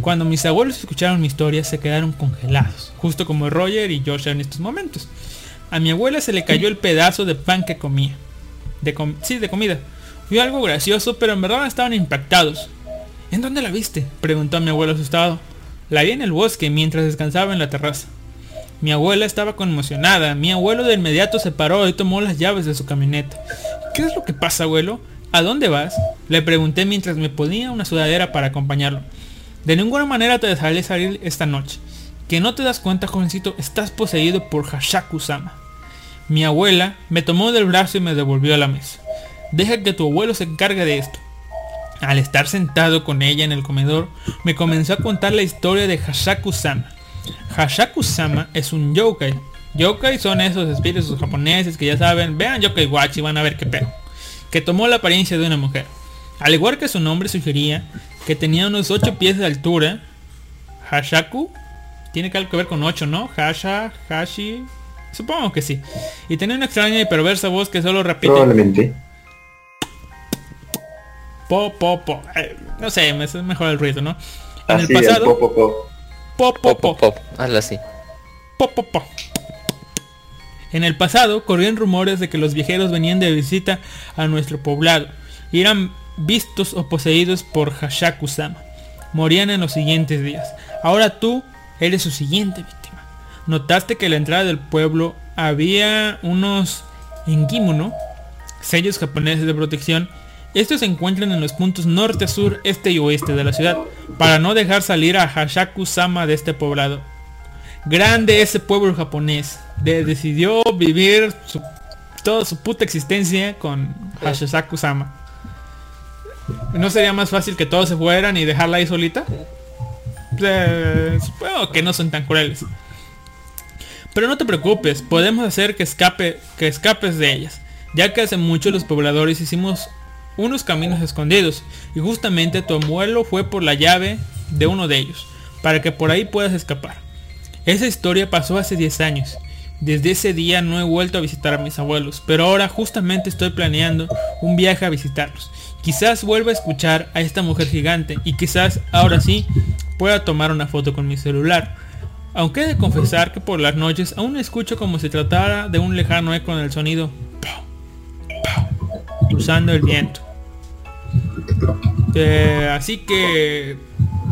Cuando mis abuelos escucharon mi historia se quedaron congelados, justo como Roger y Joshua en estos momentos. A mi abuela se le cayó el pedazo de pan que comía. Sí, de comida. Fue algo gracioso, pero en verdad estaban impactados. ¿En dónde la viste? Preguntó mi abuelo asustado. La vi en el bosque mientras descansaba en la terraza. Mi abuela estaba conmocionada. Mi abuelo de inmediato se paró y tomó las llaves de su camioneta. ¿Qué es lo que pasa, abuelo? ¿A dónde vas? Le pregunté mientras me ponía una sudadera para acompañarlo. De ninguna manera te dejaré salir esta noche. Que no te das cuenta, jovencito, estás poseído por Hashaku-sama. Mi abuela me tomó del brazo y me devolvió a la mesa. Deja que tu abuelo se encargue de esto. Al estar sentado con ella en el comedor, me comenzó a contar la historia de Hashaku-sama. Hashaku-sama es un yokai. Yokai son esos espíritus japoneses que ya saben, vean Yokai Watch y van a ver qué pedo. Que tomó la apariencia de una mujer. Al igual que su nombre sugería, que tenía unos 8 pies de altura. Hashaku tiene que algo que ver con 8, ¿no? Hasha, Hashi. Supongo que sí. Y tenía una extraña y perversa voz que solo repite Probablemente. Po po po. Eh, no sé, me es mejor el ruido, ¿no? En Así, el el pasado, po, po, po. Hazlo así. Po, po, po. En el pasado corrían rumores de que los viajeros venían de visita a nuestro poblado y eran vistos o poseídos por Hashaku-sama. Morían en los siguientes días. Ahora tú eres su siguiente víctima. Notaste que a la entrada del pueblo había unos engimono, sellos japoneses de protección, Estos se encuentran en los puntos norte, sur, este y oeste de la ciudad, para no dejar salir a Hashaku-sama de este poblado. Grande ese pueblo japonés. de- decidió vivir toda su puta existencia con Hashaku-sama. ¿No sería más fácil que todos se fueran y dejarla ahí solita? Eh, supongo que no son tan crueles. Pero no te preocupes, podemos hacer que escape, que escapes de ellas, ya que hace mucho los pobladores hicimos unos caminos escondidos y justamente tu abuelo fue por la llave de uno de ellos, para que por ahí puedas escapar. Esa historia pasó hace 10 años. Desde ese día no he vuelto a visitar a mis abuelos, pero ahora justamente estoy planeando un viaje a visitarlos. Quizás vuelva a escuchar a esta mujer gigante y quizás ahora sí pueda tomar una foto con mi celular. Aunque he de confesar que por las noches aún escucho como si tratara de un lejano eco en el sonido pow, el viento. Eh, así que...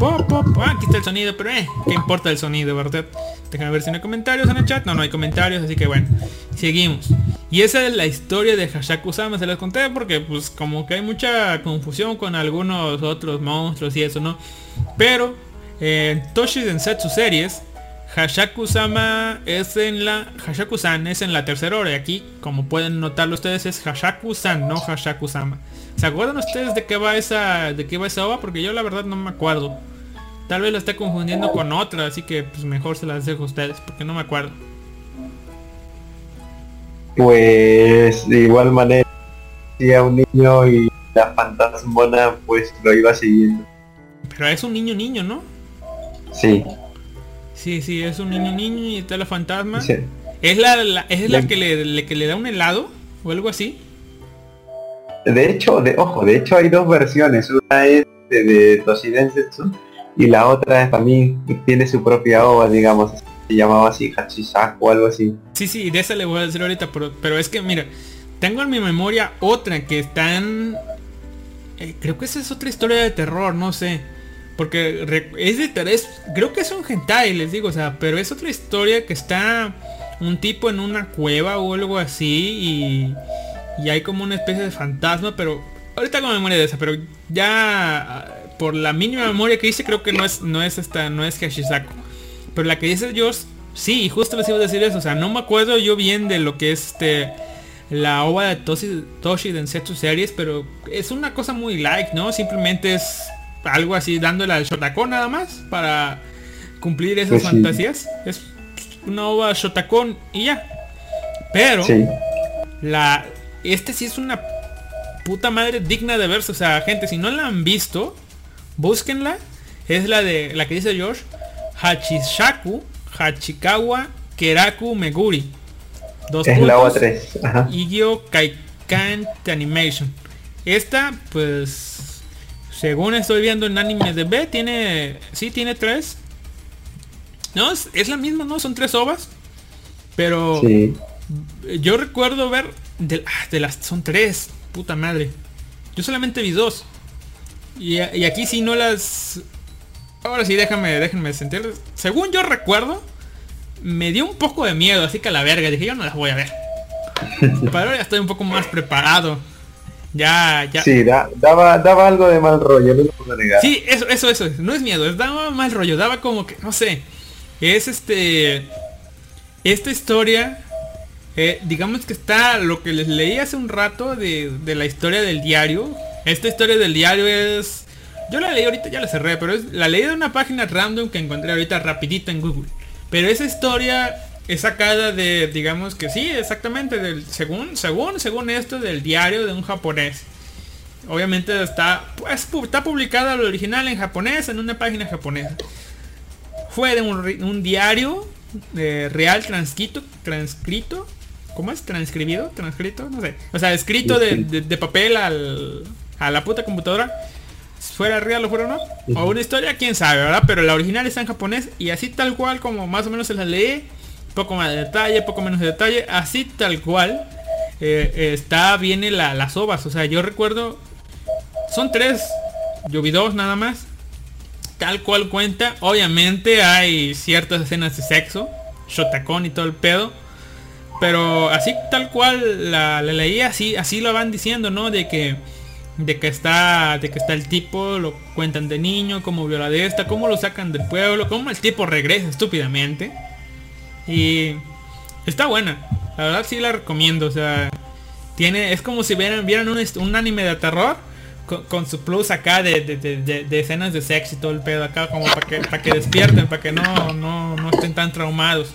ah, aquí está el sonido, pero eh, ¿qué importa el sonido, verdad? Déjame ver si no hay comentarios en el chat. No, no hay comentarios, así que bueno, seguimos. Y esa es la historia de Hashaku-sama, se las conté porque pues como que hay mucha confusión con algunos otros monstruos y eso, ¿no? Pero en Toshi Densetsu series, Hashaku-sama es en la... Hashaku-san es en la tercera hora y aquí, como pueden notarlo ustedes, es Hashaku-san, no Hashaku-sama. ¿Se acuerdan ustedes de qué va esa de qué va esa ova? Porque yo la verdad no me acuerdo. Tal vez la esté confundiendo con otra, así que pues mejor se las dejo a ustedes, porque no me acuerdo. Pues de igual manera, si a un niño y la fantasmona pues lo iba siguiendo. Pero es un niño niño, ¿no? Sí, Sí, sí, es un niño niño y está la fantasma. sí. ¿Es la, la- es la La- que le, le- que le da un helado? ¿O algo así? De hecho, de, ojo, de hecho hay dos versiones. Una es de, de Toshidensetsu y la otra también tiene su propia ova, digamos. Se llamaba así Hachisaku o algo así. Sí, sí, de esa le voy a decir ahorita, pero, pero es que mira, tengo en mi memoria otra que están... eh, creo que esa es otra historia de terror, no sé. Porque es de ter- es- creo que es un hentai, les digo, o sea, pero es otra historia que está un tipo en una cueva o algo así y, y hay como una especie de fantasma, pero ahorita con memoria de esa, pero ya ah, por la mínima memoria que hice creo que no es no es esta no es Hashisaku. Pero la que dice George, sí, justo les iba a decir eso. O sea, no me acuerdo yo bien de lo que es este la ova de Toshi, Toshi Densetsu series, pero es una cosa muy light, ¿no? Simplemente es algo así dándole al Shotacon nada más para cumplir esas Pues sí. fantasías. Es una ova Shotacon y ya. Pero Sí. la este sí es una puta madre digna de verse. O sea, gente, si no la han visto, búsquenla. Es la de la que dice George. Hachishaku, Hachikawa, Keraku, Meguri. Dos Es la ova puntos, 3. Ajá. Igyo Kaikan Animation. Esta, pues, según estoy viendo en anime de B, tiene, sí, tiene tres. No, es, es la misma, ¿no? Son tres ovas. Pero Sí. yo recuerdo ver de, ah, de las son tres, puta madre. Yo solamente vi dos. Y, y aquí sí no las. Ahora sí déjame, déjenme sentir. Según yo recuerdo, me dio un poco de miedo, así que a la verga, dije yo no las voy a ver. Pero ahora ya estoy un poco más preparado. Ya, ya. Sí, da- daba, daba algo de mal rollo, no lo puedo negar. Sí, eso, eso, eso. No es miedo, es daba mal rollo, daba como que, no sé. Es este. Esta historia. eh, digamos que está lo que les leí hace un rato de, de la historia del diario. Esta historia del diario es. Yo la leí ahorita, ya la cerré, pero es, la leí de una página random que encontré ahorita rapidito en Google. Pero esa historia es sacada de, digamos que sí, exactamente, del, según, según, según esto, del diario de un japonés. Obviamente está, pues, pu- está publicada lo original en japonés en una página japonesa. Fue de un, un diario eh, real transcrito, transcrito, ¿cómo es? Transcribido, transcrito, no sé. O sea, escrito de, de- de papel al, a la puta computadora. Fuera real o fuera no. O una historia, quién sabe, ¿verdad? Pero la original está en japonés y así tal cual como más o menos se la leí. Poco más de detalle, poco menos de detalle. Así tal cual. eh, está, viene la, las ovas. O sea, yo recuerdo son tres. Yo vi dos nada más. Tal cual cuenta. Obviamente hay ciertas escenas de sexo. Shotacón y todo el pedo. Pero así tal cual la, la leí, así, así lo van diciendo, ¿no? De que de que está de que está el tipo lo cuentan de niño cómo viola de cómo lo sacan del pueblo cómo el tipo regresa estúpidamente y está buena la verdad sí la recomiendo o sea tiene es como si vieran vieran un, un anime de terror con, con su plus acá de, de- de- escenas de sexo y todo el pedo acá como para que para que despierten para que no no no estén tan traumados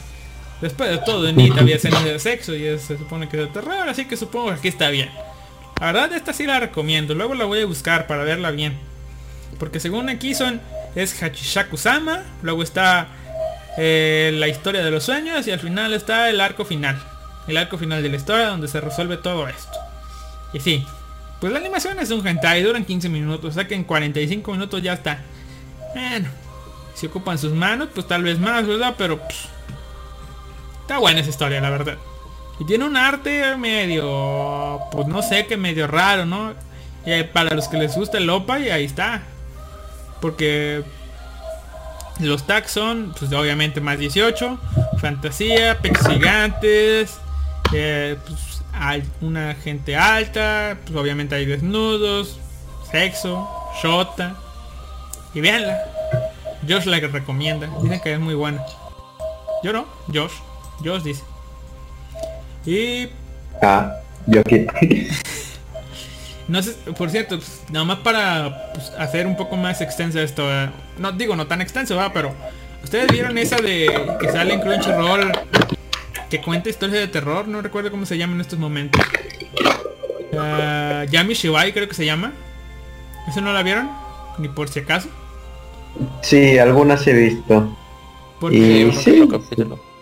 después de todo en It había escenas de sexo y es- se supone que es de terror así que supongo que aquí está bien la verdad esta sí la recomiendo. Luego la voy a buscar para verla bien. Porque según aquí son es Hachishaku-sama. Luego está eh, la historia de los sueños. Y al final está el arco final. El arco final de la historia donde se resuelve todo esto. Y sí. Pues la animación es un hentai. Duran 15 minutos. O sea que en 45 minutos ya está. Bueno. Si ocupan sus manos, pues tal vez más, ¿verdad? Pero... pff, está buena esa historia, la verdad. Y tiene un arte medio, pues no sé, que medio raro, ¿no? Y para los que les gusta el OPA, y ahí está. Porque los tags son, pues obviamente más 18, fantasía, pechos gigantes, eh, pues, hay una gente alta, pues obviamente hay desnudos, sexo, shota. Y véanla. Josh la que recomienda. Dicen que es muy buena. Yo no, Josh. Josh dice. Y Ah, yo aquí. no sé, por cierto, pues, nada más para pues, hacer un poco más extensa esto. No digo no tan extenso, va, pero ustedes vieron esa de que sale en Crunchyroll que cuenta historias de terror, no recuerdo cómo se llama en estos momentos. Ah, Yami Shibai creo que se llama. ¿Eso no la vieron? Ni por si acaso. Sí, algunas he visto. Porque Y sí.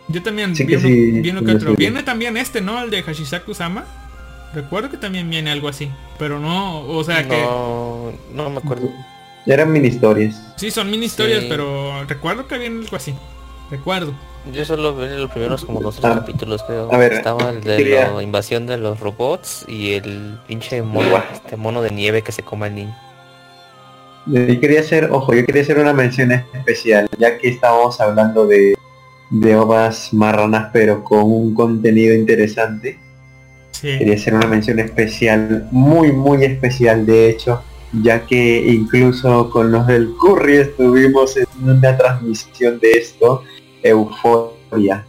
yo también Sí vi, que uno, sí, vi uno que otro. sí. Viene también este, ¿no? El de Hashisaku-sama. Recuerdo que también viene algo así. Pero no, o sea que... No, no me acuerdo. Eran mini historias. Sí, son mini historias, Sí. pero recuerdo que viene algo así. Recuerdo. Yo solo vi los primeros como dos o tres Ah, capítulos creo. a ver, Estaba el de quería- la invasión de los robots y el pinche mono, este mono de nieve que se come al niño. Yo quería hacer, ojo, yo quería hacer una mención especial, ya que estábamos hablando de, de ovas marranas, pero con un contenido interesante. Sí. Quería hacer una mención especial, muy, muy especial, de hecho, ya que incluso con los del Curry estuvimos en una transmisión de esto, Euforia.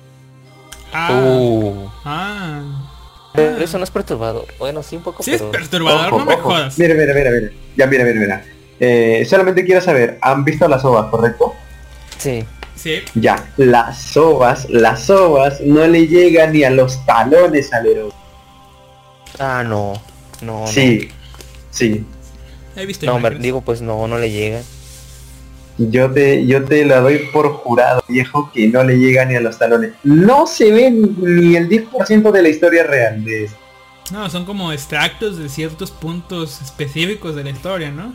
Ah, Uh, ah. pero eso no es perturbador. Bueno, sí un poco, Sí es perturbador, Ojo, no me ojo. jodas. Mira, mira, mira, mira. Ya, mira, mira, mira. Eh, solamente quiero saber, ¿han visto las ovas, correcto? Sí. Sí. Ya, las ovas, las ovas no le llegan ni a los talones al héroe. Ah, no. No, Sí, sí. He visto no. No, imágenes. digo, pues no, no le llega. Yo te, yo te la doy por jurado, viejo, que no le llega ni a los talones. No se ve ni el 10% de la historia real de esto. No, son como extractos de ciertos puntos específicos de la historia, ¿no?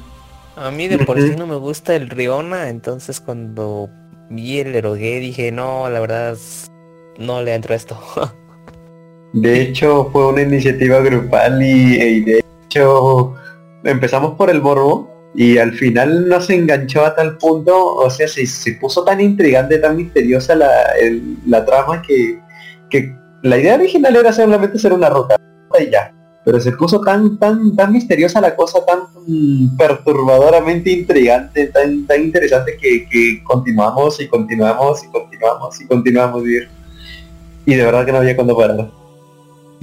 A mí de por sí no me gusta el Riona, entonces cuando vi el erogué dije, no, la verdad, no le entro a esto. De hecho, fue una iniciativa grupal y, de hecho empezamos por el morbo y al final nos enganchó a tal punto, o sea, se, se puso tan intrigante, tan misteriosa la, la trama que, que la idea original era solamente hacer una ruta y ya. Pero se puso tan, tan, tan misteriosa la cosa, tan perturbadoramente intrigante, tan, tan interesante que, que continuamos y continuamos y continuamos y continuamos y, y de verdad que no había cuándo parar.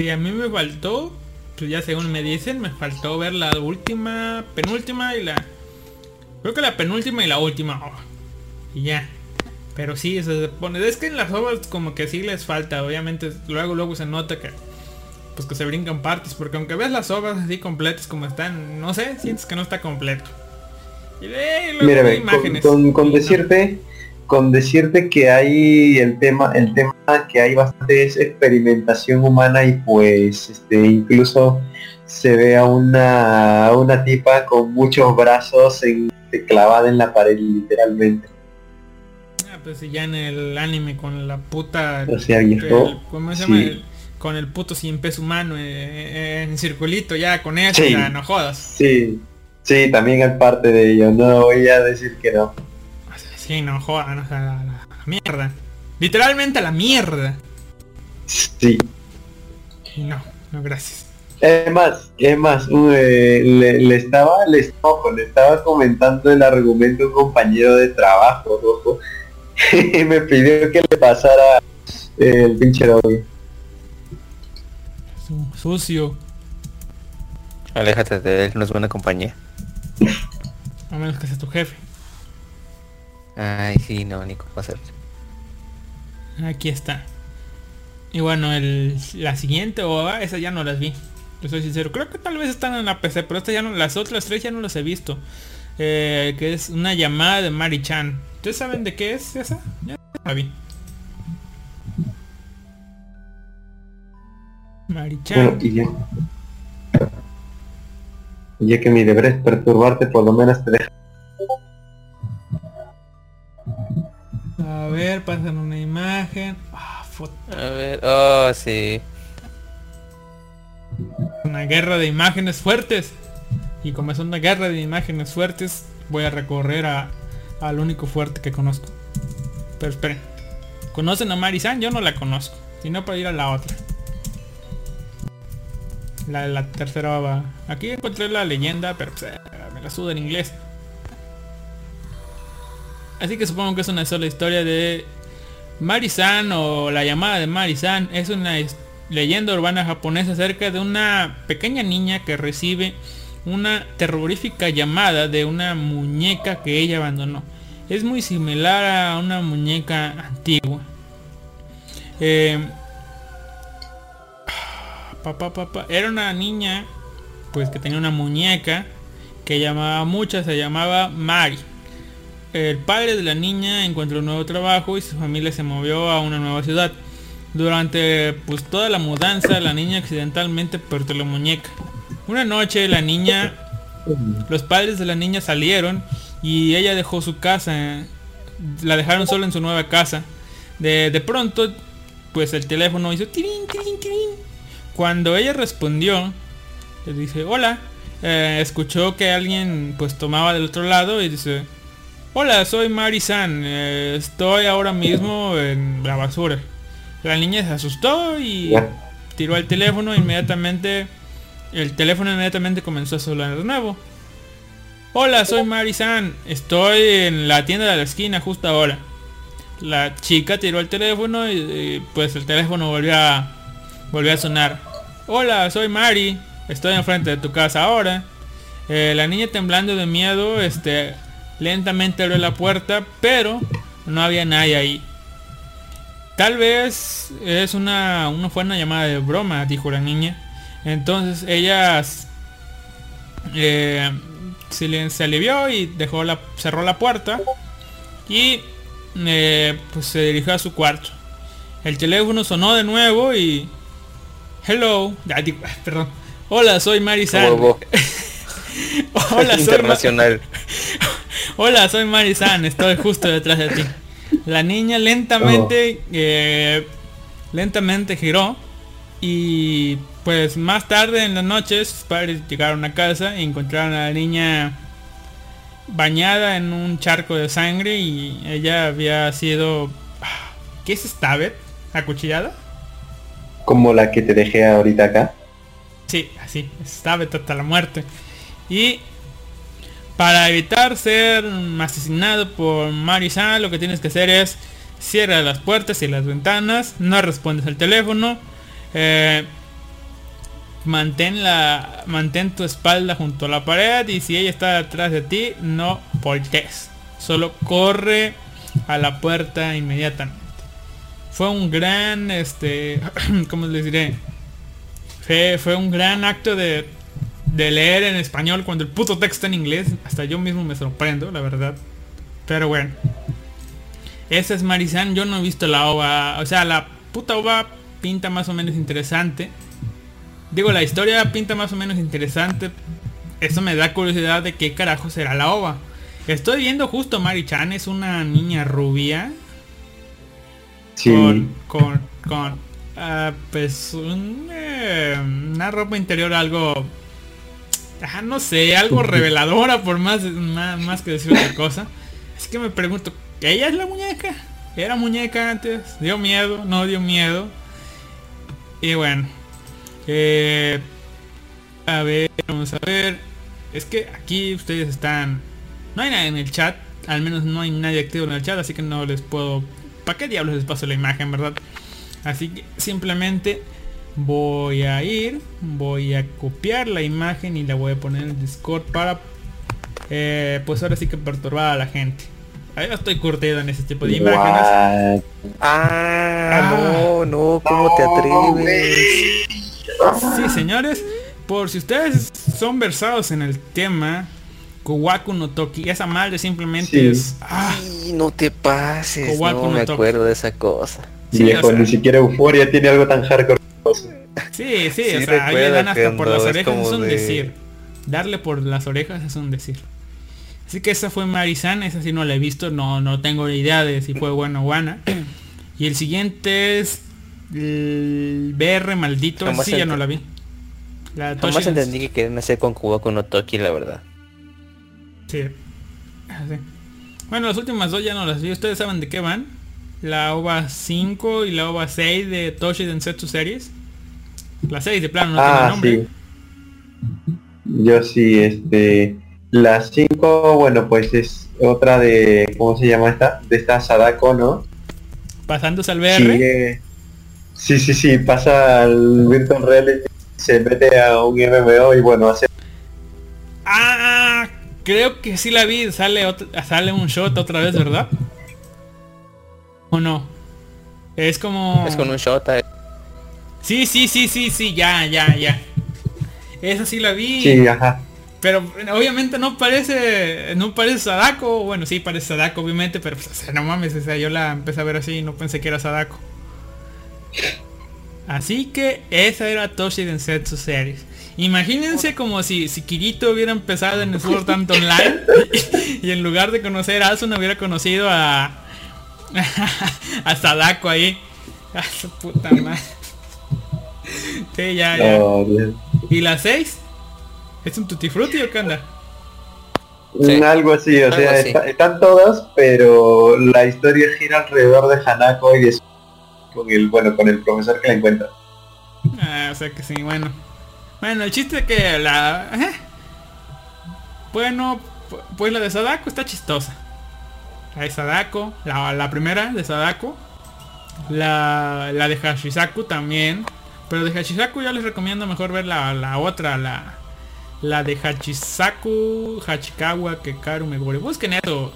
Sí, a mí me faltó, pues ya según me dicen, me faltó ver la última, penúltima y la... Creo que la penúltima y la última ova. Y ya. Pero sí, se pone... Es que en las ovas como que sí les falta, obviamente luego luego se nota que... Pues que se brincan partes, porque aunque ves las ovas así completas como están, no sé, sientes que no está completo. Y de luego con, imágenes. con- no. Con decirte que hay el tema el tema que hay bastante es experimentación humana y pues este incluso se ve a una a una tipa con muchos brazos en- clavada en la pared literalmente Ah, pues ya en el anime con la puta... o sea viejo el- ¿Cómo se sí. llama? El- con el puto 100 peso humano eh, eh, en circulito ya con eso, Sí. ya no jodas. sí sí también hay parte de ello no voy a decir que no Sí, no jodan, o sea, la, la- la mierda. Literalmente a la mierda. sí Y no, no, gracias. Es más, es más, eh, le, le estaba, le estaba, le estaba comentando el argumento a un compañero de trabajo, ojo, y me pidió que le pasara el pinche. Su- Sucio. Aléjate de él, no es buena compañía. A menos que sea tu jefe. Ay, sí, no, ni cómo hacer. Aquí está. Y bueno, el, la siguiente o ah, esas ya no las vi. Yo soy sincero. Creo que tal vez están en la PC, pero esta ya no, las otras tres ya no las he visto. Eh, que es una llamada de Mari Chan. ¿Ustedes saben de qué es esa? Ya la vi. Mari Bueno, Chan. y ya, y ya que mi deber es perturbarte, por lo menos te deja. Ver, pasan una imagen. Ah, foto. A ver, oh, sí. Una guerra de imágenes fuertes. Y como es una guerra de imágenes fuertes, voy a recorrer a, al único fuerte que conozco. Pero esperen. ¿Conocen a Marisan? Yo no la conozco. Sino para ir a la otra. La, la tercera va. Aquí encontré la leyenda, pero pues, eh, me la suda en inglés. Así que supongo que es una sola historia de Marisan o la llamada de Marisan. Es una leyenda urbana japonesa acerca de una pequeña niña que recibe una terrorífica llamada de una muñeca que ella abandonó. Es muy similar a una muñeca antigua. Eh, pa, pa, pa, pa. Era una niña pues que tenía una muñeca que llamaba mucho, se llamaba Mari. El padre de la niña encontró un nuevo trabajo y su familia se movió a una nueva ciudad. Durante pues toda la mudanza la niña accidentalmente perdió la muñeca. Una noche la niña, los padres de la niña salieron y ella dejó su casa. La dejaron sola en su nueva casa. De, de pronto pues el teléfono hizo tirín, tirín, tirín. Cuando ella respondió, le dice, hola, eh, escuchó que alguien pues tomaba del otro lado y dice, hola, soy Mari-san, eh, estoy ahora mismo en la basura. La niña se asustó y tiró el teléfono inmediatamente. El teléfono inmediatamente comenzó a sonar de nuevo. Hola, soy Mari-san, estoy en la tienda de la esquina justo ahora. La chica tiró el teléfono y, y, pues el teléfono volvió a, volvió a sonar. Hola, soy Mari, estoy enfrente de tu casa ahora. Eh, la niña temblando de miedo, este, lentamente abrió la puerta, pero no había nadie ahí. Tal vez es una, una fue una llamada de broma, dijo la niña. Entonces ella eh, se, alivió y dejó la, cerró la puerta y eh, pues se dirigió a su cuarto. El teléfono sonó de nuevo y hello, ah, digo, ah, perdón. Hola, soy Marisan. Huevo. Hola, soy Ma- Internacional. Hola, soy Marisan, estoy justo detrás de ti. La niña lentamente, eh, lentamente giró y pues más tarde en la noche sus padres llegaron a casa y encontraron a la niña bañada en un charco de sangre y ella había sido... ah, ¿Qué es esta vez? ¿Acuchillada? Como la que te dejé ahorita acá. Sí, así, estaba hasta la muerte. Y para evitar ser asesinado por Marisan, lo que tienes que hacer es cierra las puertas y las ventanas, no respondes al teléfono, eh, mantén la mantén tu espalda junto a la pared y si ella está detrás de ti, no voltees. Solo corre a la puerta inmediatamente. Fue un gran este, ¿cómo les diré? Fue un gran acto de, de leer en español cuando el puto texto en inglés. Hasta yo mismo me sorprendo, la verdad. Pero bueno. Esa es Marisan. Yo no he visto la ova. O sea, la puta ova pinta más o menos interesante. Digo, la historia pinta más o menos interesante. Eso me da curiosidad de qué carajo será la ova. Estoy viendo justo Mari-chan. Es una niña rubia. Sí. Con, con, con ah, pues un, eh, una ropa interior algo ah, no sé algo reveladora por más, más más que decir otra cosa así que me pregunto ella es la muñeca era muñeca antes dio miedo no dio miedo y bueno eh, A ver, vamos a ver. Es que aquí ustedes están... No hay nadie en el chat. Al menos no hay nadie activo en el chat, así que no les puedo... ¿Para qué diablos les paso la imagen, verdad? Así que simplemente voy a ir, voy a copiar la imagen y la voy a poner en Discord para... eh, pues ahora sí que perturbar a la gente. Ahí yo estoy curtido en ese tipo de imágenes. What? Ah, no, no, ¿cómo te atreves? Sí, señores, por si ustedes son versados en el tema, Kowaku no Toki, esa madre simplemente Sí. es... ah, Ay, no te pases, Kowaku no no me toque. acuerdo de esa cosa. Sí, Viejo, o sea- ni siquiera Euforia tiene algo tan hardcore. Sí, sí, Sí, o sea, ahí le recuerdo dan hasta por las orejas, es un de- decir. Darle por las orejas es un decir. Así que esa fue Marisan, esa sí no la he visto, no, no tengo ni idea de si fue buena o buena. Y el siguiente es el BR maldito, Jamás sí ya no la vi. La Jamás entendí que querían hacer con Kuboku no Toki, la verdad. Sí. Ah, sí. Bueno, las últimas dos ya no las vi. ¿Ustedes saben de qué van? La OVA 5 y la OVA 6 de Toshi Densetsu Series. La 6 de plano no tiene ah, nombre. sí. Yo sí, este... La 5, bueno, pues es otra de... ¿Cómo se llama esta? De esta Sadako, ¿no? Pasándose al VR. Sigue- Sí, sí, sí, pasa al Virtual Reality, se mete a un MMO y bueno, hace... Ah, creo que sí la vi. Sale, otra- sale un shot otra vez, ¿verdad? ¿O no? Es como... Es con un Shota. Sí, sí, sí, sí, sí, ya, ya, ya. Esa sí la vi. Sí, ajá. Pero obviamente no parece, no parece Sadako. Bueno, sí parece Sadako, obviamente, pero pues, o sea, no mames, o sea, yo la empecé a ver así y no pensé que era Sadako. Así que esa era Toshi Densetsu Series. Imagínense como si, si Kirito hubiera empezado en el Sword Art Online y, en lugar de conocer a Asuna hubiera conocido a a Sadako ahí. A su puta madre. Sí, ya, ya. ¿Y la 6? ¿Es un Tutti Frutti o qué onda? Sí. Algo así, o Algo sea, así. está- están todas, pero la historia gira alrededor de Hanako y de su- con el, bueno, con el profesor que la encuentra. Ah, o sea que sí, bueno. Bueno, el chiste es que la... eh. Bueno, pu- pues la de Sadako está chistosa. La de Sadako, la, primera de Sadako. La, la de Hashisaku también. Pero de Hashisaku yo les recomiendo mejor ver la, la otra, la, la de Hachisaku, Hachikawa, Kekaru Megure. Busquen eso.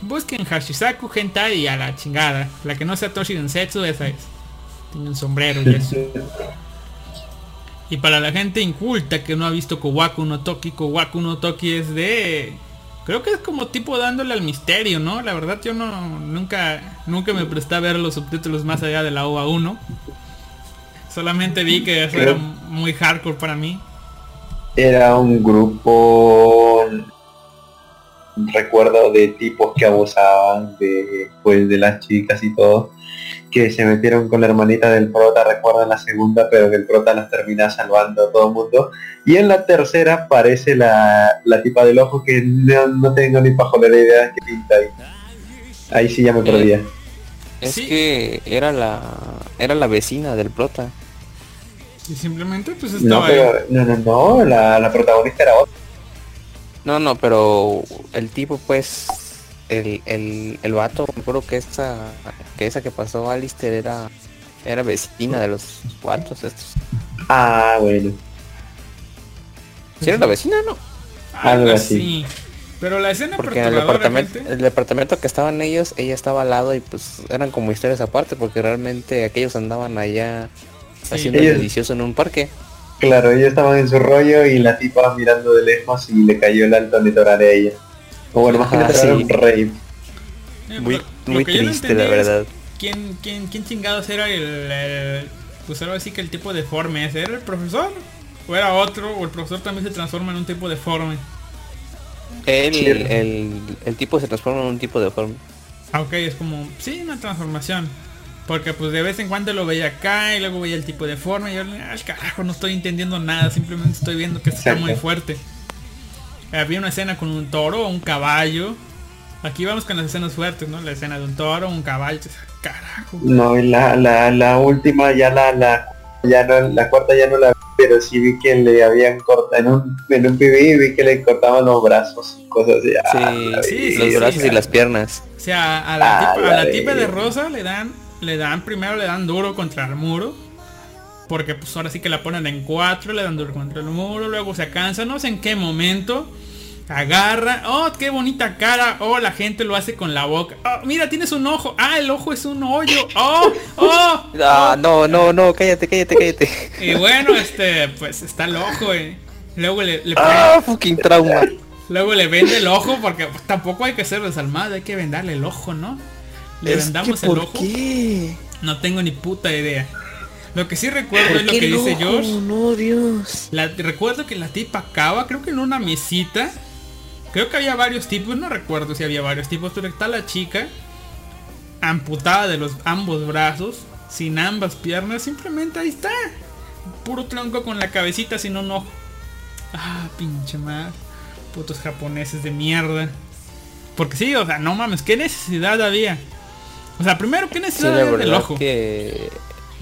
Busquen Hashisaku, Hentai y a la chingada. La que no sea Toshi Densetsu, esa es. Tiene un sombrero y eso. Y para la gente inculta que no ha visto Kowaku no Toki, Kowaku no Toki es de... Creo que es como tipo dándole al misterio, ¿no? La verdad yo no nunca nunca me presté a ver los subtítulos más allá de la OVA 1. Solamente vi que eso era muy hardcore para mí. Era un grupo recuerdo de tipos que abusaban de pues de las chicas y todo que se metieron con la hermanita del prota recuerdan la segunda pero que el prota las termina salvando a todo el mundo y en la tercera aparece la, la tipa del ojo que no, no tengo ni pajolera idea de qué pinta ahí ahí sí ya me perdía Es Sí. que era la era la vecina del prota. Y simplemente pues no estaba ahí. pero no no no la, la protagonista era otra No, no, pero el tipo pues el, el, el vato, me acuerdo que esa que esa que pasó Alistair era era vecina de los cuatro estos. ah bueno ¿Sí era la vecina, no? algo así. Pero la escena Porque en el departamento, gente, el departamento que estaban ellos, ella estaba al lado y pues eran como historias aparte porque realmente aquellos andaban allá Sí. haciendo Ellos- delicioso en un parque. Claro, ellos estaban en su rollo y la tipa mirando de lejos y le cayó el alto a ella. O bueno, más nitorar, sí. un rave. eh, Muy, lo muy que yo no triste entendí la es verdad. ¿Quién, quién, quién chingados era el, el- Pues ahora sí que el tipo deforme ese? ¿Era el profesor? ¿O era otro? ¿O el profesor también se transforma en un tipo deforme? El, Sí. el, el tipo se transforma en un tipo de forma. Ah, ok, es como... Sí, una transformación. Porque pues de vez en cuando lo veía acá y luego veía el tipo deforme y yo... Al carajo, no estoy entendiendo nada. Simplemente estoy viendo que está muy fuerte. Había una escena con un toro o un caballo. Aquí vamos con las escenas fuertes, ¿no? La escena de un toro, un caballo. Carajo. No, y la, la, la última ya la, la, ya no, la cuarta ya no la pero sí vi que le habían cortado en un, en un PV vi que le cortaban los brazos y cosas así. Ah, Sí, sí, vi. los sí, brazos sí. y las piernas. O sea, a la, Ah, tipa, a la tipa de rosa le dan, le dan primero le dan duro contra el muro. Porque pues ahora sí que la ponen en cuatro, le dan duro contra el muro, luego se cansa, no sé en qué momento. Agarra, oh, qué bonita cara, oh, la gente lo hace con la boca. Oh, mira, tienes un ojo, ah, el ojo es un hoyo, oh, oh. Ah, no, no, no, cállate, cállate, cállate. Y bueno, este, pues está el ojo, eh. Luego le, le pone- Ah, fucking trauma. luego le vende el ojo, porque pues, tampoco hay que ser desalmado, hay que vendarle el ojo, ¿no? Le vendamos el ¿por ojo. qué? No tengo ni puta idea. Lo que sí recuerdo ¿Por es lo que dice? George. No, Dios. La- recuerdo que la tipa acaba, creo que en una mesita. Creo que había varios tipos, no recuerdo si había varios tipos, pero está la chica amputada de los ambos brazos, sin ambas piernas, simplemente ahí está. Puro tronco con la cabecita sin un ojo. Ah, pinche madre. Putos japoneses de mierda. Porque sí, o sea, no mames, ¿qué necesidad había? O sea, primero, ¿qué Sí, necesidad la había del ojo? que...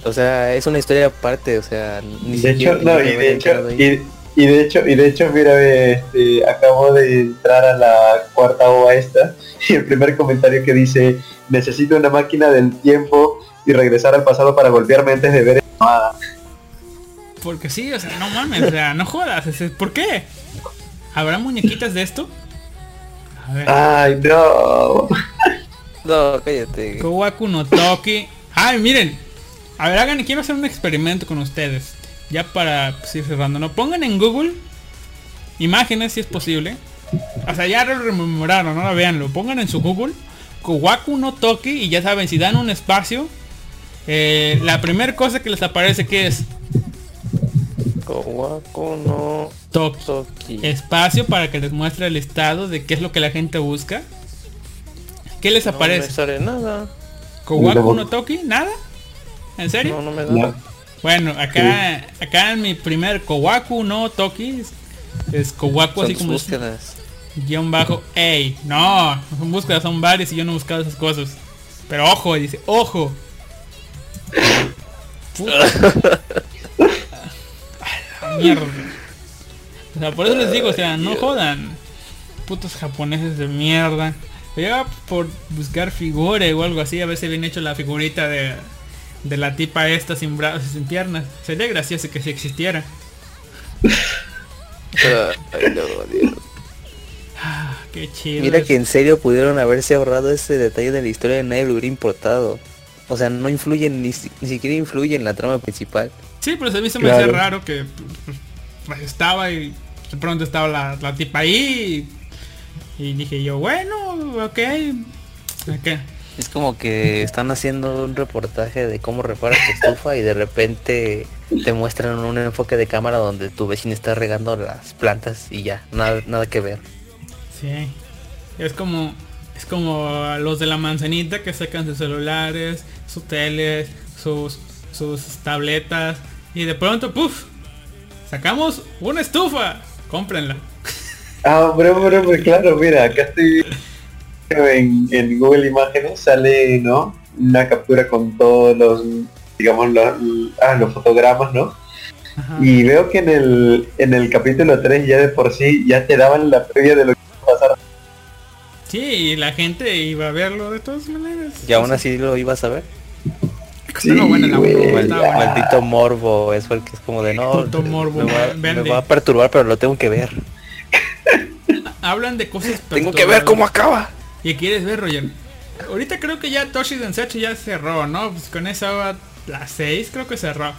O sea, es una historia aparte, o sea... Ni De siquiera hecho, no, y de hecho, y, y de hecho, y de hecho, mira, este, acabo de entrar a la cuarta ova esta y el primer comentario que dice necesito una máquina del tiempo y regresar al pasado para golpearme antes de ver esta mamada". Porque sí, o sea, no mames, o sea, no jodas. ¿Por qué? ¿Habrá muñequitas de esto? A ver. Ay, no. No, cállate. Kowaku no Toki. Ay, miren. A ver, hagan, quiero hacer un experimento con ustedes. Ya para pues, ir cerrando, ¿no? Pongan en Google imágenes si es posible. O sea, ya lo rememoraron, ¿no? Veanlo. Pongan en su Google Kowaku no Toki y ya saben, si dan un espacio, eh, la primera cosa que les aparece que es Kowako no Toki. Toki. Espacio para que les muestre el estado de qué es lo que la gente busca. ¿Qué les No me aparece? sale nada. ¿Kowaku no Toki? ¿Nada? ¿En serio? No, no me da. No. Bueno, acá, acá en mi primer Kowaku no Toki es, Kowaku así como búsquedas. guion bajo Ey. No, no son búsquedas, son varias y yo no he buscado esas cosas. Pero ojo, dice, ojo. Mierda. O sea, por eso les digo, o sea, no jodan. Putos japoneses de mierda. Ya por buscar figura o algo así, a veces bien hecho la figurita de, de la tipa esta sin brazos y sin piernas. Sería gracioso que si existiera. Ay, no, Dios. Ah, qué chido. Mira es. que en serio pudieron haberse ahorrado ese detalle de la historia de nadie lo hubiera importado. O sea, no influye ni, si- ni siquiera influye en la trama principal. Sí, pero a mí se me Claro. raro que pues, estaba y de pronto estaba la, la tipa ahí y, y dije yo, bueno, ok. ok. Es como que están haciendo un reportaje de cómo reparas tu estufa y de repente te muestran un enfoque de cámara donde tu vecino está regando las plantas y ya, nada, nada que ver. Sí. Es como es como los de la manzanita que sacan sus celulares, sus teles, sus sus tabletas y de pronto, puff, sacamos una estufa. Cómprenla. Ah, hombre, hombre, hombre, claro, mira, acá estoy en, en Google Imágenes, sale, ¿no? Una captura con todos los, digamos, los, ah, los fotogramas, ¿no? Ajá. Y veo que en el, en el capítulo 3 ya de por sí ya te daban la previa de lo que iba a pasar. Sí, y la gente iba a verlo de todas maneras. Y aún así lo ibas a ver. La. Maldito morbo, es porque es como de no. Puto morbo, me, va, me va a perturbar, pero lo tengo que ver. Hablan de cosas Tengo que ver cómo acaba. ¿Y quieres ver, Roger? Ahorita creo que ya Toshi Densetsu ya cerró, ¿no? Pues con esa va las 6 creo que cerró.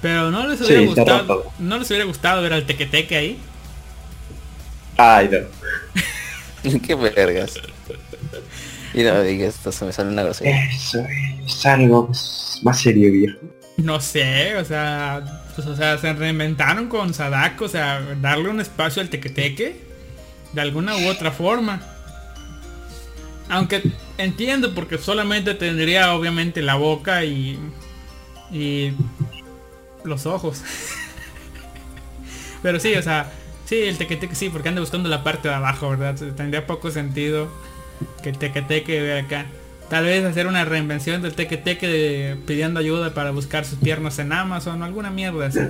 Pero no les hubiera Sí, gustado, no les hubiera gustado ver al tequeteque ahí. Ay, no. Qué vergas. Y no digas, esto se me sale una grosería. Eso es algo más serio, viejo. No sé, o sea, pues, o sea, se reinventaron con Sadako, o sea, darle un espacio al tequeteque de alguna u otra forma. Aunque entiendo porque solamente tendría obviamente la boca y, y los ojos. Pero sí, o sea, sí, el tequeteque sí, porque anda buscando la parte de abajo, ¿verdad? Tendría poco sentido que el tequeteque de acá. Tal vez hacer una reinvención del tequeteque de, pidiendo ayuda para buscar sus piernas en Amazon o alguna mierda así.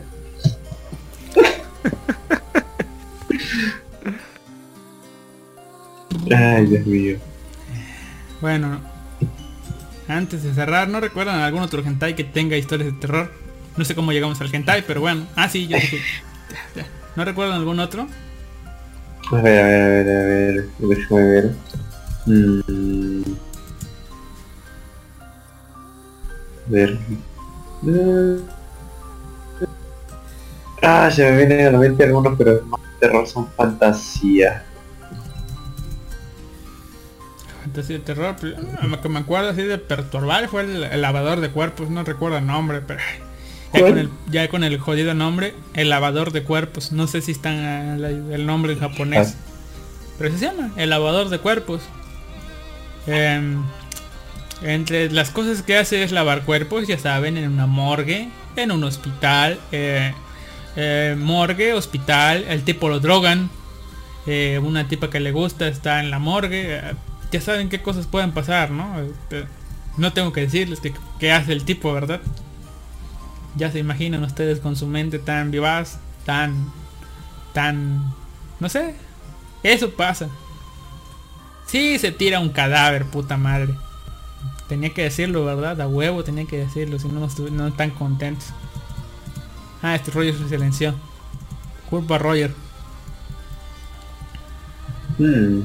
Ay, Dios mío. Bueno, antes de cerrar, ¿no recuerdan algún otro hentai que tenga historias de terror? No sé cómo llegamos al hentai, pero bueno. Ah, sí, yo dije. ¿No recuerdan algún otro? A ver, a ver, a ver, a ver. Déjame ver. Mm. A ver. Ah, se me vienen a la mente algunos, pero más terror son fantasía. Fantasía de terror, pero, ah, lo que me acuerdo así de perturbar fue el, el lavador de cuerpos, no recuerdo el nombre, pero ya con, el, ya con el jodido nombre, el lavador de cuerpos, no sé si está el nombre en japonés, pero así se llama, el lavador de cuerpos. Em, entre las cosas que hace es lavar cuerpos, ya saben, en una morgue, en un hospital, eh, eh, morgue, hospital, el tipo lo drogan, eh, una tipa que le gusta está en la morgue, ya saben qué cosas pueden pasar, ¿no? Este, no tengo que decirles que- qué hace el tipo, ¿verdad? Ya se imaginan ustedes con su mente tan vivaz, tan, tan, no sé, eso pasa. Sí, se tira un cadáver, puta madre. Tenía que decirlo, ¿verdad? A huevo tenía que decirlo, si no, no tan contentos. Ah, este Roger se silenció. Culpa Roger. Hmm.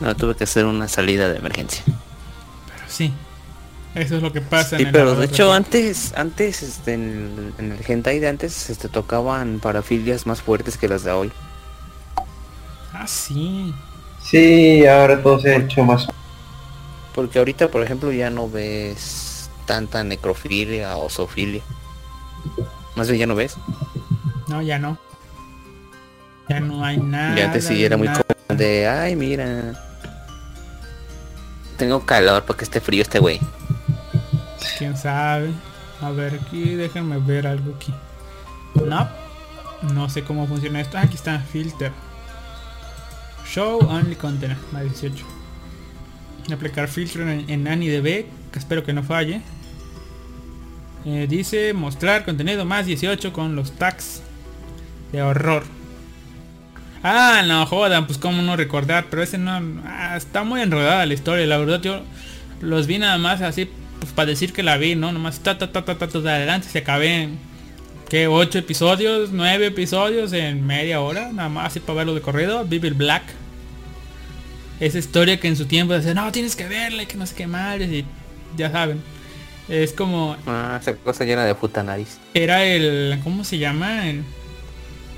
No, tuve que hacer una salida de emergencia. Pero sí. Eso es lo que pasa Sí, en el pero de hecho antes, antes este, en, el, en el hentai de antes este, tocaban parafilias más fuertes que las de hoy. Ah, sí. Sí, ahora todo se ha hecho más... Porque ahorita, por ejemplo, ya no ves tanta necrofilia o zoofilia. Más bien ya no ves. No, ya no. Ya no hay nada. y antes sí era muy nada. De, ay, mira. Tengo calor porque esté frío este güey. Quién sabe. A ver aquí, déjenme ver algo aquí. No. No sé cómo funciona esto. Aquí está, filter. Show only content. Más 18. Aplicar filtro en, en AniDB, que espero que no falle. Eh, dice mostrar contenido más 18 con los tags de horror. Ah, no jodan, pues cómo no recordar, pero ese no... ah, está muy enredada la historia, la verdad yo los vi nada más así, pues para decir que la vi, ¿no? Nomás ta ta ta ta ta, ta, de adelante se acabé en... ¿Qué? ¿8 episodios? ¿9 episodios en media hora? Nada más así para verlo de corrido. Bible Black. Esa historia que en su tiempo decía, no, tienes que verla y que no sé qué madres y ya saben. Es como Ah, esa cosa llena de puta nariz. era el ¿cómo se llama? El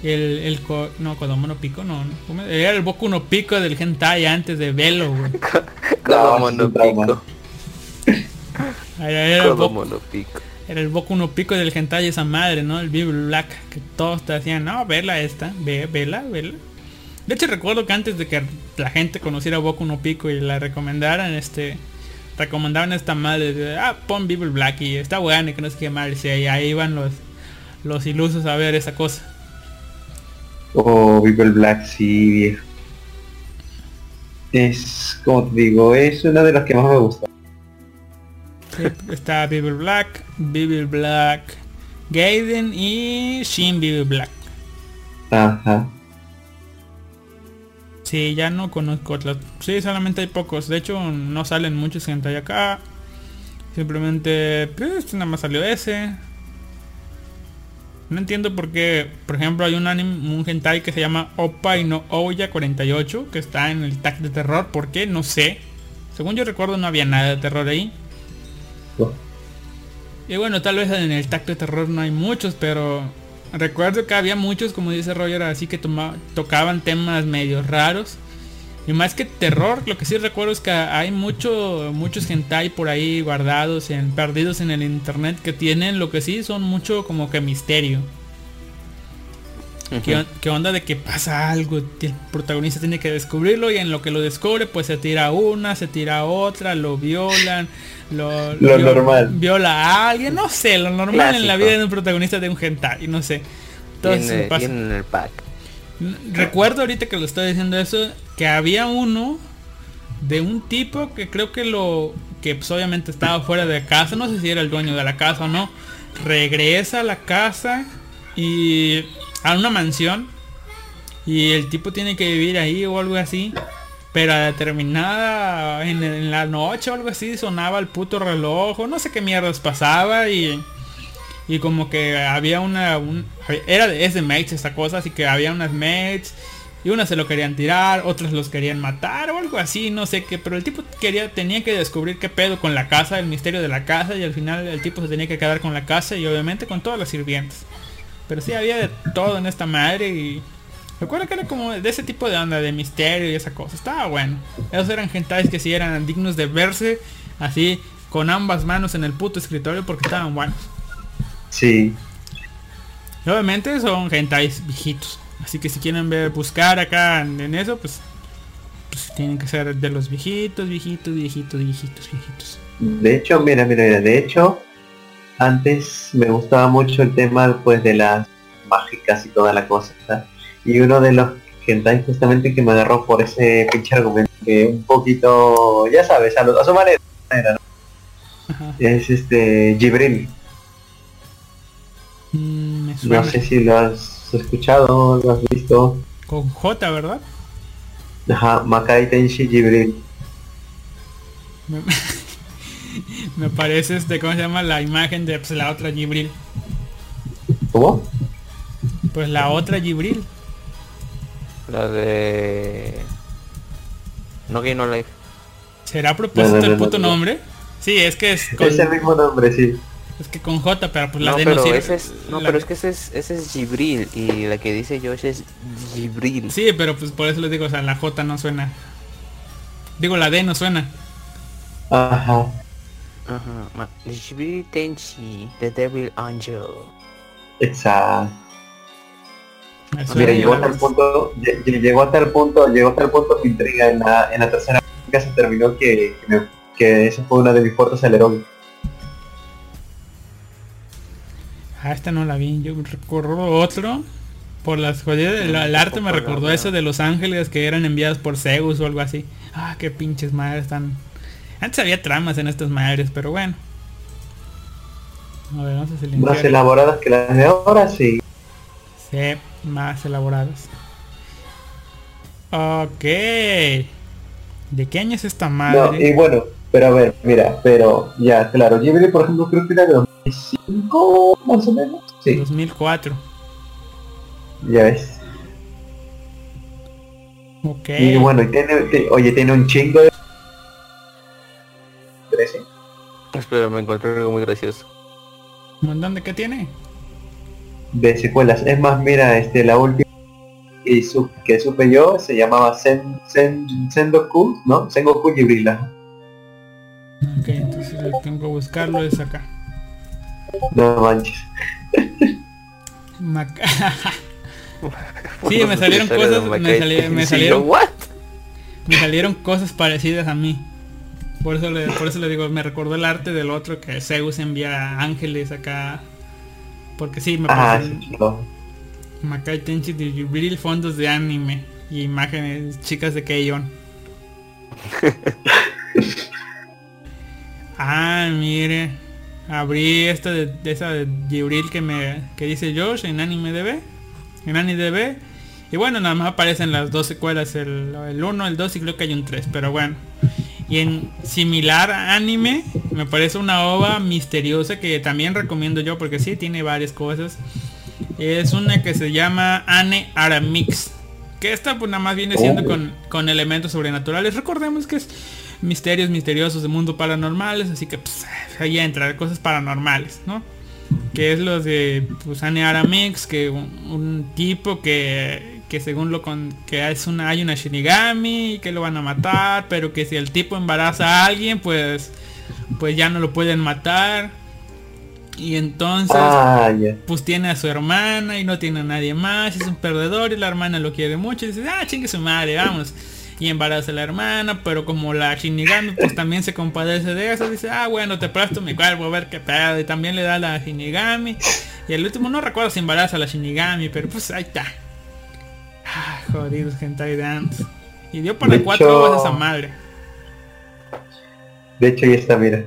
el, el co- no, Kodomo no Pico, no, era el Boku no Pico del hentai antes de Velo, güey. Como No, monopico. Era, era el Boku, monopico. era el Boku no Pico del hentai esa madre, ¿no? El Bible Black, que todos te decían, no, vela esta, ve, vela, vela. De hecho recuerdo que antes de que la gente conociera Boku no Pico y la recomendaran, este, recomendaban esta madre, de, ah, pon Bible Black y está buena y que no sé qué madre, y ahí iban los, los ilusos a ver esa cosa. Oh, People Black, sí, viejo. Es, como te digo, es una de las que más me gusta. Está Bible Black, Bible Black, Gaiden y Shin Bible Black. Ajá. Sí, ya no conozco otras. Sí, solamente hay pocos. De hecho, no salen muchos gente acá. Simplemente, pues, nada más salió ese. No entiendo por qué, por ejemplo, hay un anime, un hentai que se llama Opa y no Oya 48, que está en el tag de terror. ¿Por qué? No sé. Según yo recuerdo no había nada de terror ahí. Oh, Y bueno, tal vez en el tacto de terror no hay muchos, pero recuerdo que había muchos, como dice Roger, así que toma- tocaban temas medio raros. Y más que terror, lo que sí recuerdo es que hay mucho, muchos hentai por ahí guardados, en, perdidos en el internet, que tienen lo que sí son mucho como que misterio. ¿Qué, on- qué onda de que pasa algo? El protagonista tiene que descubrirlo y en lo que lo descubre pues se tira una, se tira otra, lo violan, lo, Lo normal. Viola a alguien, no sé, lo normal en la vida de un protagonista de un hentai, no sé. Viene, pasa. viene en el pack. Recuerdo ahorita que lo estoy diciendo eso, que había uno de un tipo que creo que lo que pues, obviamente estaba fuera de casa, no sé si era el dueño de la casa o no, regresa a la casa y a una mansión y el tipo tiene que vivir ahí o algo así, pero a determinada en, en la noche o algo así sonaba el puto reloj o no sé qué mierdas pasaba y y como que había una un- era de, es de mates esta cosa así que había unas mates y unas se lo querían tirar otros los querían matar o algo así no sé qué pero el tipo quería tenía que descubrir qué pedo con la casa el misterio de la casa y al final el tipo se tenía que quedar con la casa y obviamente con todas las sirvientes pero sí había de todo en esta madre y recuerdo que era como de ese tipo de onda de misterio y esa cosa estaba bueno. Esos eran gentais que sí eran dignos de verse así con ambas manos en el puto escritorio porque estaban buenos Sí. y obviamente son hentais viejitos. Así que si quieren ver, buscar acá en, eso, pues, pues tienen que ser de los viejitos, viejitos, viejitos, viejitos, viejitos. De hecho, mira, mira, mira, de hecho, antes me gustaba mucho el tema pues de las mágicas y toda la cosa. ¿sabes? Y uno de los hentai justamente que me agarró por ese pinche argumento que un poquito, ya sabes, a, lo- a su manera, ¿no? Ajá. es este Jibril. Me suena. No sé si lo has escuchado, lo has visto. Con J, ¿verdad? Ajá, Makai Tenshi Jibril. Me, me parece este, ¿cómo se llama? La imagen de pues, la otra Gibril. ¿Cómo? Pues la otra Gibril. La de... No Game No Life. ¿Será a propósito No, no, el no, puto no, no. nombre? Sí, es que es con, Es el mismo nombre, sí. Es que con J, pero pues la no, D no sirve. ese es, no, La- pero es que ese es, ese es Gibril y la que dice Josh es Gibril. Sí, pero pues por eso les digo, o sea, la J no suena. Digo, la D no suena. Ajá. Ajá. Gibril Tenchi, The Devil Angel. Exacto. Mira, llegó hasta el punto, lle- lle- llegó hasta el punto, llegó hasta el punto mi intriga en la, en la tercera que se terminó que, que, me- que esa fue una de mis fuertes alerón. Ah, esta no la vi. Yo recuerdo otro. Por las jodidas, el, el arte me recordó eso de los ángeles que eran enviados por Zeus o algo así. Ah, qué pinches madres tan... Antes había tramas en estas madres, pero bueno. A ver, vamos a Más silenciar. elaboradas que las de ahora, sí. Sí, más elaboradas. Ok. ¿De qué año es esta No, madre? y bueno, pero a ver, mira, pero ya, claro, Ghibli por ejemplo creo que era de 2005 más o menos. Sí, 2004. ya ves. Ok. Y bueno, y tiene, te- oye, tiene un chingo de... 13. Espera, me encontré algo muy gracioso. ¿Un montón de qué tiene? de secuelas. Es más, mira, este la última que, su- que supe yo se llamaba Sen, Sen, Sendoku, ¿no? Sengoku Jibrila. Ok, entonces lo que tengo que buscarlo es acá. No manches. Maca- Sí, me salieron cosas, me, sali- me salieron, me salieron cosas parecidas a mí. Por eso le, por eso le digo, me recordó el arte del otro que Zeus envía ángeles acá. Porque sí, me Ah, sí, no. Makai Tenchi de Jubril, fondos de anime y imágenes chicas de Keion. ah, mire. Abrí esta de, de esa de Jibril que me que dice Josh en anime DB. En anime DB. Y bueno, nada más aparecen las dos secuelas, el, el 1, el 2 y creo que hay un 3, pero bueno. Y en similar anime, me parece una ova misteriosa que también recomiendo yo porque sí tiene varias cosas. Es una que se llama Ane Aramix. Que esta pues nada más viene siendo Oh. con, con elementos sobrenaturales. Recordemos que es misterios misteriosos de mundo paranormales. Así que pues, ahí entra cosas paranormales, ¿no? Que es los de pues Ane Aramix. Que un, un tipo que, que según lo con que es una, hay una Shinigami que lo van a matar. Pero que si el tipo embaraza a alguien pues pues ya no lo pueden matar. Y entonces Ah, pues tiene a su hermana y no tiene a nadie más, es un perdedor y la hermana lo quiere mucho y dice, ah, chingue su madre, vamos. Y embaraza a la hermana, pero como la Shinigami pues también se compadece de eso, dice, ah, bueno, te presto mi cuerpo a ver qué pedo. Y también le da a la Shinigami. Y el último no recuerdo si embaraza a la Shinigami, pero pues ahí está. Ah, jodidos hentai dance. Y dio para De cuatro hecho- horas esa madre. De hecho, ya está, mira.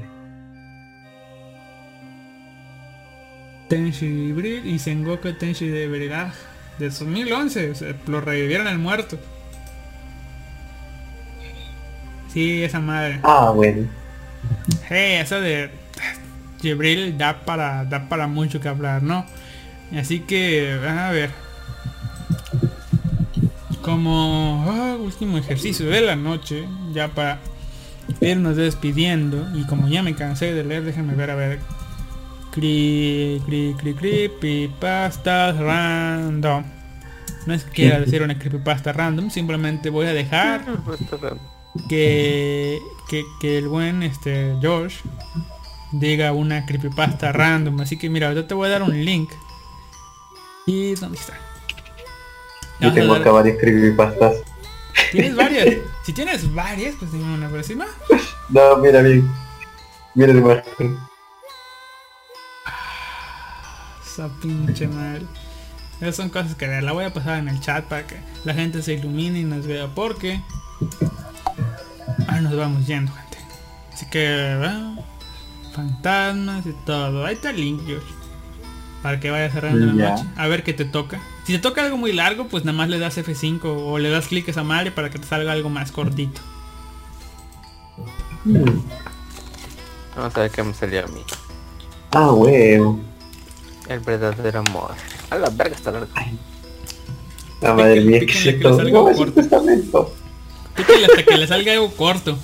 Tenshi Bril y Sengoku Tenshi de Verigaj de 2011, o sea, lo revivieron el muerto. Sí, esa madre. Ah, bueno. Hey, eso de Jibril da para, da para mucho que hablar, ¿no? Así que, a ver. Como ah, último ejercicio de la noche, ya para irnos despidiendo, y como ya me cansé de leer, déjenme ver, a ver. Cri, cri, cri, creepypastas random. No es que quiera decir una creepypasta random, simplemente voy a dejar que, que, que el buen este George diga una creepypasta random. Así que mira, ahorita te voy a dar un link. ¿Y dónde está? Yo tengo acá varias creepypastas. ¿Tienes varias? Si tienes varias, pues dime una por encima. No, mira bien. Mira la imagen. Esa pinche madre. Esas son cosas que la voy a pasar en el chat para que la gente se ilumine y nos vea porque ahora nos vamos yendo gente. Así que fantasmas y todo. Ahí está el link, George. Para que vaya cerrando la Ya. noche. A ver qué te toca. Si te toca algo muy largo, pues nada más le das F5 o le das clic a esa madre para que te salga algo más cortito. Hmm. Vamos a ver qué me salió a mí. Ah, huevo. El verdadero amor. A la verga está larga. La madre mía, ¿qué es Píquenle que Pícale hasta que le salga algo corto.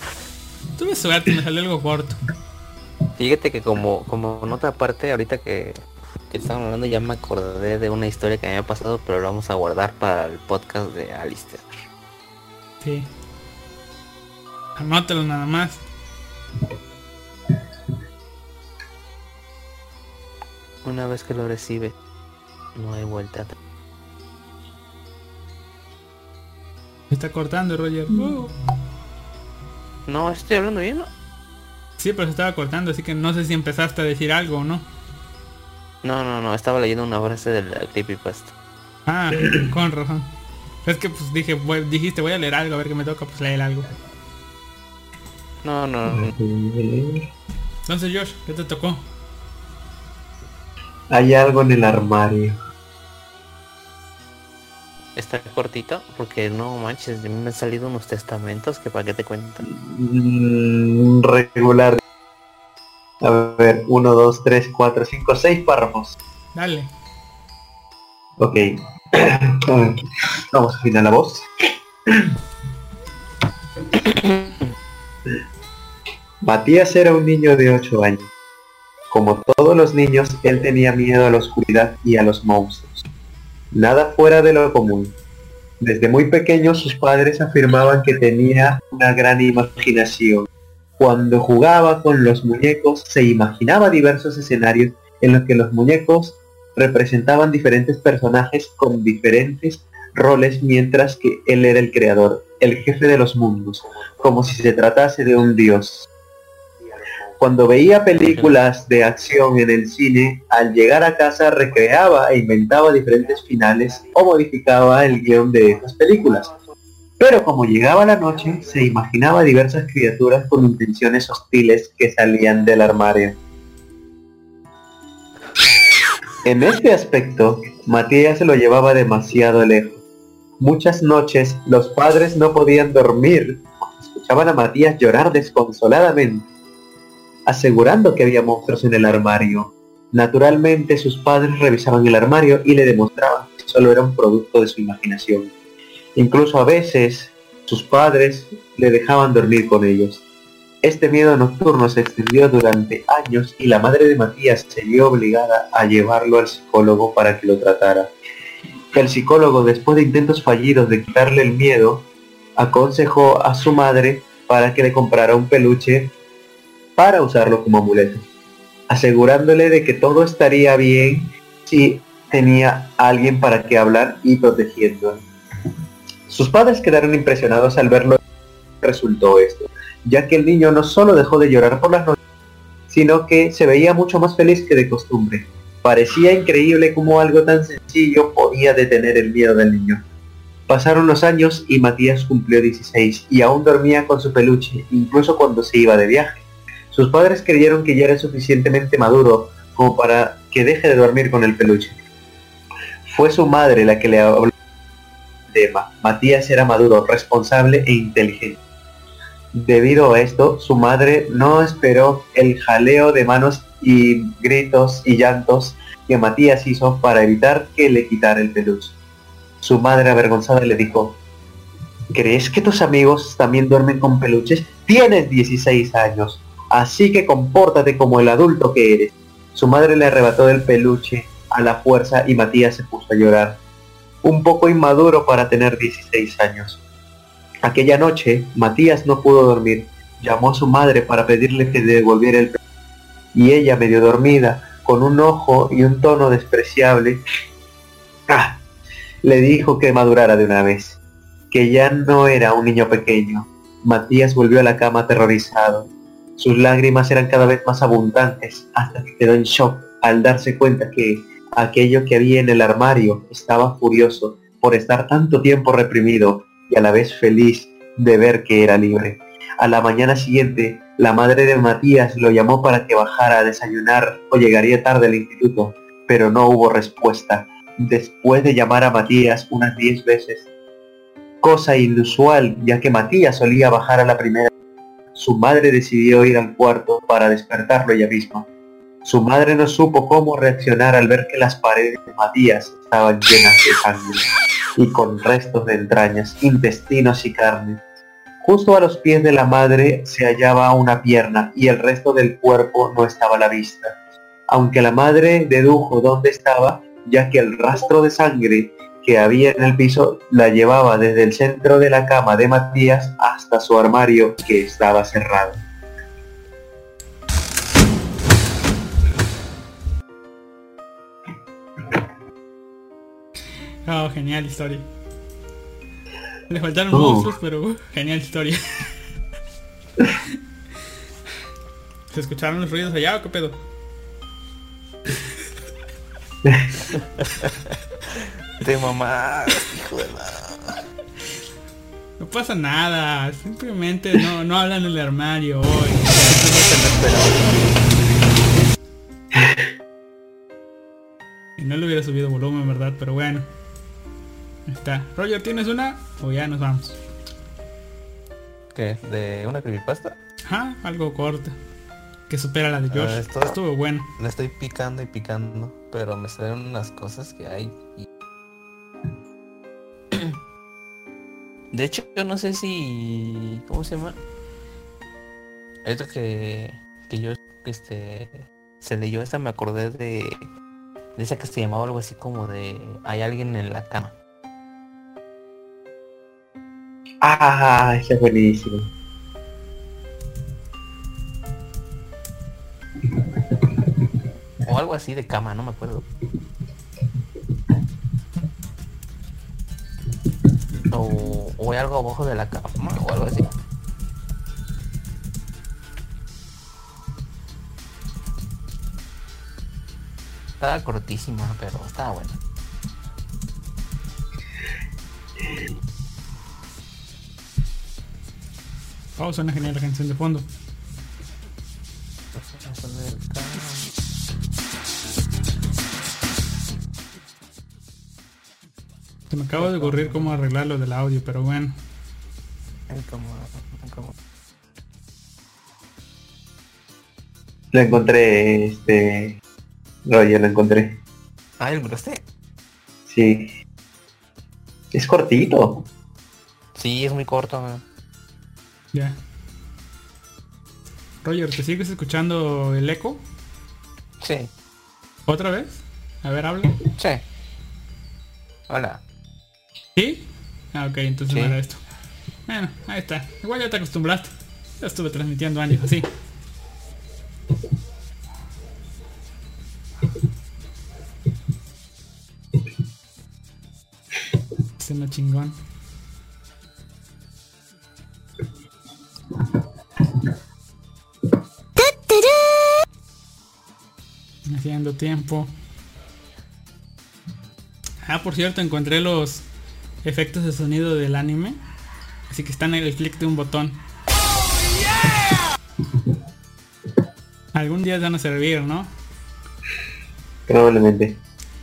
Tuve suerte, me salió algo corto. Fíjate que como, como nota aparte, ahorita que, que estaban hablando ya me acordé de una historia que me había pasado, pero lo vamos a guardar para el podcast de Alistair. Sí. Anótalo nada más. Una vez que lo recibe, no hay vuelta atrás. Me está cortando, Roger. Uh. No, estoy hablando bien. Sí, pero se estaba cortando, así que no sé si empezaste a decir algo o no. No, no, no, estaba leyendo una frase de la creepypasta. Ah, con razón. Es que pues dije, voy- dijiste voy a leer algo, a ver qué me toca, pues leer algo. No, no, no. Entonces Josh, ¿qué te tocó? Hay algo en el armario. Está cortito porque no manches, me han salido unos testamentos que para qué te cuento. Mm, regular. A ver, 1, 2, 3, 4, 5, 6 párrafos. Dale. Ok. Vamos a afinar la voz. Matías era un niño de 8 años. Como todos los niños, él tenía miedo a la oscuridad y a los monstruos. Nada fuera de lo común. Desde muy pequeño sus padres afirmaban que tenía una gran imaginación. Cuando jugaba con los muñecos se imaginaba diversos escenarios en los que los muñecos representaban diferentes personajes con diferentes roles mientras que él era el creador, el jefe de los mundos, como si se tratase de un dios. Cuando veía películas de acción en el cine, al llegar a casa recreaba e inventaba diferentes finales o modificaba el guion de estas películas. Pero como llegaba la noche, se imaginaba diversas criaturas con intenciones hostiles que salían del armario. En este aspecto, Matías se lo llevaba demasiado lejos. Muchas noches los padres no podían dormir. Escuchaban a Matías llorar desconsoladamente, asegurando que había monstruos en el armario. Naturalmente sus padres revisaban el armario y le demostraban que solo era un producto de su imaginación. Incluso a veces sus padres le dejaban dormir con ellos. Este miedo nocturno se extendió durante años y la madre de Matías se vio obligada a llevarlo al psicólogo para que lo tratara. El psicólogo, después de intentos fallidos de quitarle el miedo, aconsejó a su madre para que le comprara un peluche para usarlo como amuleto, asegurándole de que todo estaría bien si tenía alguien para que hablar y protegiéndolo. Sus padres quedaron impresionados al verlo resultó esto, ya que el niño no solo dejó de llorar por las noches, sino que se veía mucho más feliz que de costumbre. Parecía increíble cómo algo tan sencillo podía detener el miedo del niño. Pasaron los años y Matías cumplió 16 y aún dormía con su peluche, incluso cuando se iba de viaje. Sus padres creyeron que ya era suficientemente maduro como para que deje de dormir con el peluche. Fue su madre la que le habló del tema. Matías era maduro, responsable e inteligente. Debido a esto, su madre no esperó el jaleo de manos y gritos y llantos que Matías hizo para evitar que le quitara el peluche. Su madre avergonzada le dijo, ¿crees que tus amigos también duermen con peluches? Tienes 16 años, así que compórtate como el adulto que eres. Su madre le arrebató el peluche a la fuerza y Matías se puso a llorar. Un poco inmaduro para tener 16 años. Aquella noche, Matías no pudo dormir. Llamó a su madre para pedirle que le devolviera el peluche. Y ella, medio dormida, con un ojo y un tono despreciable, ¡ah! le dijo que madurara de una vez, que ya no era un niño pequeño. Matías volvió a la cama aterrorizado. Sus lágrimas eran cada vez más abundantes hasta que quedó en shock al darse cuenta que aquello que había en el armario estaba furioso por estar tanto tiempo reprimido y a la vez feliz de ver que era libre. A la mañana siguiente, la madre de Matías lo llamó para que bajara a desayunar o llegaría tarde al instituto, pero no hubo respuesta. Después de llamar a Matías unas diez veces, cosa inusual ya que Matías solía bajar a la primera, su madre decidió ir al cuarto para despertarlo ella misma. Su madre no supo cómo reaccionar al ver que las paredes de Matías estaban llenas de sangre y con restos de entrañas, intestinos y carne. Justo a los pies de la madre se hallaba una pierna y el resto del cuerpo no estaba a la vista. Aunque la madre dedujo dónde estaba, ya que el rastro de sangre que había en el piso la llevaba desde el centro de la cama de Matías hasta su armario que estaba cerrado. Oh, genial historia. Le faltaron Oh. monstruos, pero uh, genial historia. ¿Se escucharon los ruidos allá o qué pedo? Te mamá, hijo de la... No pasa nada, simplemente no, no hablan en el armario hoy. Y no le hubiera subido volumen, ¿verdad? Pero bueno. Ahí está. Roger, ¿tienes una? O ya nos vamos. ¿Qué? ¿De una creepypasta? Ajá, algo corto. Que supera la de George. Ah, esto- Estuvo bueno. Le estoy picando y picando, pero me salen unas cosas que hay. y- De hecho, yo no sé si... ¿Cómo se llama? Esto que, que yo, este, se leyó esta, me acordé de, de esa que se llamaba algo así como de hay alguien en la cama. Ah, ese es buenísimo. O algo así de cama, no me acuerdo. O, o hay algo abajo de la cama o algo así. Estaba cortísima, pero estaba buena. Oh, suena genial la canción de fondo. Se me acaba de ocurrir cómo arreglar lo del audio, pero bueno. Lo encontré, este... Roger, lo encontré. Ah, el broste. Sí. Es cortito. Sí, es muy corto. man. Ya. Roger, ¿te sigues escuchando el eco? Sí, ¿Otra vez? A ver, habla. sí. Hola. ¿Sí? Ah, ok, entonces Sí. no era esto. Bueno, ahí está. Igual ya te acostumbraste. Ya estuve transmitiendo años así. Siendo chingón. Haciendo tiempo. Ah, por cierto, encontré los efectos de sonido del anime. Así que están en el clic de un botón. Algún día van a servir, ¿no? Probablemente.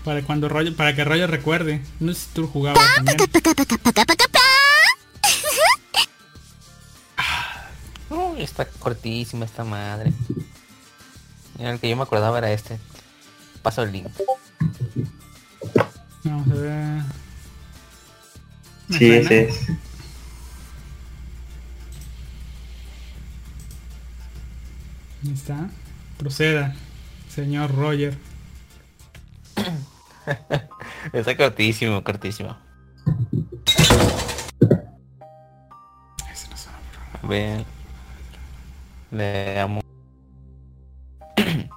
Para cuando Roger, para que Roger recuerde. No sé si tú jugabas también. No, está cortísima esta madre. Mira, el que yo me acordaba era este. Paso el link. Vamos a ver. ¿Me Sí, suena? ese es. Ahí está. Proceda, señor Roger. Está cortísimo, cortísimo. Ven. Le amo.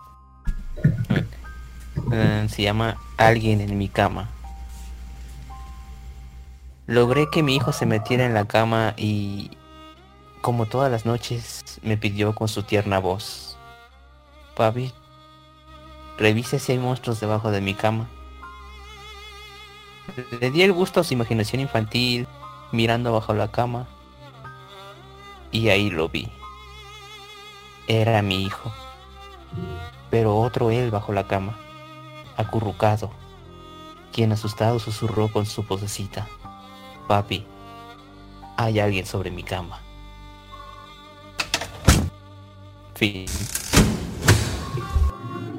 Eh, Se llama Alguien en mi cama. Logré que mi hijo se metiera en la cama y, como todas las noches, me pidió con su tierna voz. Papi, revise si hay monstruos debajo de mi cama. Le di el gusto a su imaginación infantil, mirando bajo la cama, y ahí lo vi. Era mi hijo, pero otro él bajo la cama, acurrucado, quien asustado susurró con su vocecita. Papi, hay alguien sobre mi cama. Fin.